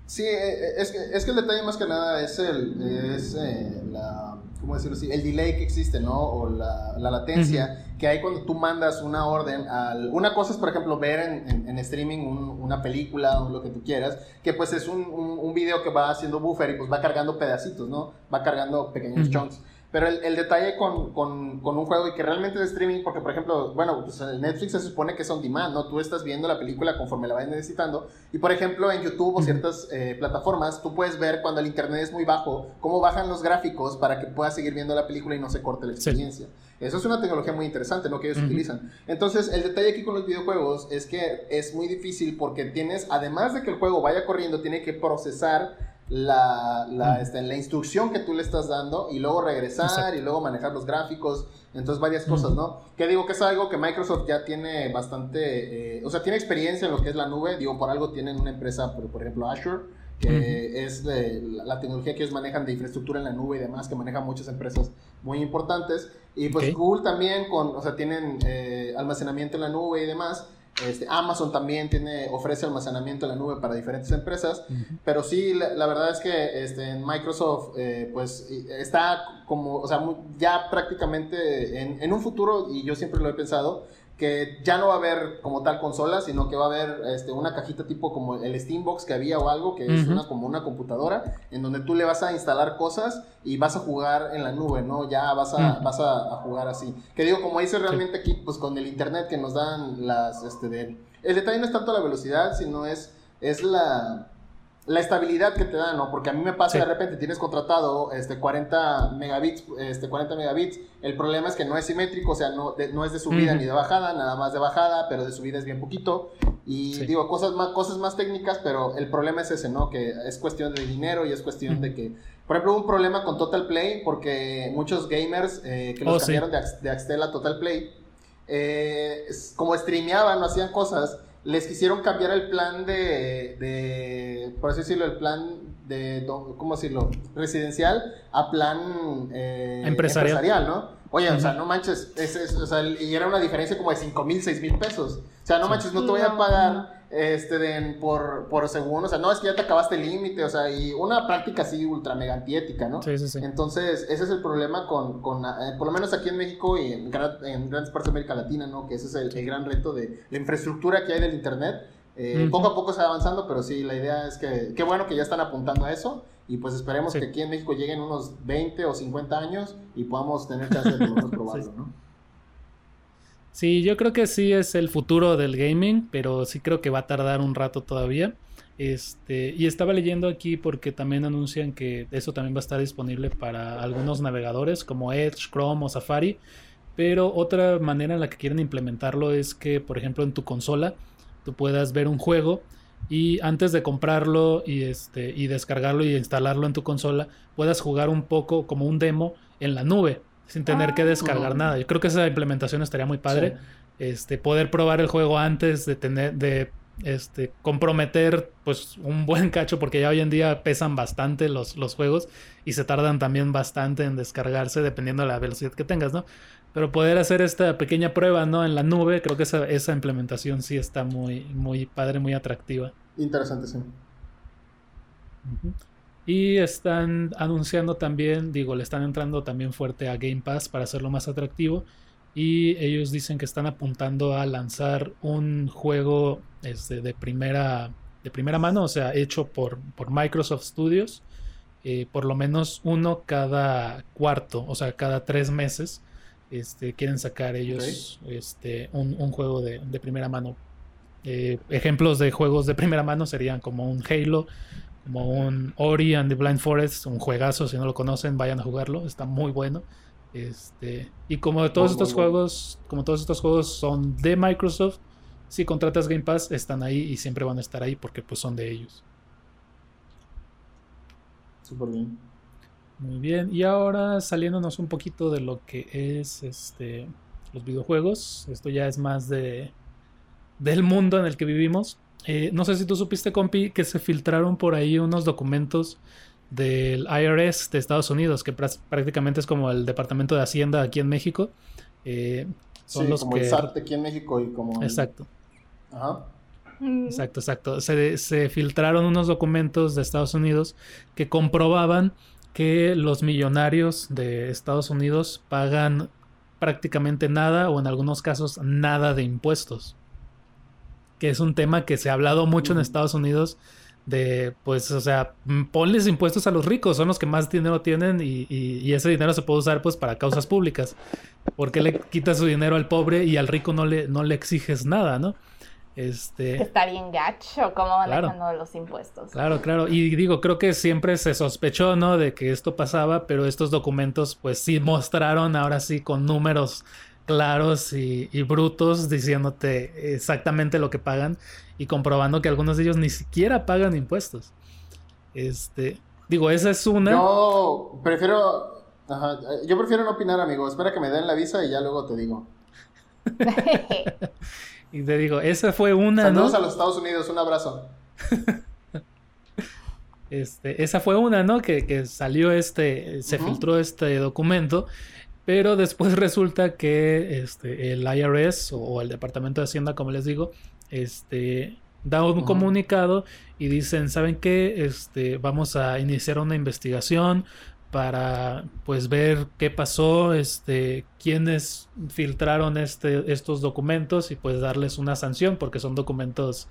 Sí, eh, eh, es que, es que el detalle más que nada es el, es, eh, la, ¿cómo decirlo así? El delay que existe, ¿no? O la, la latencia que hay cuando tú mandas una orden. Al, una cosa es, por ejemplo, ver en, en, streaming una película o lo que tú quieras, que pues es un, un, video que va haciendo buffer y pues va cargando pedacitos, ¿no? Va cargando pequeños chunks. Pero el, el detalle con, con, con, un juego y que realmente es streaming, porque por ejemplo, bueno, pues en Netflix se supone que es on demand, ¿no? Tú estás viendo la película conforme la vayas necesitando. Y por ejemplo, en YouTube o ciertas eh, plataformas, tú puedes ver cuando el internet es muy bajo, cómo bajan los gráficos para que puedas seguir viendo la película y no se corte la experiencia. Eso es una tecnología muy interesante, ¿no? Que ellos utilizan. Entonces, el detalle aquí con los videojuegos es que es muy difícil porque tienes, además de que el juego vaya corriendo, tiene que procesar la, la, este, la, instrucción que tú le estás dando y luego regresar y luego manejar los gráficos, entonces varias cosas, ¿no? Que digo que es algo que Microsoft ya tiene bastante, eh, o sea, tiene experiencia en lo que es la nube, digo, por algo tienen una empresa, por, por ejemplo, Azure, que es la, tecnología que ellos manejan de infraestructura en la nube y demás, que manejan muchas empresas muy importantes. Y pues Google también, con, o sea, tienen eh, almacenamiento en la nube y demás. Este, Amazon también tiene, ofrece almacenamiento en la nube para diferentes empresas, pero sí, la, verdad es que este, en Microsoft, eh, pues está como, o sea, ya prácticamente en, en, un futuro, y yo siempre lo he pensado, que ya no va a haber como tal consola, sino que va a haber este, una cajita tipo como el Steambox que había o algo, que es una, como una computadora, en donde tú le vas a instalar cosas y vas a jugar en la nube, ¿no? Ya vas a, vas a, jugar así. Que digo, como dice realmente aquí, pues con el internet que nos dan las, este, de... El detalle no es tanto la velocidad, sino es, es la la estabilidad que te da, ¿no? Porque a mí me pasa de repente, tienes contratado este, 40 megabits, este, 40 megabits, el problema es que no es simétrico, o sea, no, no es de subida ni de bajada, nada más de bajada, pero de subida es bien poquito. Y digo, cosas más, cosas más técnicas, pero el problema es ese, ¿no? Que es cuestión de dinero y es cuestión de que, por ejemplo, un problema con Total Play, porque muchos gamers que los oh, cambiaron de, de Axtel a Total Play, eh, como streameaban o hacían cosas, les quisieron cambiar el plan de, de por así decirlo, el plan de, ¿cómo decirlo? Residencial a plan eh, empresarial. ¿no? Oye, o sea, no manches, o sea, y era una diferencia como de 5 mil, 6 mil pesos. O sea, no manches, no te voy a pagar este, de, por, por segundo, o sea, no, es que ya te acabaste el límite, o sea, y una práctica así ultra mega antiética, ¿no? Sí, sí, sí. Entonces, ese es el problema con, con eh, por lo menos aquí en México y en, en, grandes partes de América Latina, ¿no? Que ese es el, gran reto de la infraestructura que hay del Internet. Eh, poco a poco se va avanzando, pero sí, la idea es que, qué bueno que ya están apuntando a eso y pues esperemos que aquí en México lleguen unos 20 o 50 años y podamos tener chance de probarlo, ¿no? Sí, yo creo que sí es el futuro del gaming, pero sí creo que va a tardar un rato todavía. Este, y estaba leyendo aquí porque también anuncian que eso también va a estar disponible para algunos navegadores como Edge, Chrome o Safari. Pero otra manera en la que quieren implementarlo es que, por ejemplo, en tu consola tú puedas ver un juego y antes de comprarlo y, este, y descargarlo y instalarlo en tu consola, puedas jugar un poco como un demo en la nube sin tener que ah. descargar nada. Yo creo que esa implementación estaría muy padre. Este, poder probar el juego antes de tener, de este, comprometer pues un buen cacho, porque ya hoy en día pesan bastante los, los juegos y se tardan también bastante en descargarse dependiendo de la velocidad que tengas, ¿no? Pero poder hacer esta pequeña prueba, ¿no? En la nube, creo que esa, esa implementación sí está muy, muy padre, muy atractiva. Interesante, sí. Y están anunciando también, digo, le están entrando también fuerte a Game Pass para hacerlo más atractivo. Y ellos dicen que están apuntando a lanzar un juego este, de, primera, de primera mano, o sea, hecho por, por Microsoft Studios. Eh, por lo menos uno cada cuarto, o sea, cada tres meses. Este, quieren sacar ellos este, un, juego de, primera mano. Eh, ejemplos de juegos de primera mano serían como un Halo, como un Ori and the Blind Forest, un juegazo, si no lo conocen, vayan a jugarlo, está muy bueno. Este, y como todos estos juegos, como todos estos juegos son de Microsoft, si contratas Game Pass están ahí y siempre van a estar ahí porque pues son de ellos. Súper bien. Muy bien, y ahora saliéndonos un poquito de lo que es este los videojuegos, esto ya es más de del mundo en el que vivimos. Eh, no sé si tú supiste, compi, que se filtraron por ahí unos documentos del IRS de Estados Unidos, que prácticamente es como el Departamento de Hacienda aquí en México. Eh, son los como que... el SAT aquí en México y como... Exacto. Ajá. Mm. Exacto, exacto. Se, se, filtraron unos documentos de Estados Unidos que comprobaban que los millonarios de Estados Unidos pagan prácticamente nada o en algunos casos nada de impuestos que es un tema que se ha hablado mucho en Estados Unidos de, pues, o sea, ponles impuestos a los ricos, son los que más dinero tienen y, ese dinero se puede usar pues para causas públicas. ¿Por qué le quitas su dinero al pobre y al rico no le, no le exiges nada, no? Este... Está bien gacho cómo van los impuestos. Claro, claro. Y digo, creo que siempre se sospechó, ¿no? De que esto pasaba, pero estos documentos pues sí mostraron ahora sí con números claros y, brutos diciéndote exactamente lo que pagan y comprobando que algunos de ellos ni siquiera pagan impuestos. Este, digo, esa es una. Yo prefiero, yo prefiero no opinar, amigo. Espera que me den la visa y ya luego te digo. y te digo, esa fue una. Saludos a los Estados Unidos, un abrazo. Este, esa fue una, ¿no? Que, salió este, se filtró este documento Pero después resulta que este, el IRS o, el Departamento de Hacienda, como les digo, este, da un comunicado y dicen, ¿saben qué? Este, vamos a iniciar una investigación para pues ver qué pasó, este, quiénes filtraron este, estos documentos y pues darles una sanción porque son documentos,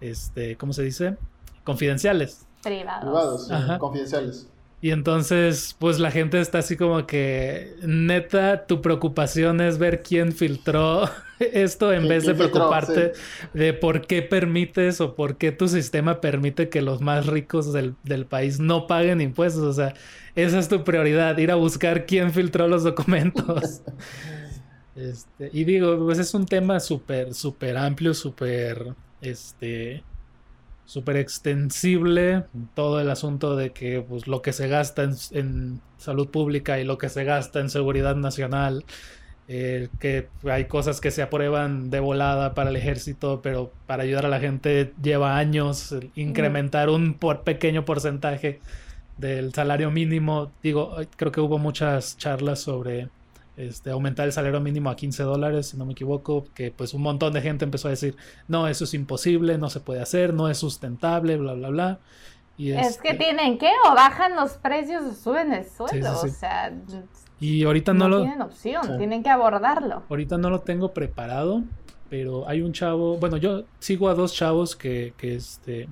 este, ¿cómo se dice? Confidenciales. Privados. Privados, confidenciales. Y entonces, pues la gente está así como que, neta, tu preocupación es ver quién filtró esto en vez de preocuparte de por qué permites o por qué tu sistema permite que los más ricos del, del, país no paguen impuestos. O sea, esa es tu prioridad, ir a buscar quién filtró los documentos. este, y digo, pues es un tema súper, súper amplio, súper, este súper extensible todo el asunto de que pues, lo que se gasta en, salud pública y lo que se gasta en seguridad nacional, eh, que hay cosas que se aprueban de volada para el ejército, pero para ayudar a la gente lleva años incrementar un por pequeño porcentaje del salario mínimo. Digo, creo que hubo muchas charlas sobre este, aumentar el salario mínimo a 15 dólares, si no me equivoco, que pues un montón de gente empezó a decir, no, eso es imposible, no se puede hacer, no es sustentable, bla, bla, bla. Y es que este tienen que, o bajan los precios o suben el sueldo, o sea... Y ahorita no, lo... Tienen opción, tienen que abordarlo. Ahorita no lo tengo preparado, pero hay un chavo, bueno, yo sigo a dos chavos que, que, este,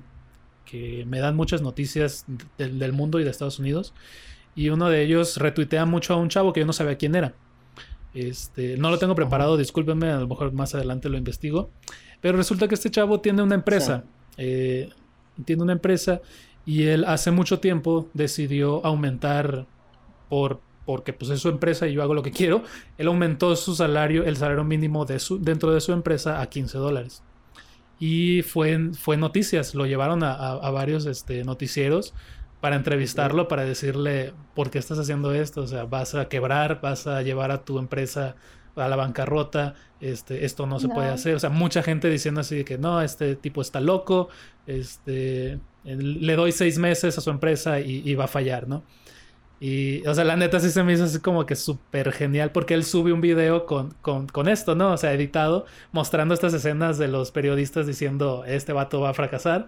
que me dan muchas noticias del, del mundo y de Estados Unidos. Y uno de ellos retuitea mucho a un chavo que yo no sabía quién era. Este, no lo tengo preparado, discúlpenme, a lo mejor más adelante lo investigo. Pero resulta que este chavo tiene una empresa. Eh, tiene una empresa y él hace mucho tiempo decidió aumentar por porque pues es su empresa y yo hago lo que quiero, él aumentó su salario, el salario mínimo de su, dentro de su empresa a 15 dólares. Y fue, fue noticias, lo llevaron a, a varios este, noticieros para entrevistarlo, para decirle por qué estás haciendo esto, o sea, vas a quebrar, vas a llevar a tu empresa a la bancarrota, este, esto no se puede hacer, o sea, mucha gente diciendo así de que no, este tipo está loco, este, le doy seis meses a su empresa y, va a fallar, ¿no? Y, o sea, la neta sí se me hizo así como que súper genial porque él sube un video con, con, con, esto, ¿no? O sea, editado, mostrando estas escenas de los periodistas diciendo, este vato va a fracasar.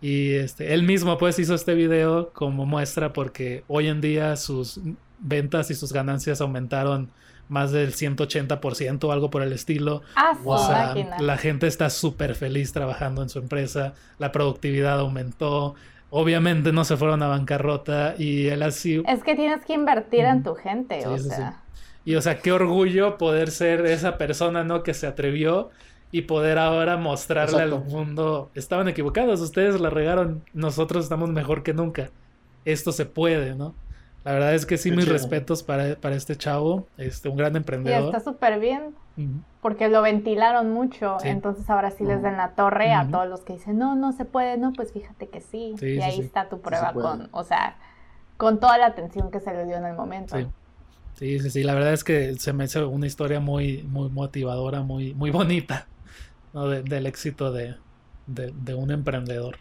Y este, él mismo pues hizo este video como muestra porque hoy en día sus ventas y sus ganancias aumentaron más del 180% o algo por el estilo. Ah, o sea, la gente está súper feliz trabajando en su empresa, la productividad aumentó, obviamente no se fueron a bancarrota y él así... Es que tienes que invertir en tu gente, o sea. Y o sea, qué orgullo poder ser esa persona, ¿no? Que se atrevió y poder ahora mostrarle al mundo, estaban equivocados, ustedes la regaron, nosotros estamos mejor que nunca. Esto se puede, ¿no? La verdad es que sí, mis respetos para, para, este chavo, este, un gran emprendedor. Y está súper bien, porque lo ventilaron mucho, entonces ahora sí les den la torre a todos los que dicen, no, no se puede, no, pues fíjate que sí. y ahí está tu prueba con, o sea, con toda la atención que se le dio en el momento. Sí, sí, sí, la verdad es que se me hizo una historia muy, muy motivadora, muy, muy bonita del éxito de, un emprendedor.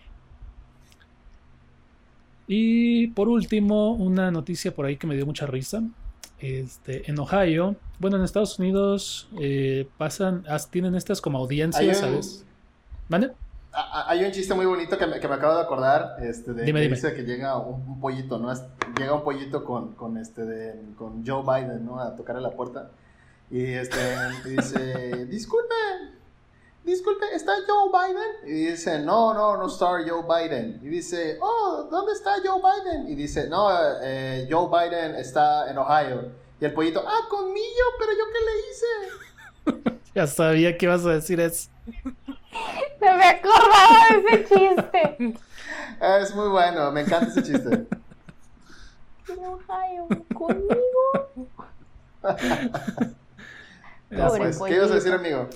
Y por último, una noticia por ahí que me dio mucha risa. Este, en Ohio, bueno, en Estados Unidos eh, pasan, tienen estas como audiencias, ¿sabes? ¿Vale? Hay un chiste muy bonito que me, acabo de acordar, este, de que dice que llega un, pollito, ¿no? Llega un pollito con, con este, con Joe Biden, ¿no? A tocar a la puerta. Y este, dice, disculpe, disculpe, ¿está Joe Biden? Y dice, no, no, no está Joe Biden. Y dice, oh, ¿dónde está Joe Biden? Y dice, no, eh, Joe Biden está en Ohio. Y el pollito, ah, conmigo, pero yo qué le hice. ya sabía que ibas a decir eso. No me acordaba de ese chiste. Es muy bueno, me encanta ese chiste. En Ohio, conmigo. Pues, ¿Qué ibas a decir, amigo?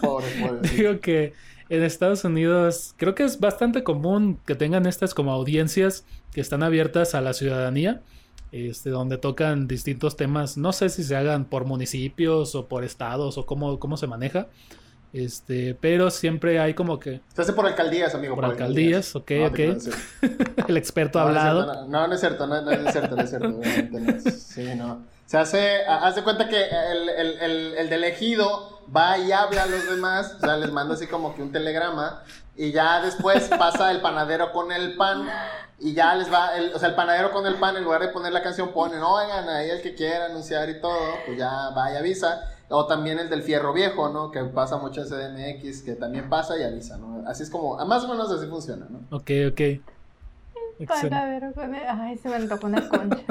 Pobre, pobre. Digo que en Estados Unidos creo que es bastante común que tengan estas como audiencias que están abiertas a la ciudadanía, este, donde tocan distintos temas. No sé si se hagan por municipios o por estados o cómo, cómo se maneja. Este, pero siempre hay como que. Se hace por alcaldías, amigo. Por, alcaldías, ok, ok. El experto ha hablado. No, no, es cierto, no, es cierto, no es cierto. sí, no. Se hace, haz de cuenta que el, el, el, del ejido va y habla a los demás, o sea, les manda así como que un telegrama, y ya después pasa el panadero con el pan, y ya les va, el, o sea, el panadero con el pan, en lugar de poner la canción, ponen, oigan, ahí el que quiera anunciar y todo, pues ya va y avisa. O también el del fierro viejo, ¿no? Que pasa mucho en CDMX, que también pasa y avisa, ¿no? Así es como, más o menos así funciona, ¿no? Ok, ok. Panadero con el... Ay, se me tocó una concha.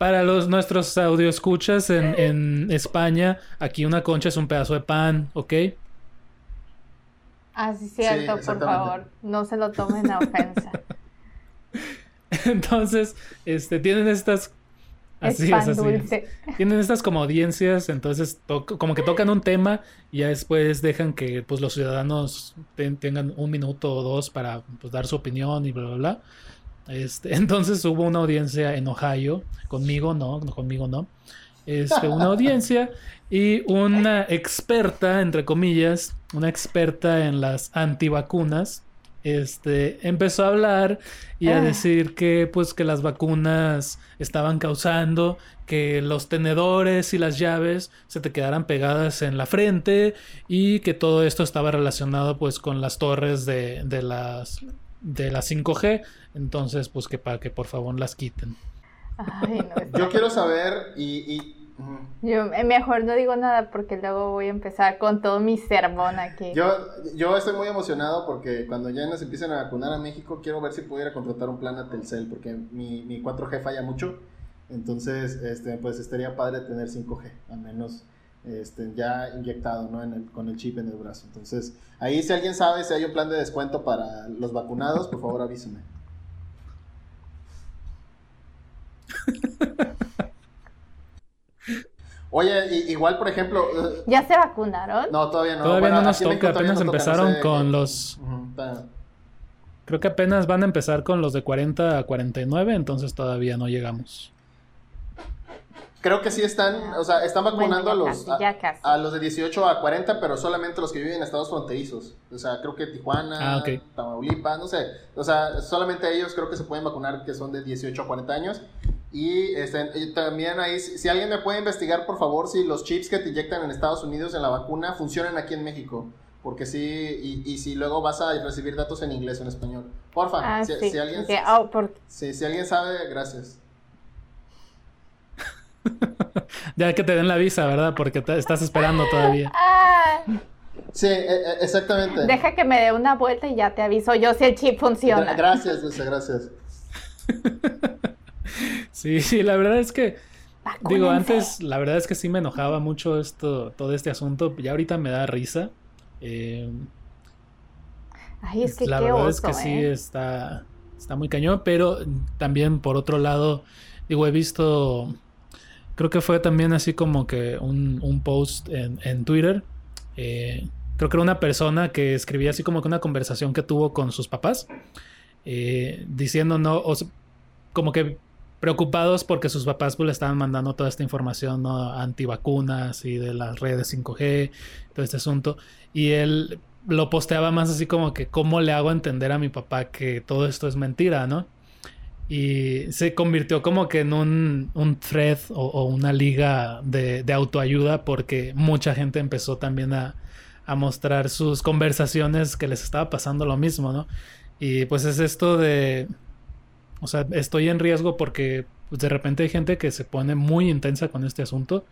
Para los nuestros audio escuchas en, en España, aquí una concha es un pedazo de pan, ¿ok? Ah, sí, cierto, por favor. No se lo tomen a ofensa. Entonces, este, tienen estas Así es, así Tienen estas como audiencias, entonces como que tocan un tema y ya después dejan que pues los ciudadanos tengan un minuto o dos para pues, dar su opinión y bla bla bla. Este, entonces hubo una audiencia en Ohio, conmigo no, conmigo no. Este, una audiencia y una experta, entre comillas, una experta en las antivacunas, este, empezó a hablar y a ah. decir que, pues, que las vacunas estaban causando que los tenedores y las llaves se te quedaran pegadas en la frente y que todo esto estaba relacionado, pues, con las torres de, de las de la 5G. Entonces, pues, que para que por favor las quiten. Yo quiero saber y yo eh, mejor no digo nada porque luego voy a empezar con todo mi sermón aquí. Yo, yo estoy muy emocionado porque cuando ya nos empiecen a vacunar a México, quiero ver si pudiera contratar un plan a Telcel porque mi, mi 4G falla mucho. Entonces, este, pues estaría padre tener 5G, al menos este, ya inyectado ¿no? en el, con el chip en el brazo. Entonces, ahí si alguien sabe si hay un plan de descuento para los vacunados, por favor avíseme. Oye, igual, por ejemplo... Eh, ¿Ya se vacunaron? No, todavía no. Todavía no nos toca, apenas empezaron con los... Creo que apenas van a empezar con los de 40 a 49, entonces todavía no llegamos. Creo que sí están, o sea, están vacunando a los a, los de 18 a 40, pero solamente los que viven en estados fronterizos. O sea, creo que Tijuana, ah, Tamaulipas, no sé. O sea, solamente ellos creo que se pueden vacunar que son de 18 a 40 años. Y, este, también ahí, si, alguien me puede investigar, por favor, si los chips que te inyectan en Estados Unidos en la vacuna funcionan aquí en México. Porque sí, y, y si luego vas a recibir datos en inglés o en español. Porfa, ah, si, alguien, oh, si alguien sabe, gracias. ya que te den la visa, ¿verdad? Porque estás esperando todavía. Ah. Sí, e, e, exactamente. Deja que me dé una vuelta y ya te aviso yo si el chip funciona. gracias, Luisa, gracias. sí, sí, la verdad es que... Digo, antes la verdad es que sí me enojaba mucho esto, todo este asunto. Ya ahorita me da risa. Eh, Ay, es que la verdad es que sí ¿eh? está, está muy cañón, pero también por otro lado, digo, he visto Creo que fue también así como que un, post en, Twitter. Eh, creo que era una persona que escribía así como que una conversación que tuvo con sus papás. Eh, diciendo no, como que preocupados porque sus papás pues, le estaban mandando toda esta información ¿no? antivacunas y de las redes 5G, todo este asunto. Y él lo posteaba más así como que cómo le hago entender a mi papá que todo esto es mentira, ¿no? Y se convirtió como que en un, un thread o, una liga de, autoayuda porque mucha gente empezó también a, mostrar sus conversaciones que les estaba pasando lo mismo, ¿no? Y pues es esto de, o sea, estoy en riesgo porque pues, de repente hay gente que se pone muy intensa con este asunto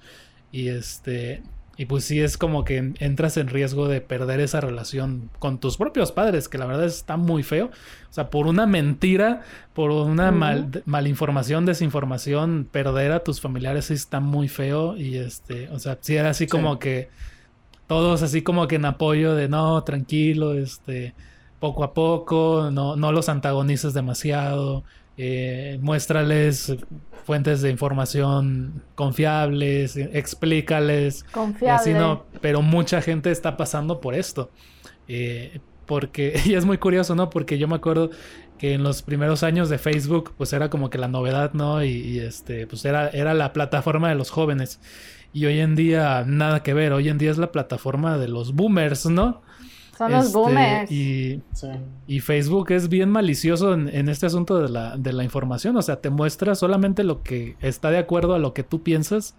y este y pues sí es como que entras en riesgo de perder esa relación con tus propios padres, que la verdad está muy feo. O sea, por una mentira, por una mal, malinformación, desinformación, perder a tus familiares sí está muy feo. Y este, o sea, sí era así como que todos así como que en apoyo de no, tranquilo, este, poco a poco, no, no los antagonices demasiado. Eh, muéstrales fuentes de información confiables, explícales. Confiables. no, pero mucha gente está pasando por esto. Eh, porque, y es muy curioso, ¿no? Porque yo me acuerdo que en los primeros años de Facebook, pues era como que la novedad, ¿no? Y, este, pues era, era la plataforma de los jóvenes. Y hoy en día, nada que ver, hoy en día es la plataforma de los boomers, ¿no? Son los este, boomers. Y, y, Facebook es bien malicioso en, en, este asunto de la, de la información. O sea, te muestra solamente lo que está de acuerdo a lo que tú piensas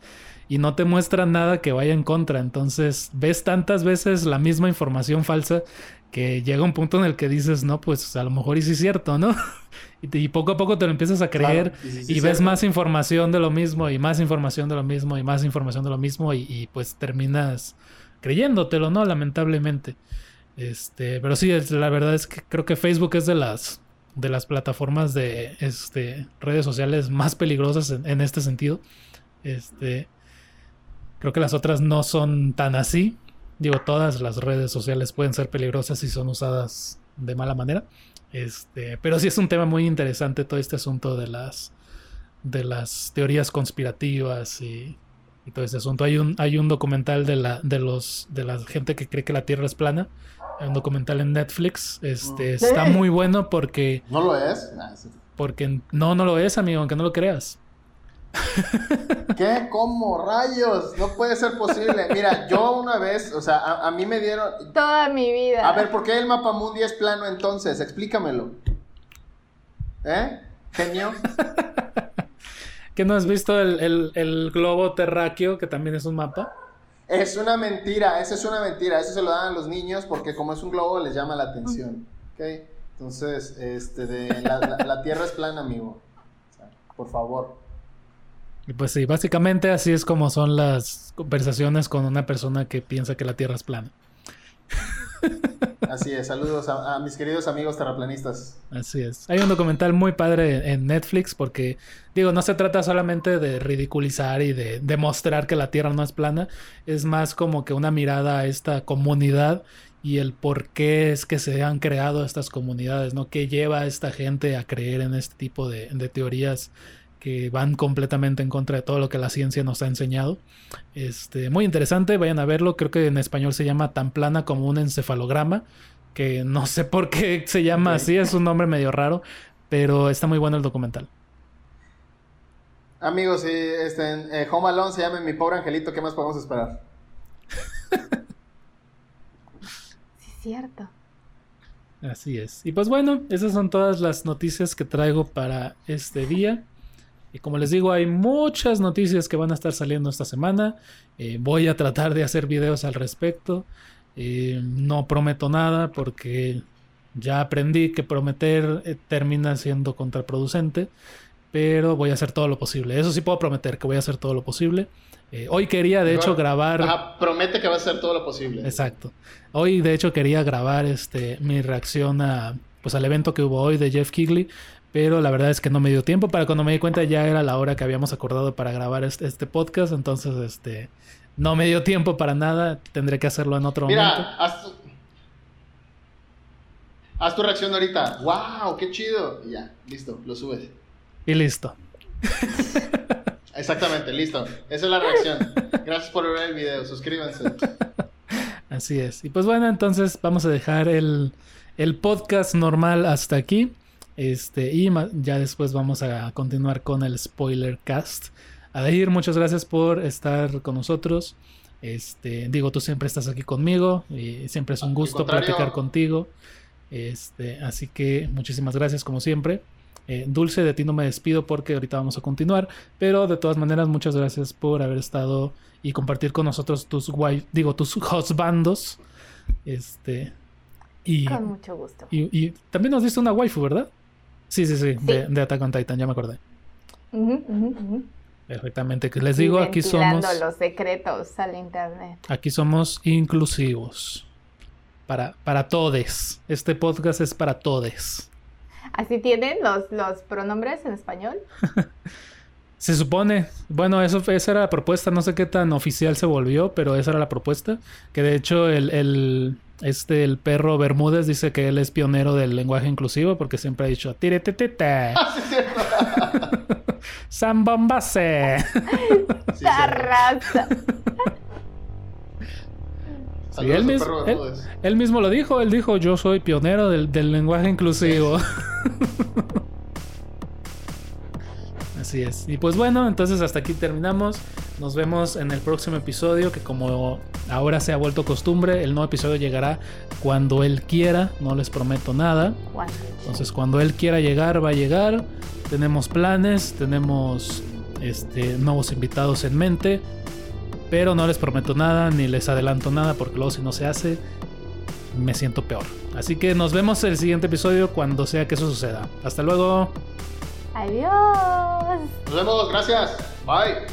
y no te muestra nada que vaya en contra. Entonces ves tantas veces la misma información falsa que llega un punto en el que dices, no, pues a lo mejor y sí es cierto, ¿no? y, y, poco a poco te lo empiezas a creer y, ves más información de lo mismo y más información de lo mismo y más información de lo mismo y, y pues terminas creyéndotelo, ¿no? Lamentablemente. Este, pero sí, la verdad es que creo que Facebook es de las de las plataformas de este, redes sociales más peligrosas en, este sentido. Este, creo que las otras no son tan así. Digo, todas las redes sociales pueden ser peligrosas si son usadas de mala manera. Este, pero sí es un tema muy interesante todo este asunto de las de las teorías conspirativas y y todo ese asunto. Hay un, hay un documental de la, de los, de la gente que cree que la Tierra es plana. Un documental en Netflix. Este mm. está muy bueno porque. ¿No lo es? Porque no, no lo es, amigo, aunque no lo creas. ¿Qué? ¿Cómo? Rayos, no puede ser posible. Mira, yo una vez, o sea, a, a, mí me dieron. Toda mi vida. A ver, ¿por qué el mapa mundi es plano entonces? Explícamelo. ¿Eh? Genio. ¿Que no has visto el, globo terráqueo, que también es un mapa? Es una mentira, esa es una mentira. Eso se lo dan a los niños porque como es un globo les llama la atención. ¿Ok? Entonces, este, de, la, Tierra es plana, amigo. por favor. Y pues sí, básicamente así es como son las conversaciones con una persona que piensa que la Tierra es plana. Así es, saludos a, mis queridos amigos terraplanistas. Así es. Hay un documental muy padre en Netflix porque, digo, no se trata solamente de ridiculizar y de demostrar que la Tierra no es plana, es más como que una mirada a esta comunidad y el por qué es que se han creado estas comunidades, ¿no? ¿Qué lleva a esta gente a creer en este tipo de, de teorías que van completamente en contra de todo lo que la ciencia nos ha enseñado. Este, muy interesante, vayan a verlo. Creo que en español se llama tan plana como un encefalograma, que no sé por qué se llama así, es un nombre medio raro, pero está muy bueno el documental. Amigos, si este, eh, Home Alone se llama Mi pobre angelito, ¿qué más podemos esperar? sí, es cierto. Así es. Y pues bueno, esas son todas las noticias que traigo para este día. Y como les digo, hay muchas noticias que van a estar saliendo esta semana. Eh, voy a tratar de hacer videos al respecto. Eh, no prometo nada porque ya aprendí que prometer eh, termina siendo contraproducente. Pero voy a hacer todo lo posible. Eso sí puedo prometer que voy a hacer todo lo posible. hoy quería, de hecho, grabar. promete que va a hacer todo lo posible. Exacto. Hoy, de hecho, quería grabar este mi reacción a pues al evento que hubo hoy de Jeff Kigley pero la verdad es que no me dio tiempo. Para cuando me di cuenta ya era la hora que habíamos acordado para grabar este, este podcast. Entonces, este, no me dio tiempo para nada. Tendré que hacerlo en otro Mira, momento. Haz tu, haz tu reacción ahorita. ¡Wow! ¡Qué chido! Y ya, listo, lo subes. Y listo. Exactamente, listo. Esa es la reacción. Gracias por ver el video. Suscríbanse. Así es. Y pues bueno, entonces vamos a dejar el, el podcast normal hasta aquí. Este, y ya después vamos a continuar con el spoiler cast. Adair, muchas gracias por estar con nosotros. Este, digo, tú siempre estás aquí conmigo y siempre es un gusto platicar contigo. Este, así que muchísimas gracias como siempre. Eh, Dulce, de ti no me despido porque ahorita vamos a continuar, pero de todas maneras muchas gracias por haber estado y compartir con nosotros tus guay, digo, tus husbandos. Este, y, con mucho gusto. Y, y también nos diste una waifu, ¿verdad? Sí, sí, sí, De, de, Attack on Titan, ya me acordé. Perfectamente. Les digo, aquí somos. los secretos al internet. Aquí somos inclusivos. Para, para todes. Este podcast es para todes. ¿Así tienen los, los pronombres en español? se supone. Bueno, eso, esa era la propuesta. No sé qué tan oficial se volvió, pero esa era la propuesta. Que de hecho el, el este, el perro Bermúdez dice que él es pionero del lenguaje inclusivo porque siempre ha dicho ¡Tiretetete! ¡Sambombase! Sí, raza! él, mismo, él, mismo lo dijo, él dijo yo soy pionero del, lenguaje inclusivo. Así es. Y pues bueno, entonces hasta aquí terminamos. Nos vemos en el próximo episodio, que como ahora se ha vuelto costumbre, el nuevo episodio llegará cuando él quiera, no les prometo nada. Entonces cuando él quiera llegar, va a llegar. Tenemos planes, tenemos este, nuevos invitados en mente, pero no les prometo nada, ni les adelanto nada, porque luego si no se hace, me siento peor. Así que nos vemos en el siguiente episodio cuando sea que eso suceda. Hasta luego. Adiós. Nos vemos, gracias. Bye.